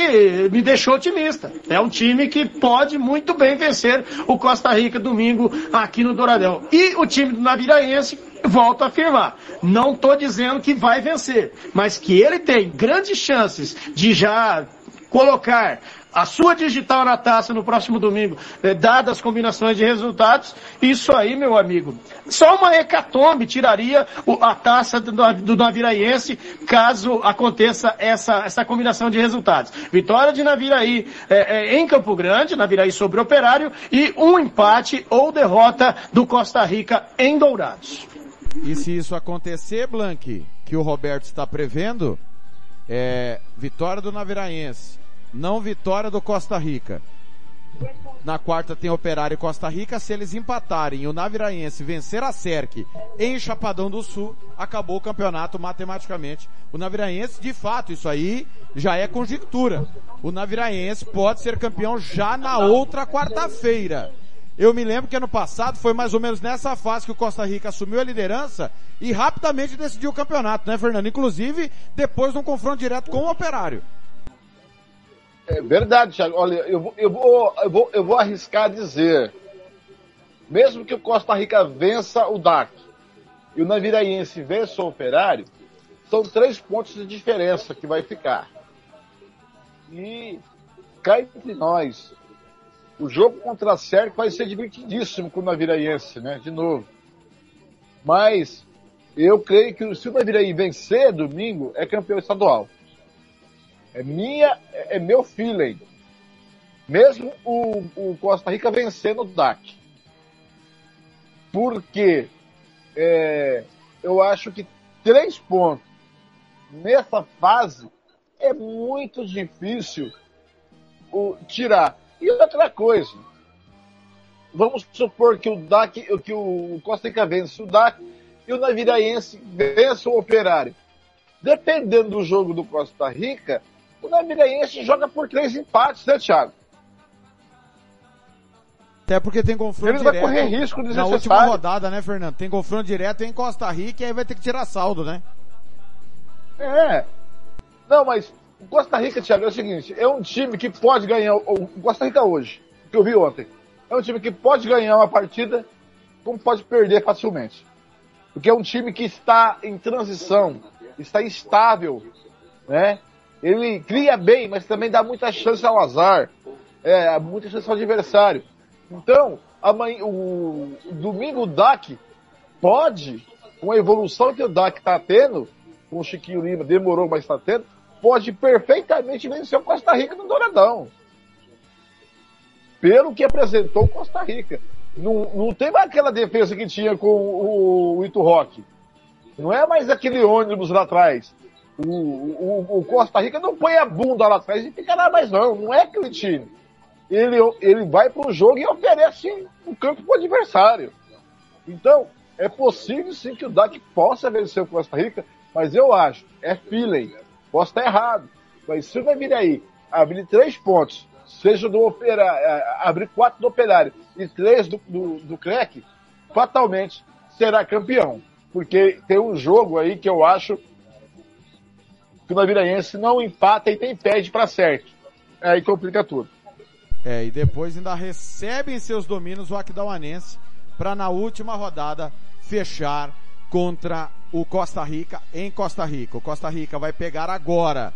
me deixou otimista. É um time que pode muito bem vencer o Costa Rica domingo aqui no Douradão. E o time do Naviraense volto a afirmar, não estou dizendo que vai vencer, mas que ele tem grandes chances de já colocar a sua digital na taça no próximo domingo, é, dadas as combinações de resultados, isso aí, meu amigo, só uma hecatombe tiraria o, a taça do, do Naviraense caso aconteça essa, essa combinação de resultados. Vitória de Naviraí é, é, em Campo Grande, Naviraí sobre Operário, e um empate ou derrota do Costa Rica em Dourados. E se isso acontecer, Blank, que o Roberto está prevendo, é, vitória do Naviraense, não vitória do Costa Rica. Na quarta tem Operário e Costa Rica. Se eles empatarem e o Naviraense vencer a SERC em Chapadão do Sul, acabou o campeonato matematicamente. O Naviraense, de fato, isso aí já é conjectura. O Naviraense pode ser campeão já na outra quarta-feira. Eu me lembro que ano passado foi mais ou menos nessa fase que o Costa Rica assumiu a liderança e rapidamente decidiu o campeonato, né, Fernando? Inclusive depois de um confronto direto com o Operário. É verdade, Thiago. Olha, eu vou, eu vou, eu vou, eu vou arriscar dizer, mesmo que o Costa Rica vença o DAC e o Naviraense vença o Operário, são três pontos de diferença que vai ficar. E cá entre nós, o jogo contra a Sérvia vai ser divertidíssimo com o Naviraense, né? De novo. Mas eu creio que se o Naviraí vencer domingo, é campeão estadual. É minha, é, é meu feeling. Mesmo o, o Costa Rica vencendo o DAC. Porque é, eu acho que três pontos nessa fase é muito difícil o, tirar. E outra coisa, vamos supor que o DAC, que o Costa Rica vence o DAC e o Naviraense vence o Operário. Dependendo do jogo do Costa Rica, o Naviraense joga por três empates, né, Thiago? Até porque tem confronto Ele direto. vai correr risco na última rodada, né, Fernando? Tem confronto direto em Costa Rica e aí vai ter que tirar saldo, né? É. Não, mas o Costa Rica, Thiago, é o seguinte, é um time que pode ganhar, o Costa Rica hoje, que eu vi ontem, é um time que pode ganhar uma partida, como pode perder facilmente. Porque é um time que está em transição, está instável, né? Ele cria bem, mas também dá muita chance ao azar, é, muita chance ao adversário. Então, amanhã, o, o domingo o DAC pode, com a evolução que o DAC está tendo, com o Chiquinho Lima demorou, mas está tendo, pode perfeitamente vencer o Costa Rica no Douradão. Pelo que apresentou o Costa Rica. Não, não tem mais aquela defesa que tinha com o, o Ito Rock. Não é mais aquele ônibus lá atrás. O, o, o, Costa Rica não põe a bunda lá atrás e fica lá mais não. Não é aquele time. Ele, ele vai para o jogo e oferece o um campo para o adversário. Então, é possível sim que o DAC possa vencer o Costa Rica, mas eu acho, é feeling. Posso estar errado. Mas se o aí abrir três pontos, seja do operário, abrir quatro do operário e três do, do, do fatalmente será campeão. Porque tem um jogo aí que eu acho que o Naviraense não empata e tem pede para certo. Aí complica tudo. É, e depois ainda recebe em seus domínios o Aquidauanense para na última rodada fechar contra o Costa Rica em Costa Rica. O Costa Rica vai pegar agora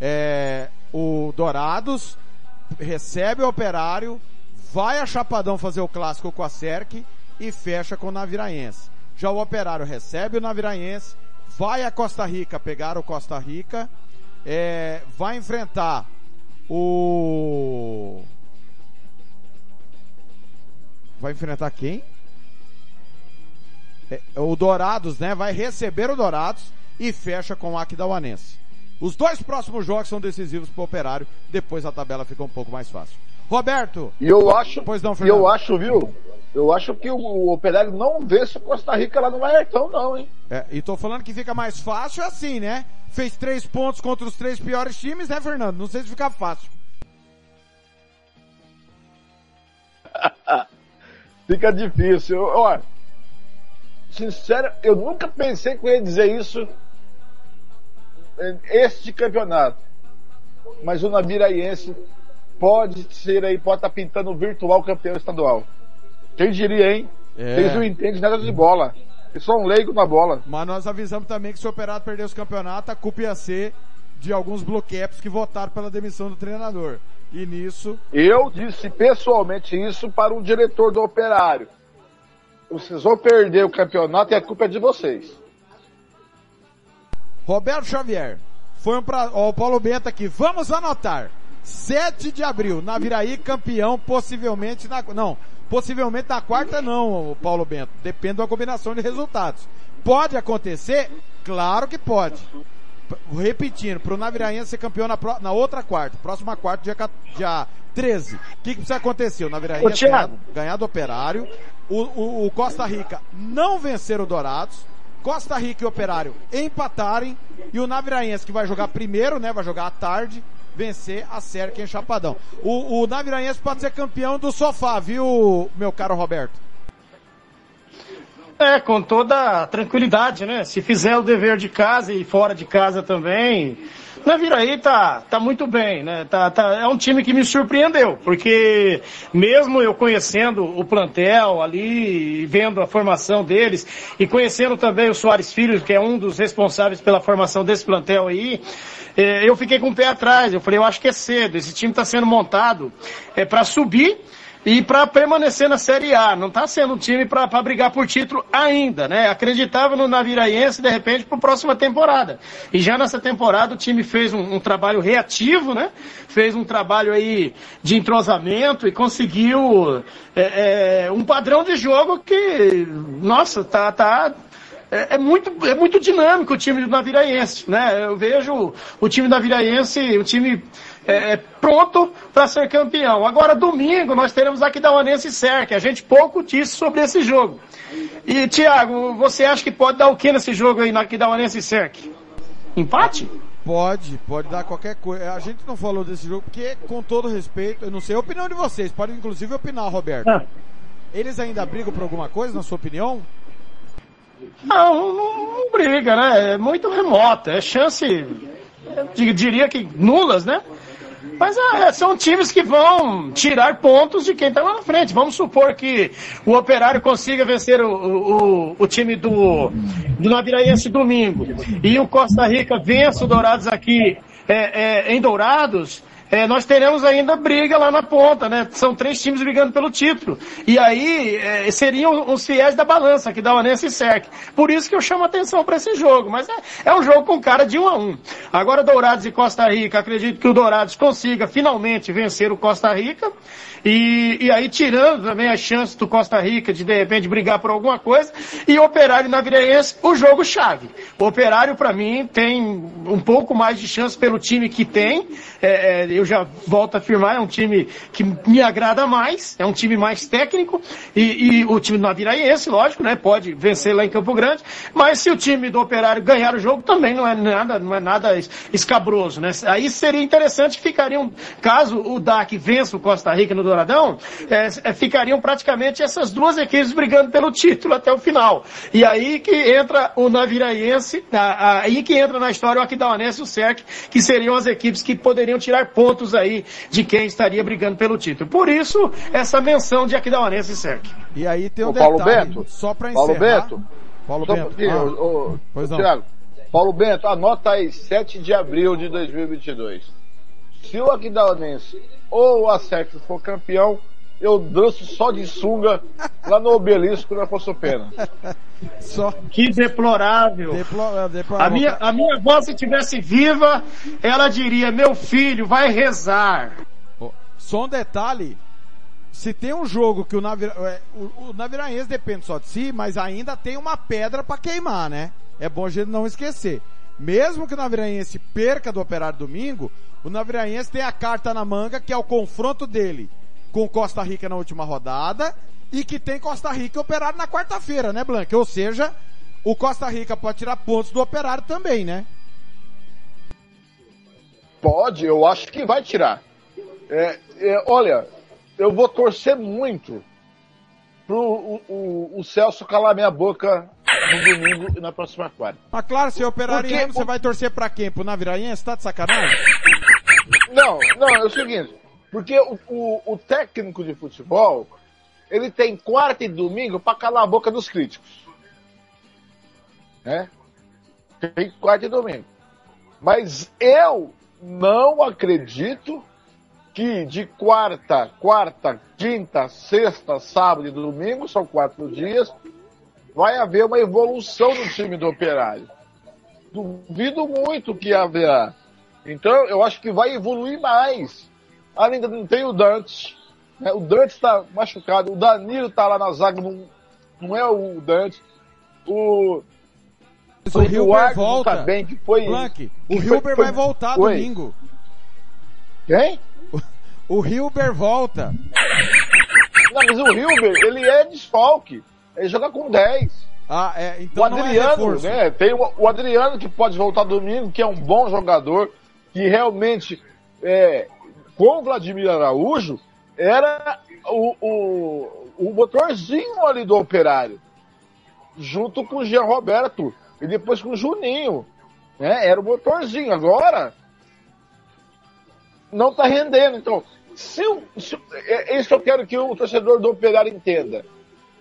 é, o Dourados, recebe o Operário, vai a Chapadão fazer o clássico com a Serc e fecha com o Naviraense. Já o Operário recebe o Naviraense, vai a Costa Rica pegar o Costa Rica, é, vai enfrentar o. Vai enfrentar quem? É, o Dourados, né? Vai receber o Dourados e fecha com o Aquidauanense. Os dois próximos jogos são decisivos para o Operário, depois a tabela fica um pouco mais fácil. Roberto. E eu acho, pois não, Fernando. eu acho, viu? Eu acho que o, o Operário não vence o Costa Rica lá no Laertão, não, hein? É, e tô falando que fica mais fácil assim, né? Fez três pontos contra os três piores times, né, Fernando? Não sei se fica fácil. fica difícil. Olha, sincero, eu nunca pensei que eu ia dizer isso este campeonato. Mas o Naviraense pode ser aí, pode estar tá pintando o virtual campeão estadual. Quem diria, hein? É. Eles não entendem nada de bola. Eles são um leigo na bola. Mas nós avisamos também que se o Operário perder os campeonatos, a culpa ia ser de alguns bloqueios que votaram pela demissão do treinador. E nisso. Eu disse pessoalmente isso para o diretor do Operário. Vocês vão perder o campeonato e a culpa é de vocês. Roberto Xavier. Foi um pra... Ó, o Paulo Bento aqui. Vamos anotar. 7 de abril, Naviraí campeão, possivelmente na. Não, possivelmente na quarta não, Paulo Bento. Depende da combinação de resultados. Pode acontecer? Claro que pode. repetindo, pro Naviraense ser campeão na, pro- na outra quarta, próxima quarta, dia, dia 13. O que, que precisa acontecer? O Naviraense ganhar, ganhar do Operário, o, o- o Costa Rica não vencer o Dourados, Costa Rica e Operário empatarem, e o Naviraense, que vai jogar primeiro, né, vai jogar à tarde, vencer a Cerca em Chapadão. O, o Naviraense pode ser campeão do sofá, viu, meu caro Roberto? É, com toda tranquilidade, né? Se fizer o dever de casa e fora de casa também, Naviraí tá, tá muito bem, né? Tá, tá, é um time que me surpreendeu, porque mesmo eu conhecendo o plantel ali, vendo a formação deles, e conhecendo também o Soares Filho, que é um dos responsáveis pela formação desse plantel aí, eh, eu fiquei com o pé atrás. Eu falei, eu acho que é cedo, esse time está sendo montado é, para subir e para permanecer na Série A. Não está sendo um time para brigar por título ainda, né? Acreditava no Naviraense, de repente, para a próxima temporada. E já nessa temporada o time fez um, um trabalho reativo, né? Fez um trabalho aí de entrosamento e conseguiu é, é, um padrão de jogo que, nossa, tá, tá, é, é muito, é muito dinâmico o time do Naviraense, né? Eu vejo o time do Naviraense, o time é, é, pronto para ser campeão. Agora, domingo, nós teremos Aquidauanense e Cerque. A gente pouco disse sobre esse jogo. E, Thiago, você acha que pode dar o que nesse jogo aí na Aquidauanense Cerque? Empate? Pode, pode dar qualquer coisa. A gente não falou desse jogo porque, com todo respeito, eu não sei a opinião de vocês, pode inclusive opinar, Roberto. Ah. Eles ainda brigam por alguma coisa, na sua opinião? Não, não, não briga, né? É muito remota. É chance, diria que nulas, né? Mas é, são times que vão tirar pontos de quem está lá na frente. Vamos supor que o Operário consiga vencer o, o, o time do, do Naviraense domingo e o Costa Rica vença o Dourados aqui é, é, em Dourados. É, nós teremos ainda briga lá na ponta, né? São três times brigando pelo título. E aí é, seriam os fiéis da balança, que dá o Anense Sec. Por isso que eu chamo atenção para esse jogo. Mas é, é um jogo com cara de um a um. Agora Dourados e Costa Rica, acredito que o Dourados consiga finalmente vencer o Costa Rica. E, e aí tirando também as chances do Costa Rica de de repente brigar por alguma coisa. E Operário e Naviraense, o jogo chave. O Operário, para mim, tem um pouco mais de chance pelo time que tem. É, é, eu já volto a afirmar, é um time que me agrada mais, é um time mais técnico, e, e o time do Naviraense, lógico, né, pode vencer lá em Campo Grande, mas se o time do Operário ganhar o jogo, também não é nada, não é nada es- escabroso, né? Aí seria interessante, ficariam, caso o DAC vença o Costa Rica no Douradão, é, é, ficariam praticamente essas duas equipes brigando pelo título até o final. E aí que entra o Naviraense, a- a- aí que entra na história o Aquidauanense e o SERC, que seriam as equipes que poderiam tirar pontos aí de quem estaria brigando pelo título. Por isso, essa menção de Aquidauanense e SERC. E aí tem um Ô, Paulo detalhe, Bento, só para Paulo encerrar. Bento, Paulo só Bento. pouquinho, ah, ô, pois não. Thiago. Paulo Bento, anota aí, 7 de abril de 2022. Se o Aquidauanense ou o Acerto for campeão, eu danço só de sunga lá no obelisco na Afonso Pena. Só. Que deplorável. Deplo- é, A deplorável. minha, a minha avó, se tivesse viva, ela diria, meu filho, vai rezar. Só um detalhe. Se tem um jogo que o, Navira, é, o, o Naviraense depende só de si, mas ainda tem uma pedra pra queimar, né? É bom a gente não esquecer. Mesmo que o Naviraense perca do Operário domingo, o Naviraense tem a carta na manga, que é o confronto dele com Costa Rica na última rodada, e que tem Costa Rica e Operário na quarta-feira, né, Blanca? Ou seja, o Costa Rica pode tirar pontos do Operário também, né? Pode, eu acho que vai tirar. É, é, olha, eu vou torcer muito pro o, o- o Celso calar minha boca no domingo e na próxima quarta. Mas claro, se é Porque- você vai torcer pra quem? Pro Naviraense? Tá de sacanagem? Não, não, é o seguinte, porque o, o- o técnico de futebol, ele tem quarta e domingo para calar a boca dos críticos. Né? Tem quarta e domingo. Mas eu não acredito que de quarta, quarta, quinta, sexta, sábado e domingo, são quatro dias, vai haver uma evolução no time do operário. Duvido muito que haverá. Então, eu acho que vai evoluir mais. Ainda não tem o Dante. né? O Dante está machucado. O Danilo está lá na zaga, não, não é o Dante. O, o Hilber volta. Bem que foi Blank, o que foi- Hilber foi- vai voltar Oi. domingo. Quem? O Hilber volta. Não, mas o Hilber, ele é desfalque. Ele joga com 10. Ah, é, então o é Adriano, reforço. né? Tem o, o Adriano que pode voltar domingo, que é um bom jogador, que realmente, é, com o Vladimir Araújo, era o, o, o motorzinho ali do operário. Junto com o Jean Roberto. E depois com o Juninho. Né? Era o motorzinho. Agora, não tá rendendo. Então, se, se é, é isso que eu quero que o torcedor do Operário entenda.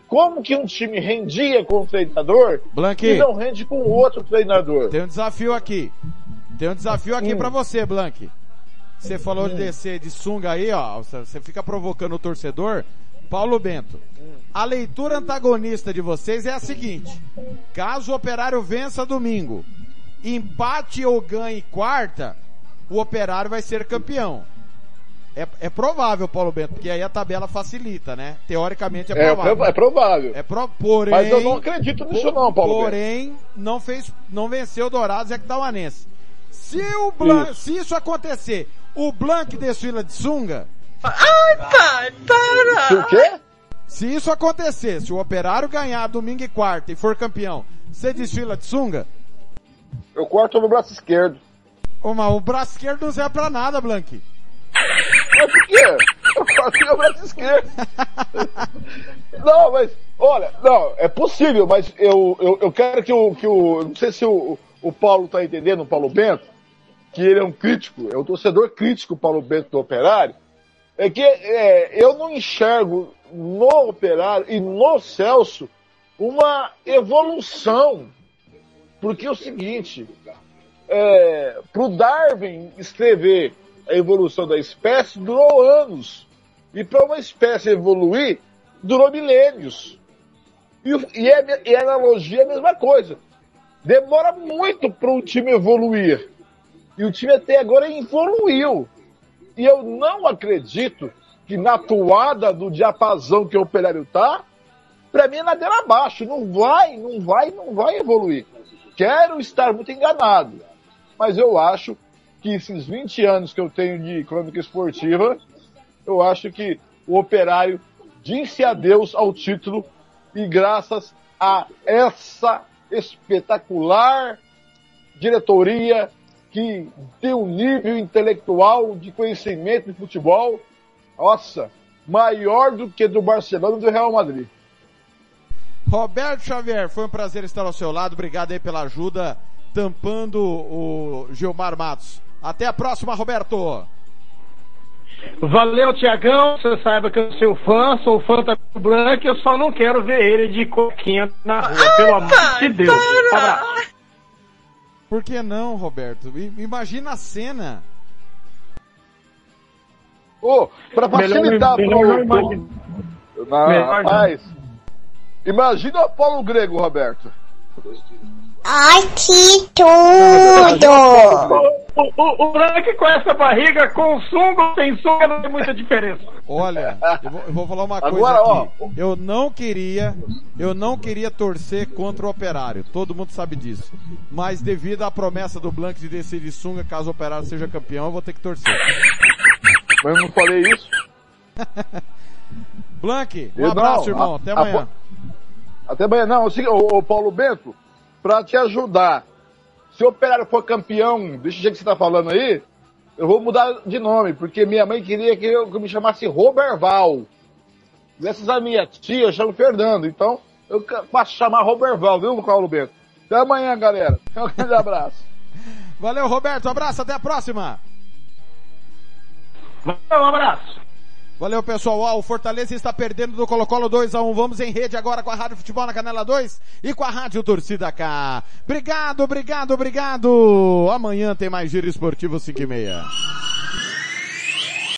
Como que um time rendia com o treinador Blanqui. e não rende com outro treinador? Tem um desafio aqui. Tem um desafio aqui pra você, Blank. Você falou de descer de sunga aí, ó. Você fica provocando o torcedor. Paulo Bento. A leitura antagonista de vocês é a seguinte. Caso o operário vença domingo, empate ou ganhe quarta, o operário vai ser campeão. É, é provável, Paulo Bento, porque aí a tabela facilita, né? Teoricamente é É, provável. é provável. É pro, porém, Mas eu não acredito nisso não, Paulo Bento. Porém, não fez, não venceu o Dourados e Aquidauanense. Se o Blanc, Isso. se isso acontecer, o Blanc desfila de sunga, Ai, pai, para! Se o quê? se isso acontecer, se o Operário ganhar domingo e quarta e for campeão, você desfila de sunga? Eu corto no braço esquerdo. Ô, mas o braço esquerdo não serve pra nada, Blank. Mas por quê? Eu corto no braço esquerdo. não, mas, olha, não, é possível, mas eu, eu, eu quero que o, que o. Não sei se o, o Paulo tá entendendo, o Paulo Bento, que ele é um crítico, é um torcedor crítico, o Paulo Bento do Operário. É que é, eu não enxergo no Operário e no Celso uma evolução. Porque é o seguinte, é, para o Darwin escrever a evolução da espécie durou anos. E para uma espécie evoluir, durou milênios. E, e, é- e a analogia é a mesma coisa. Demora muito para um time evoluir. E o time até agora evoluiu. E eu não acredito que na toada do diapasão que o operário tá, para mim é ladeira abaixo. Não vai, não vai, não vai evoluir. Quero estar muito enganado. Mas eu acho que esses 20 anos que eu tenho de crônica esportiva, eu acho que o operário disse adeus ao título e graças a essa espetacular diretoria que tem um nível intelectual de conhecimento de futebol, nossa, maior do que do Barcelona e do Real Madrid. Roberto Xavier, foi um prazer estar ao seu lado. Obrigado aí pela ajuda, tampando o Gilmar Matos. Até a próxima, Roberto. Valeu, Tiagão. Você saiba que eu sou fã, sou fã da Branca, eu só não quero ver ele de coquinha na rua, pelo amor de Deus. Abraço. Por que não, Roberto? Imagina a cena. Ô, pra Melhor- facilitar melhor pro- não imaginar. Ah, Melhor não. rapaz, imagina o Apolo Grego, Roberto. Ai, que tudo! O, o, o com essa barriga, com sunga ou sem sunga, não tem muita diferença. Olha, eu vou, eu vou falar uma coisa Agora, aqui. Eu não queria, eu não queria torcer contra o Operário. Todo mundo sabe disso. Mas devido à promessa do Blanc de descer de sunga, caso o Operário seja campeão, eu vou ter que torcer. Mas eu não falei isso. Blanc, um Eu abraço, não, irmão. a- Até a- amanhã. Até amanhã. Não, assim, ô, ô, Paulo Bento, pra te ajudar, se o Operário for campeão desse jeito que você tá falando aí, eu vou mudar de nome, porque minha mãe queria que eu, que eu me chamasse Roberval. Dessas a minha tia, eu chamo Fernando, então eu a chamar Roberval, viu, Paulo Bento? Até amanhã, galera. Um grande abraço. Valeu, Roberto. Abraço, até a próxima. Um abraço. Valeu, pessoal. Ó, o Fortaleza está perdendo do Colo-Colo 2x1. Vamos em rede agora com a Rádio Futebol na Canela 2 e com a Rádio Torcida K. Obrigado, obrigado, obrigado. Amanhã tem mais Giro Esportivo 5 e meia.